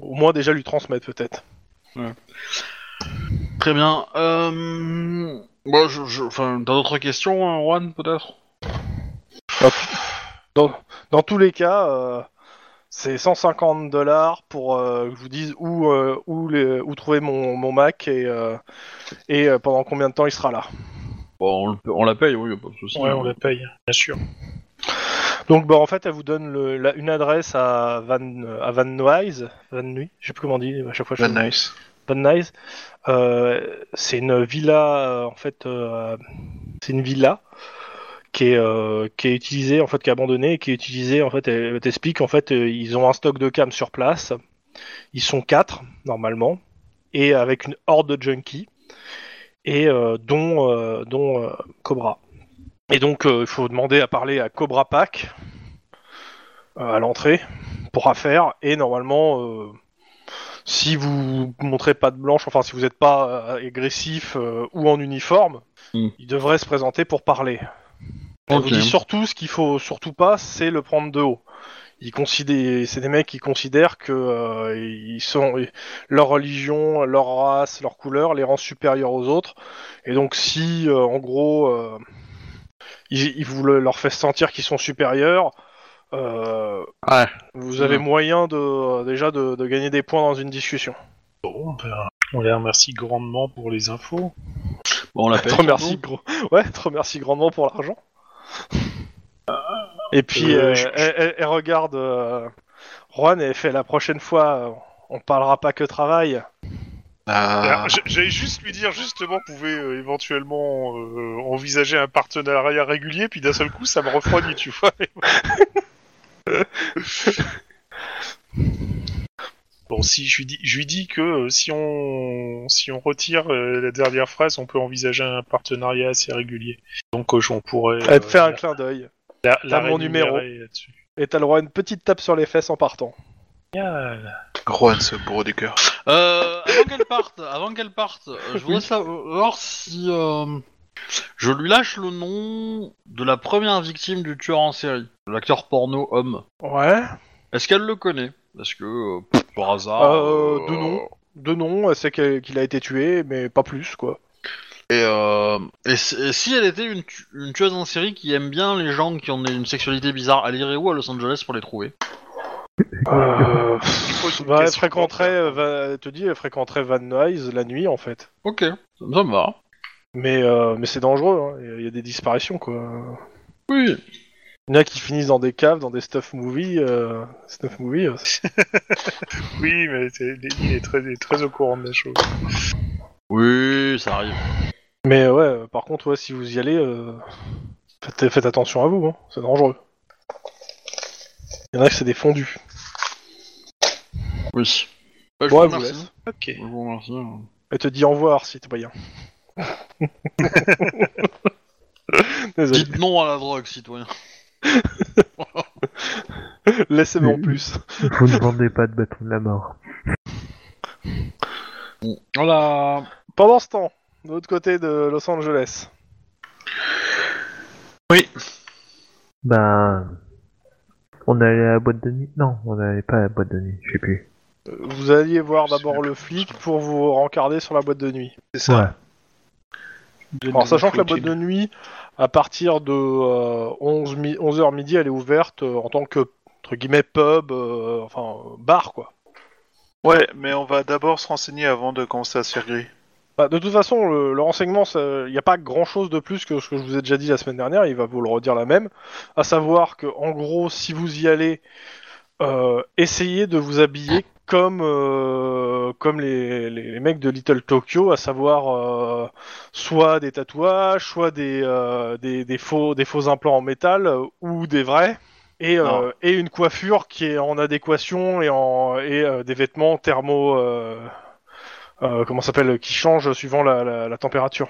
Au moins déjà lui transmettre peut-être. Très bien. Euh... Bon, je, je... Enfin, t'as d'autres questions, hein, Juan, peut-être? Dans tous les cas, euh, c'est 150 dollars pour euh, que je vous dise où, euh, où, les- où trouver mon, mon Mac et, euh, et euh, pendant combien de temps il sera là. Bon, on, le- on la paye, oui, y a pas de souci. Ouais, on la paye, bien sûr. Donc bah, en fait, elle vous donne le- la- une adresse à Van, à Van Nuys, Van Nuys, je sais plus comment on dit, à chaque fois je Van nice. Euh, c'est une villa, euh, en fait, euh, c'est une villa qui est, euh, qui est utilisée, en fait, qui est abandonnée qui est utilisée, en fait, elle t'explique, en fait, ils ont un stock de cam sur place, ils sont quatre, normalement, et avec une horde de junkies, et dont, dont Cobra. Et donc, il faut demander à parler à Cobra Pack à l'entrée pour affaire. Et normalement, si vous montrez pas de blanche, enfin si vous n'êtes pas euh, agressif euh, ou en uniforme, Mm. il devrait se présenter pour parler. On vous dit surtout ce qu'il faut surtout pas, c'est le prendre de haut. Ils considèrent, c'est des mecs qui considèrent que euh, ils sont leur religion, leur race, leur couleur les rend supérieurs aux autres. Et donc si euh, en gros euh, ils, ils vous le- leur fait sentir qu'ils sont supérieurs, Ouais. vous avez Ouais. moyen de déjà de, de gagner des points dans une discussion. Bon, ben, on les remercie grandement pour les infos. Bon, on la Je paye. te remercie, gros. Ouais, te remercie grandement pour l'argent. Et puis, Euh, euh, je- elle, elle- elle regarde euh, Juan et elle fait la prochaine fois, euh, on parlera pas que travail. Ah, J'allais juste lui dire, justement, pouvait euh, éventuellement euh, envisager un partenariat régulier, puis d'un seul coup, ça me refroidit, tu vois. bon, si je lui dis, je lui dis que euh, si on si on retire euh, la dernière phrase, on peut envisager un partenariat assez régulier. Donc, euh, on pourrait. Elle te fait un clin d'œil. la, t'as mon numéro. rémunérer là-dessus. Et t'as le droit à une petite tape sur les fesses en partant. Génial. Juan, ce bourreau du cœur. Euh, avant qu'elle parte, avant qu'elle parte, euh, je voudrais savoir si euh, je lui lâche le nom de la première victime du tueur en série, l'acteur porno homme. Ouais. Est-ce qu'elle le connaît? Est-ce que euh, pff, par hasard Euh, de nom. De nom, elle sait qu'il a été tué, mais pas plus, quoi. Et, euh, et, si- et si elle était une, tu- une tueuse en série qui aime bien les gens qui ont une sexualité bizarre, elle irait où à Los Angeles pour les trouver? Euh, pose une bah, elle question fréquenterait, pour euh, va- elle te dit, elle fréquenterait Van Nuys la nuit, en fait. Ok, ça me va. Mais, euh, mais c'est dangereux, hein. il y a- il y a des disparitions, quoi. Oui. Il y en a qui finissent dans des caves, dans des stuff movies. Euh... Stuff movies. euh, c'est- Oui, mais c'est- il est très, il est très au courant de la chose. Oui, ça arrive. Mais ouais, euh, par contre, ouais, si vous y allez, euh... faites, faites attention à vous, hein. c'est dangereux. Il y en a que c'est des fondus. Oui. Euh, je Ouais, vous vous remercie. laisse. Ok. Je vous remercie. Elle te dit au revoir, citoyen. Désolé, Dites non à la drogue, citoyen. laissez-moi en plus. Vous ne vendez pas de bâton de la mort. Voilà. Pendant ce temps, de l'autre côté de Los Angeles, Ben. On allait à la boîte de nuit? Non, on n'allait pas à la boîte de nuit, je sais plus. vous alliez voir d'abord le flic pour vous rencarder sur la boîte de nuit. C'est ça. Alors, sachant que la boîte de nuit, à partir de euh, 11 mi- 11h midi, elle est ouverte euh, en tant que, entre guillemets, pub, euh, enfin, euh, bar, quoi. Ouais, mais on va d'abord se renseigner avant de commencer à se faire griller. Bah, de toute façon, le, le renseignement, il n'y a pas grand chose de plus que ce que je vous ai déjà dit la semaine dernière, il va vous le redire la même. À savoir que, en gros, si vous y allez, euh, essayez de vous habiller comme, euh, comme les, les, les mecs de Little Tokyo, à savoir euh, soit des tatouages, soit des, euh, des, des faux, des faux implants en métal ou des vrais. Et, euh, Non. et une coiffure qui est en adéquation et, en, et euh, des vêtements thermo. euh, euh, comment ça s'appelle, qui change suivant la, la, la température.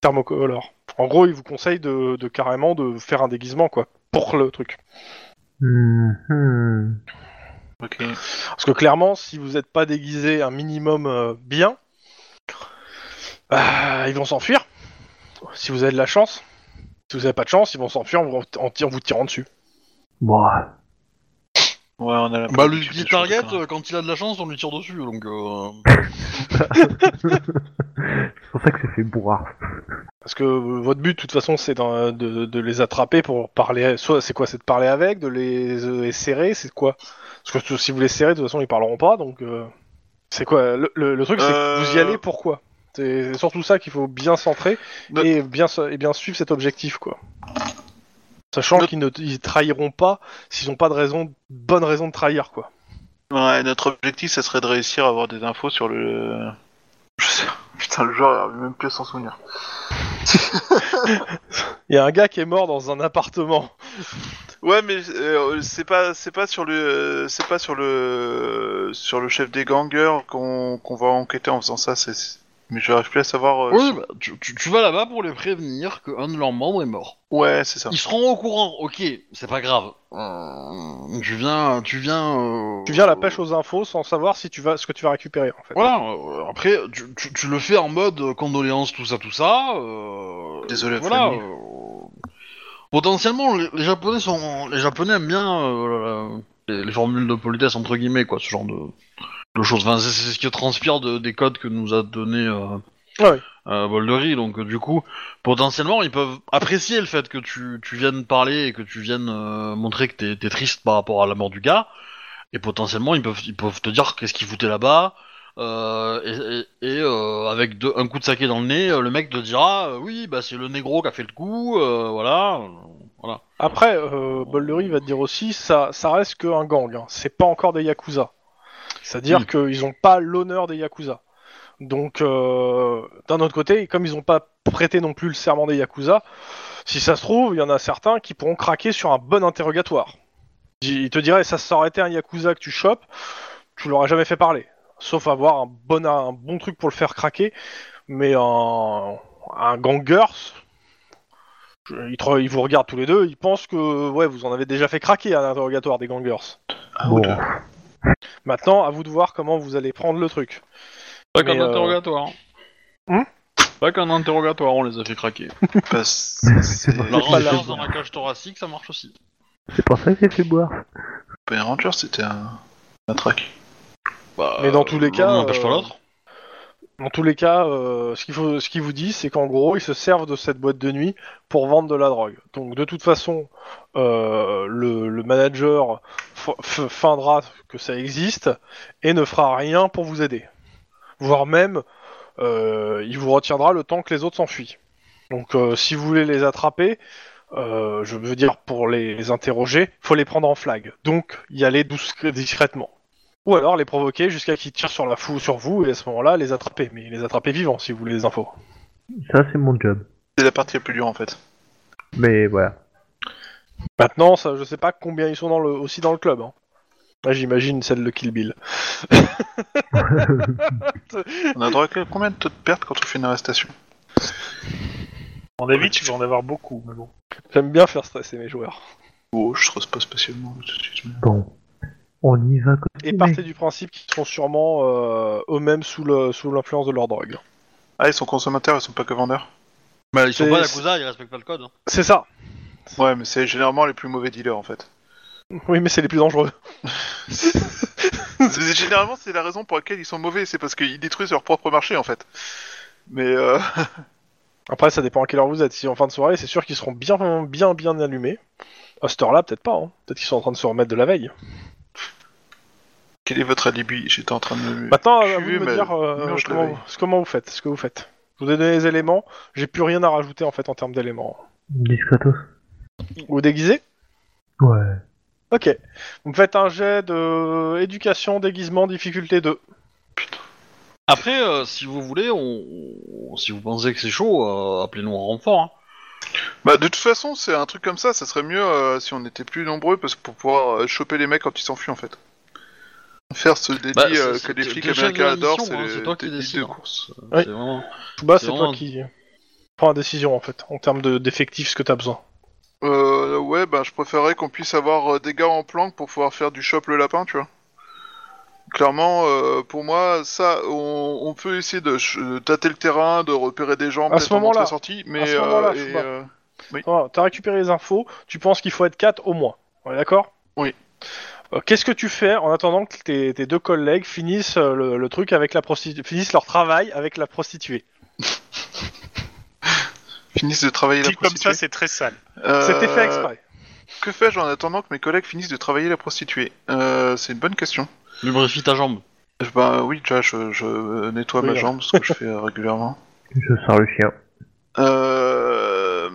Thermocolor. En gros, il vous conseille de, de carrément de faire un déguisement, quoi, pour le truc. Mhm. Parce que clairement, si vous n'êtes pas déguisé un minimum euh, bien, bah, ils vont s'enfuir. Si vous avez de la chance. Si vous n'avez pas de chance, ils vont s'enfuir en, vous- en, en vous tirant dessus. Bon, Ouais, on a la Bah, lui, choses target, ça. euh, quand il a de la chance, on lui tire dessus, donc... Euh... c'est pour ça que c'est fait bourrard. Parce que euh, votre but, de toute façon, c'est d'en- de, de les attraper pour parler. Soit c'est quoi C'est de parler avec, de les, euh, les serrer, c'est quoi? Parce que si vous les serrez, de toute façon, ils parleront pas. Donc, euh, c'est quoi le, le- le truc, c'est que vous y Euh. allez pourquoi? C'est surtout ça qu'il faut bien centrer et bien et bien suivre cet objectif, quoi. Sachant qu'ils ne ils trahiront pas s'ils n'ont pas de raison, bonne raison de trahir, quoi. Ouais, notre objectif, ça serait de réussir à avoir des infos sur le. Je sais- Putain, le joueur il même plus à s'en souvenir. Il y a un gars qui est mort dans un appartement. Ouais, mais euh, c'est pas, c'est pas sur le, c'est pas sur le, sur le chef des gangers qu'on qu'on va enquêter en faisant ça. C'est, mais je n'arrive plus à savoir. euh, Oui, sur- bah, tu, tu- tu vas là-bas pour les prévenir qu'un de leurs membres est mort. Ouais, c'est ça. Ils seront au courant, ok, c'est pas grave. Euh, tu viens, tu viens... euh, Tu viens à la pêche aux infos sans savoir si tu vas ce que tu vas récupérer, en fait. Voilà, euh, après, tu, tu- tu le fais en mode euh, condoléances, tout ça, tout ça. euh, Désolé, Voilà. famille. euh, potentiellement, les, les Japonais sont, les Japonais aiment bien euh, les, les formules de politesse entre guillemets, quoi, ce genre de, de choses. Enfin, c'est ce qui transpire de- des codes que nous a donné euh, Ouais. euh, Boldery. Donc, euh, du coup, potentiellement, ils peuvent apprécier le fait que tu, tu viennes parler et que tu viennes montrer que t'es es triste par rapport à la mort du gars. Et potentiellement, ils peuvent, ils peuvent te dire qu'est-ce qu'il foutait là-bas. Euh, et et- et, euh, avec deux- un coup de saké dans le nez, euh, le mec te dira oui, bah c'est le négro qui a fait le coup, euh, voilà, voilà. Après, euh, Boldery va te dire aussi, ça, ça reste qu'un gang, hein. c'est pas encore des Yakuza. C'est-à-dire Oui. qu'ils ont pas l'honneur des Yakuza. Donc, euh, d'un autre côté, comme ils ont pas prêté non plus le serment des Yakuza, si ça se trouve, il y en a certains qui pourront craquer sur un bon interrogatoire. Il te dirait, ça, ça aurait été un Yakuza que tu chopes, tu l'aurais jamais fait parler. Sauf avoir un bon, un bon truc pour le faire craquer, mais un, un gangers, je- ils, te- ils vous regardent tous les deux, ils pensent que ouais, vous en avez déjà fait craquer un interrogatoire des gangers. Bon, deux. Maintenant, à vous de voir comment vous allez prendre le truc. Pas qu'un euh, interrogatoire. Hum Pas qu'un interrogatoire, on les a fait craquer. Bah, c'est- pas dans la cage thoracique, ça marche aussi. c'est pour ça que j'ai fait boire. Power Ranger, c'était un, un track. Bah, Mais dans tous les cas, l'un n'empêche pas euh, l'autre. Dans tous les cas, euh, ce qu'il faut, ce qu'il vous dit, c'est qu'en gros, ils se servent de cette boîte de nuit pour vendre de la drogue. Donc, de toute façon, euh, le, le manager feindra que ça existe et ne fera rien pour vous aider. Voire même, euh, il vous retiendra le temps que les autres s'enfuient. Donc, si vous voulez les attraper, je veux dire pour les, les interroger, faut les prendre en flag. Donc, y aller douce, discrètement. Ou alors les provoquer jusqu'à qu'ils tirent sur la fou sur vous et à ce moment-là les attraper. Mais les attraper vivants si vous voulez les infos. Ça, c'est mon job. C'est la partie la plus dure en fait. Mais voilà. Maintenant, ça, je sais pas combien ils sont dans le, aussi dans le club. hein. J'imagine celle de Kill Bill. On a droit à combien de taux de perte quand on fait une arrestation mon avis, tu vas en avoir beaucoup, mais bon. J'aime bien faire stresser mes joueurs. Oh, je stresse pas spécialement tout de suite. mais- Bon, on y va. Et partez du principe qu'ils seront sûrement euh, eux-mêmes sous le sous l'influence de leur drogue. Ah, ils sont consommateurs, ils sont pas que vendeurs Bah, ils sont pas Yakuza, ils respectent pas le code. hein. C'est ça. Ouais, mais c'est généralement les plus mauvais dealers en fait. Oui, mais c'est les plus dangereux. C'est- généralement, c'est la raison pour laquelle ils sont mauvais, c'est parce qu'ils détruisent leur propre marché en fait. Mais euh... Après, ça dépend à quelle heure vous êtes. Si en fin de soirée, c'est sûr qu'ils seront bien, bien, bien allumés. À cette heure-là, peut-être pas. Hein. Peut-être qu'ils sont en train de se remettre de la veille. Quel est votre alibi? J'étais en train de me. Maintenant, à vous de me mais dire euh, de comment, vous faites. Ce que vous faites. Je vous ai donné les éléments. J'ai plus rien à rajouter en fait en termes d'éléments. Discretos. Vous déguisez? Ouais. Ok. Vous me faites un jet de éducation, déguisement, difficulté 2. Après, euh, si vous voulez, on... on- si vous pensez que c'est chaud, euh, appelez-nous en renfort. Hein. Bah, de toute façon, c'est un truc comme ça, ça serait mieux euh, si on était plus nombreux parce que pour pouvoir euh, choper les mecs quand ils s'enfuient en fait. Faire ce délit Bah, euh, c'est- que les c'est- flics le américains la adorent, mission, c'est hein, toi qui délits décides, de hein. course. Oui. C'est vraiment... Bah, C'est toi vraiment- qui prends la décision en fait, en termes de- d'effectifs, ce que t'as besoin. Euh, ouais, bah, je préférerais qu'on puisse avoir euh, des gars en planque pour pouvoir faire du shop le lapin, tu vois. Clairement, euh, pour moi, ça, on, on peut essayer de ch- de tâter le terrain, de repérer des gens, À peut-être ce en moment-là. entrée-sortie, mais ce moment-là, euh, euh, Voilà, T'as récupéré les infos, tu penses qu'il faut être 4 au moins. On est d'accord? Oui. Euh, Qu'est-ce que tu fais en attendant que tes, tes deux collègues finissent euh, le, le truc avec la prostituée, finissent leur travail avec la prostituée? Finissent de travailler la Dit comme prostituée. ça, c'est très sale. Euh, C'était fait exprès. Que fais-je en attendant que mes collègues finissent de travailler la prostituée? Euh, C'est une bonne question. Lubrifie ta jambe. Euh, Bah oui, déjà, je, je nettoie Oui, ma jambe, ce que je fais euh, régulièrement. Je sors le chien. Euh...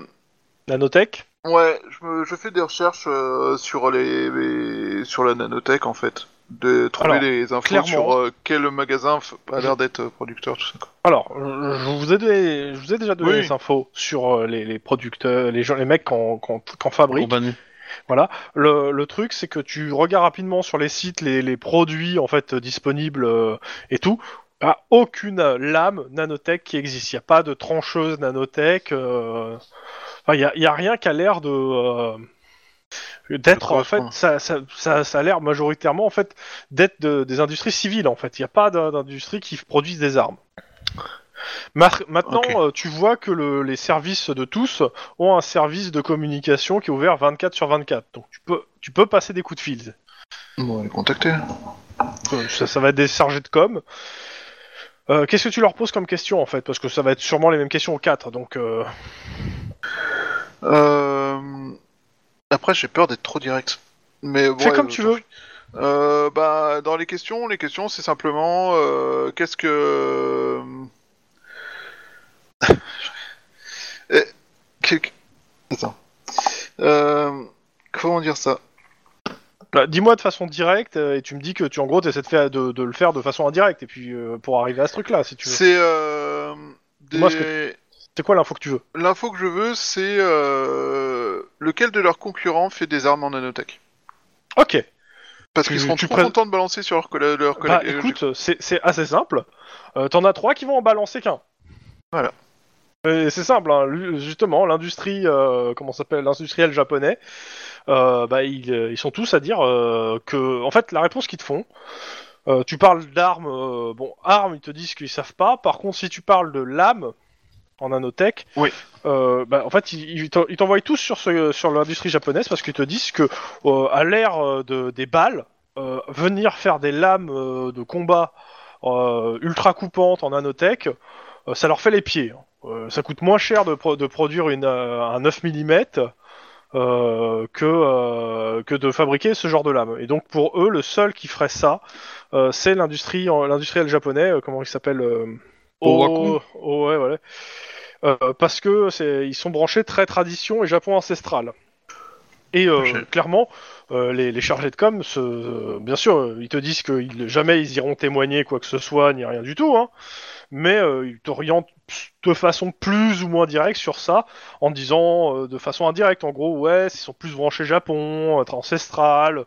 Nanotech Ouais, je, me, je fais des recherches euh, sur les, les- sur la nanotech en fait, de trouver Alors, les infos clairement- sur euh, quel magasin f- a l'air d'être euh, producteur tout ça. Quoi. Alors, je je vous ai, donné- je vous ai déjà donné Oui. les infos sur euh, les, les producteurs, les gens, les mecs qu'on qu'on- qu'on fabrique. Compagnie. Le, le truc, c'est que tu regardes rapidement sur les sites les, les produits en fait disponibles euh, et tout. Il n'y a aucune lame nanotech qui existe. Il n'y a pas de trancheuse nanotech. euh, Il n'y a, rien qui a l'air de euh, d'être en fait. Ça, ça, ça, ça a l'air majoritairement en fait d'être de- des industries civiles en fait. Il n'y a pas d'in- d'industrie qui produisent des armes. Maintenant, euh, tu vois que le- les services de tous ont un service de communication qui est ouvert 24 sur 24. Donc tu peux, tu peux passer des coups de fil. Bon, les contacter. Euh, Ça, ça va être des chargés de com. Euh, Qu'est-ce que tu leur poses comme question en fait? Parce que ça va être sûrement les mêmes questions aux 4. Donc euh, Euh... Après, j'ai peur d'être trop direct. Mais fais ouais, comme tu veux. Euh, bah, dans les questions, les questions, c'est simplement qu'est-ce que. Attends. Comment dire ça? Bah, Dis-moi de façon directe euh, et tu me dis que tu en gros essaies de, faire, de, de le faire de façon indirecte et puis euh, pour arriver à ce truc là si tu veux. C'est euh, ce. C'est quoi l'info que tu veux? L'info que je veux, c'est euh, lequel de leurs concurrents fait des armes en nanotech? Ok. Parce Tu- qu'ils seront tu trop pré- contents de balancer sur leurs colla- leurs Bah collègues. écoute, c'est c'est assez simple. Euh, T'en as trois qui vont en balancer qu'un. Voilà. Et C'est simple, hein, justement, l'industrie, euh, comment s'appelle, l'industriel japonais, euh, bah, ils, euh, ils sont tous à dire euh, que, en fait, la réponse qu'ils te font, tu parles d'armes, bon, armes, ils te disent qu'ils savent pas. Par contre, si tu parles de lames en nanotech, Oui. euh, bah, en fait, ils, ils t'en- ils t'envoient tous sur, ce, sur l'industrie japonaise parce qu'ils te disent que, à l'ère de, des balles, euh, venir faire des lames de combat euh, ultra coupantes en nanotech, ça leur fait les pieds. hein. Euh, ça coûte moins cher de, pro- de produire une, euh, un 9 mm euh, que, que de fabriquer ce genre de lame. Et donc pour eux, le seul qui ferait ça, c'est l'industrie, l'industriel japonais, comment il s'appelle euh, Owaku. O- O- ouais, voilà. Parce que ils sont branchés très tradition et Japon ancestral. Et clairement, les, les chargés de com, se, bien sûr, ils te disent que jamais ils iront témoigner quoi que ce soit, ni rien du tout, hein, mais euh, ils t'orientent de façon plus ou moins directe sur ça, en disant euh, de façon indirecte, en gros, ouais, ils sont plus branchés Japon, être ancestral,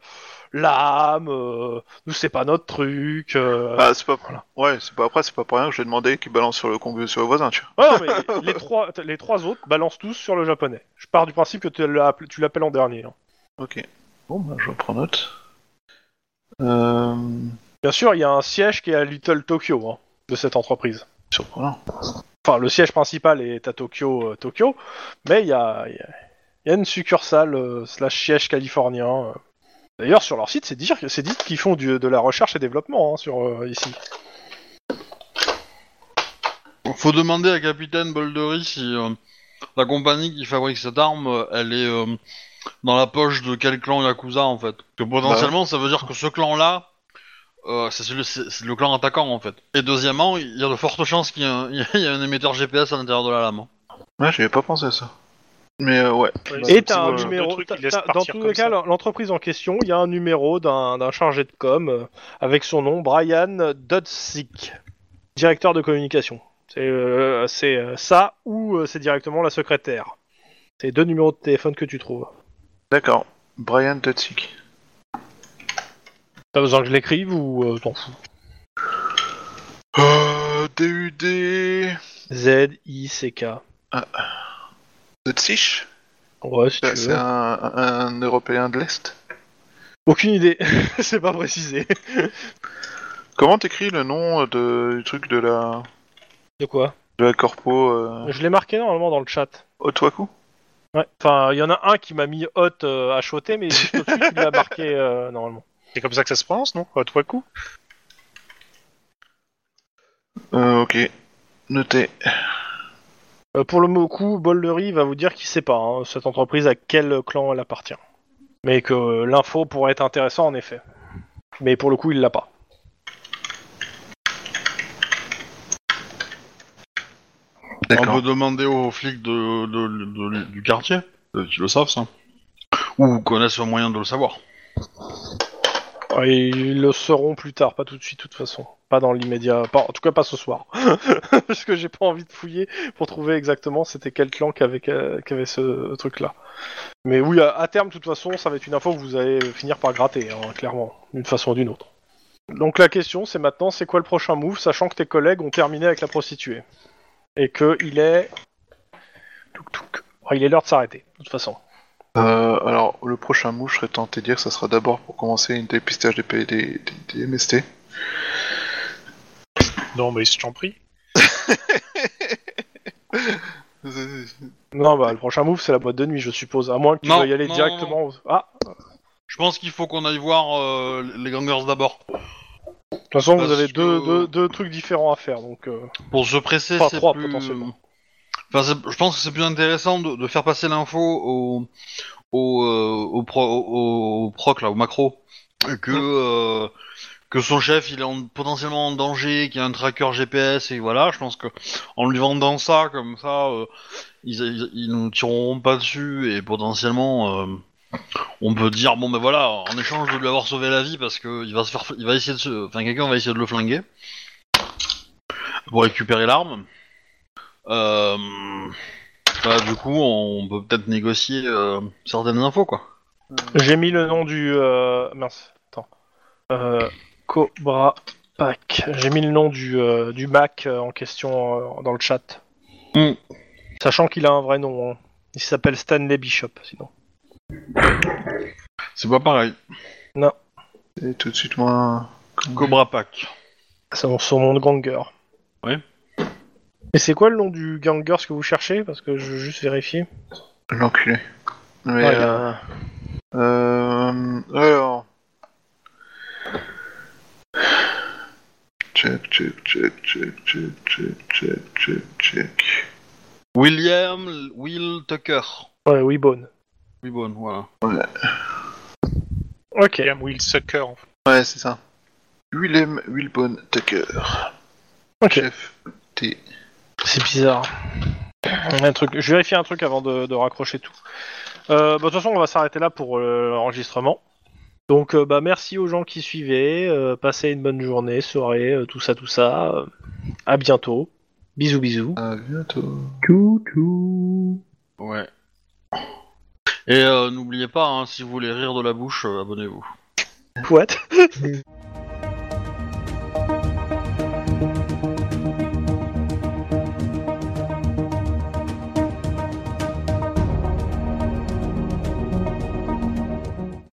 l'âme, euh, nous c'est pas notre truc. Bah, c'est pas. Voilà. Ouais, c'est pas après, c'est pas pour rien que j'ai demandé qu'il balance sur le combi sur le voisin, tu vois. Ouais, non, mais les trois, les trois autres balancent tous sur le japonais. Je pars du principe que tu l'appelles en dernier. hein. Ok. Bon, bah, je prends note. Euh... Bien sûr, il y a un siège qui est à Little Tokyo hein, de cette entreprise. Surprenant. Enfin, le siège principal est à Tokyo, euh, Tokyo, mais il y a, il y a- il y a une succursale euh, slash siège californien. euh. D'ailleurs, sur leur site, c'est dire, c'est dit qu'ils font du- de la recherche et développement hein, sur euh, ici. Faut demander à Capitaine Boldery si euh, la compagnie qui fabrique cette arme, elle est euh, dans la poche de quel clan Yakuza en fait. Que potentiellement, ça veut dire que ce clan-là, euh, c'est celui- c'est- c'est le clan attaquant en fait. Et deuxièmement, il y a de fortes chances qu'il y, ait un- il y ait un émetteur GPS à l'intérieur de la lame. Ouais, j'avais pas pensé à ça. Mais euh, ouais. Et t'as un de numéro. t'as- t'as- dans partir tous comme les cas, ça. l'entreprise en question, il y a un numéro d'un d'un chargé de com euh, avec son nom, Brian Dodzik, directeur de communication. C'est euh, c'est, euh, ça ou euh, c'est directement la secrétaire. C'est deux numéros de téléphone que tu trouves. D'accord. Brian Tutsik. T'as besoin que je l'écrive ou euh, t'en fous? Euh, DUD. Z-I-C-K. Tutsich Ouais, si tu Bah, C'est veux. un, Européen de l'Est. Aucune idée, c'est pas précisé. Comment t'écris le nom de, du truc de la, De quoi? de la corpo euh, Je l'ai marqué normalement dans le chat. Otwaku Ouais. Enfin, il y en a un qui m'a mis hot euh, à choter, mais juste au-dessus, tu l'as marqué euh, normalement. C'est comme ça que ça se prononce, non? Otwaku euh, Ok. Noté. Euh, pour le mot coup, Boldery va vous dire qu'il sait pas, hein, cette entreprise, à quel clan elle appartient. Mais que euh, l'info pourrait être intéressant en effet. Mais pour le coup, il l'a pas. On peut demander aux flics de, de- de- du quartier, euh, qui le savent ça. Ou connaissent un moyen de le savoir. Ouais, ils le sauront plus tard, pas tout de suite, de toute façon. Pas dans l'immédiat, en tout cas pas ce soir. Parce que j'ai pas envie de fouiller pour trouver exactement c'était quel clan qui avait, qui avait ce truc-là. Mais oui, à, terme, de toute façon, ça va être une info que vous allez finir par gratter, hein, clairement, d'une façon ou d'une autre. Donc la question, c'est maintenant, c'est quoi le prochain move, sachant que tes collègues ont terminé avec la prostituée? Et que il est... Oh, il est l'heure de s'arrêter, de toute façon. Euh, alors, le prochain move, je serais tenté de dire que ça sera d'abord pour commencer une dépistage des, des, des- des MST. Non, mais je t'en prie. Non, bah le prochain move, c'est la boîte de nuit, je suppose. À moins que tu Non, veuilles y aller non, directement... Ah Je pense qu'il faut qu'on aille voir euh, les gangers d'abord. De toute façon, vous avez deux, que- deux, deux trucs différents à faire, donc... euh, Pour se presser, Enfin, c'est trois, plus... potentiellement. Enfin, je pense que c'est plus intéressant de, de faire passer l'info au, au, euh, au, pro, au, au proc, là, au macro, que, euh, que son chef, il est en- potentiellement en danger, qu'il y a un tracker GPS, et voilà, je pense que en lui vendant ça, comme ça, euh, ils, ils, ils nous tireront pas dessus, et potentiellement... on peut dire bon ben voilà en échange de lui avoir sauvé la vie parce que il va se faire il va essayer de se enfin quelqu'un va essayer de le flinguer pour récupérer l'arme euh, bah, du coup, on peut peut-être négocier euh, certaines infos, quoi. J'ai mis le nom du... Euh... Mince, attends. Euh... Cobra Pack. J'ai mis le nom du, euh, du Mac euh, en question euh, dans le chat. Hmm. Sachant qu'il a un vrai nom. hein. Il s'appelle Stanley Bishop, sinon. C'est pas pareil. Et tout de suite, moi. Cobra Pack. C'est son- son nom de ganger. Ouais. Et c'est quoi le nom du ganger ce que vous cherchez? Parce que je veux juste vérifier. L'enculé. Mais, Ouais, euh, euh, alors. Check, check, check, check, check, check, check, check, check. William Will Tucker. Ouais, oui, bonne. Oui, bon, voilà. Ok. William Will Sucker. en fait. Ouais, c'est ça. Willem Wilbon Tucker. Ok. Chef T. C'est bizarre. Un truc. Je vérifie un truc avant de, de raccrocher tout. Euh, bah, de toute façon, on va s'arrêter là pour euh, l'enregistrement. Donc, euh, bah, merci aux gens qui suivaient. euh, passez une bonne journée, soirée, euh, tout ça, tout ça. Euh, à bientôt. Bisous, bisous. À bientôt. Tchou tchou. Ouais. Et euh, n'oubliez pas, hein, si vous voulez rire de la bouche, euh, abonnez-vous. What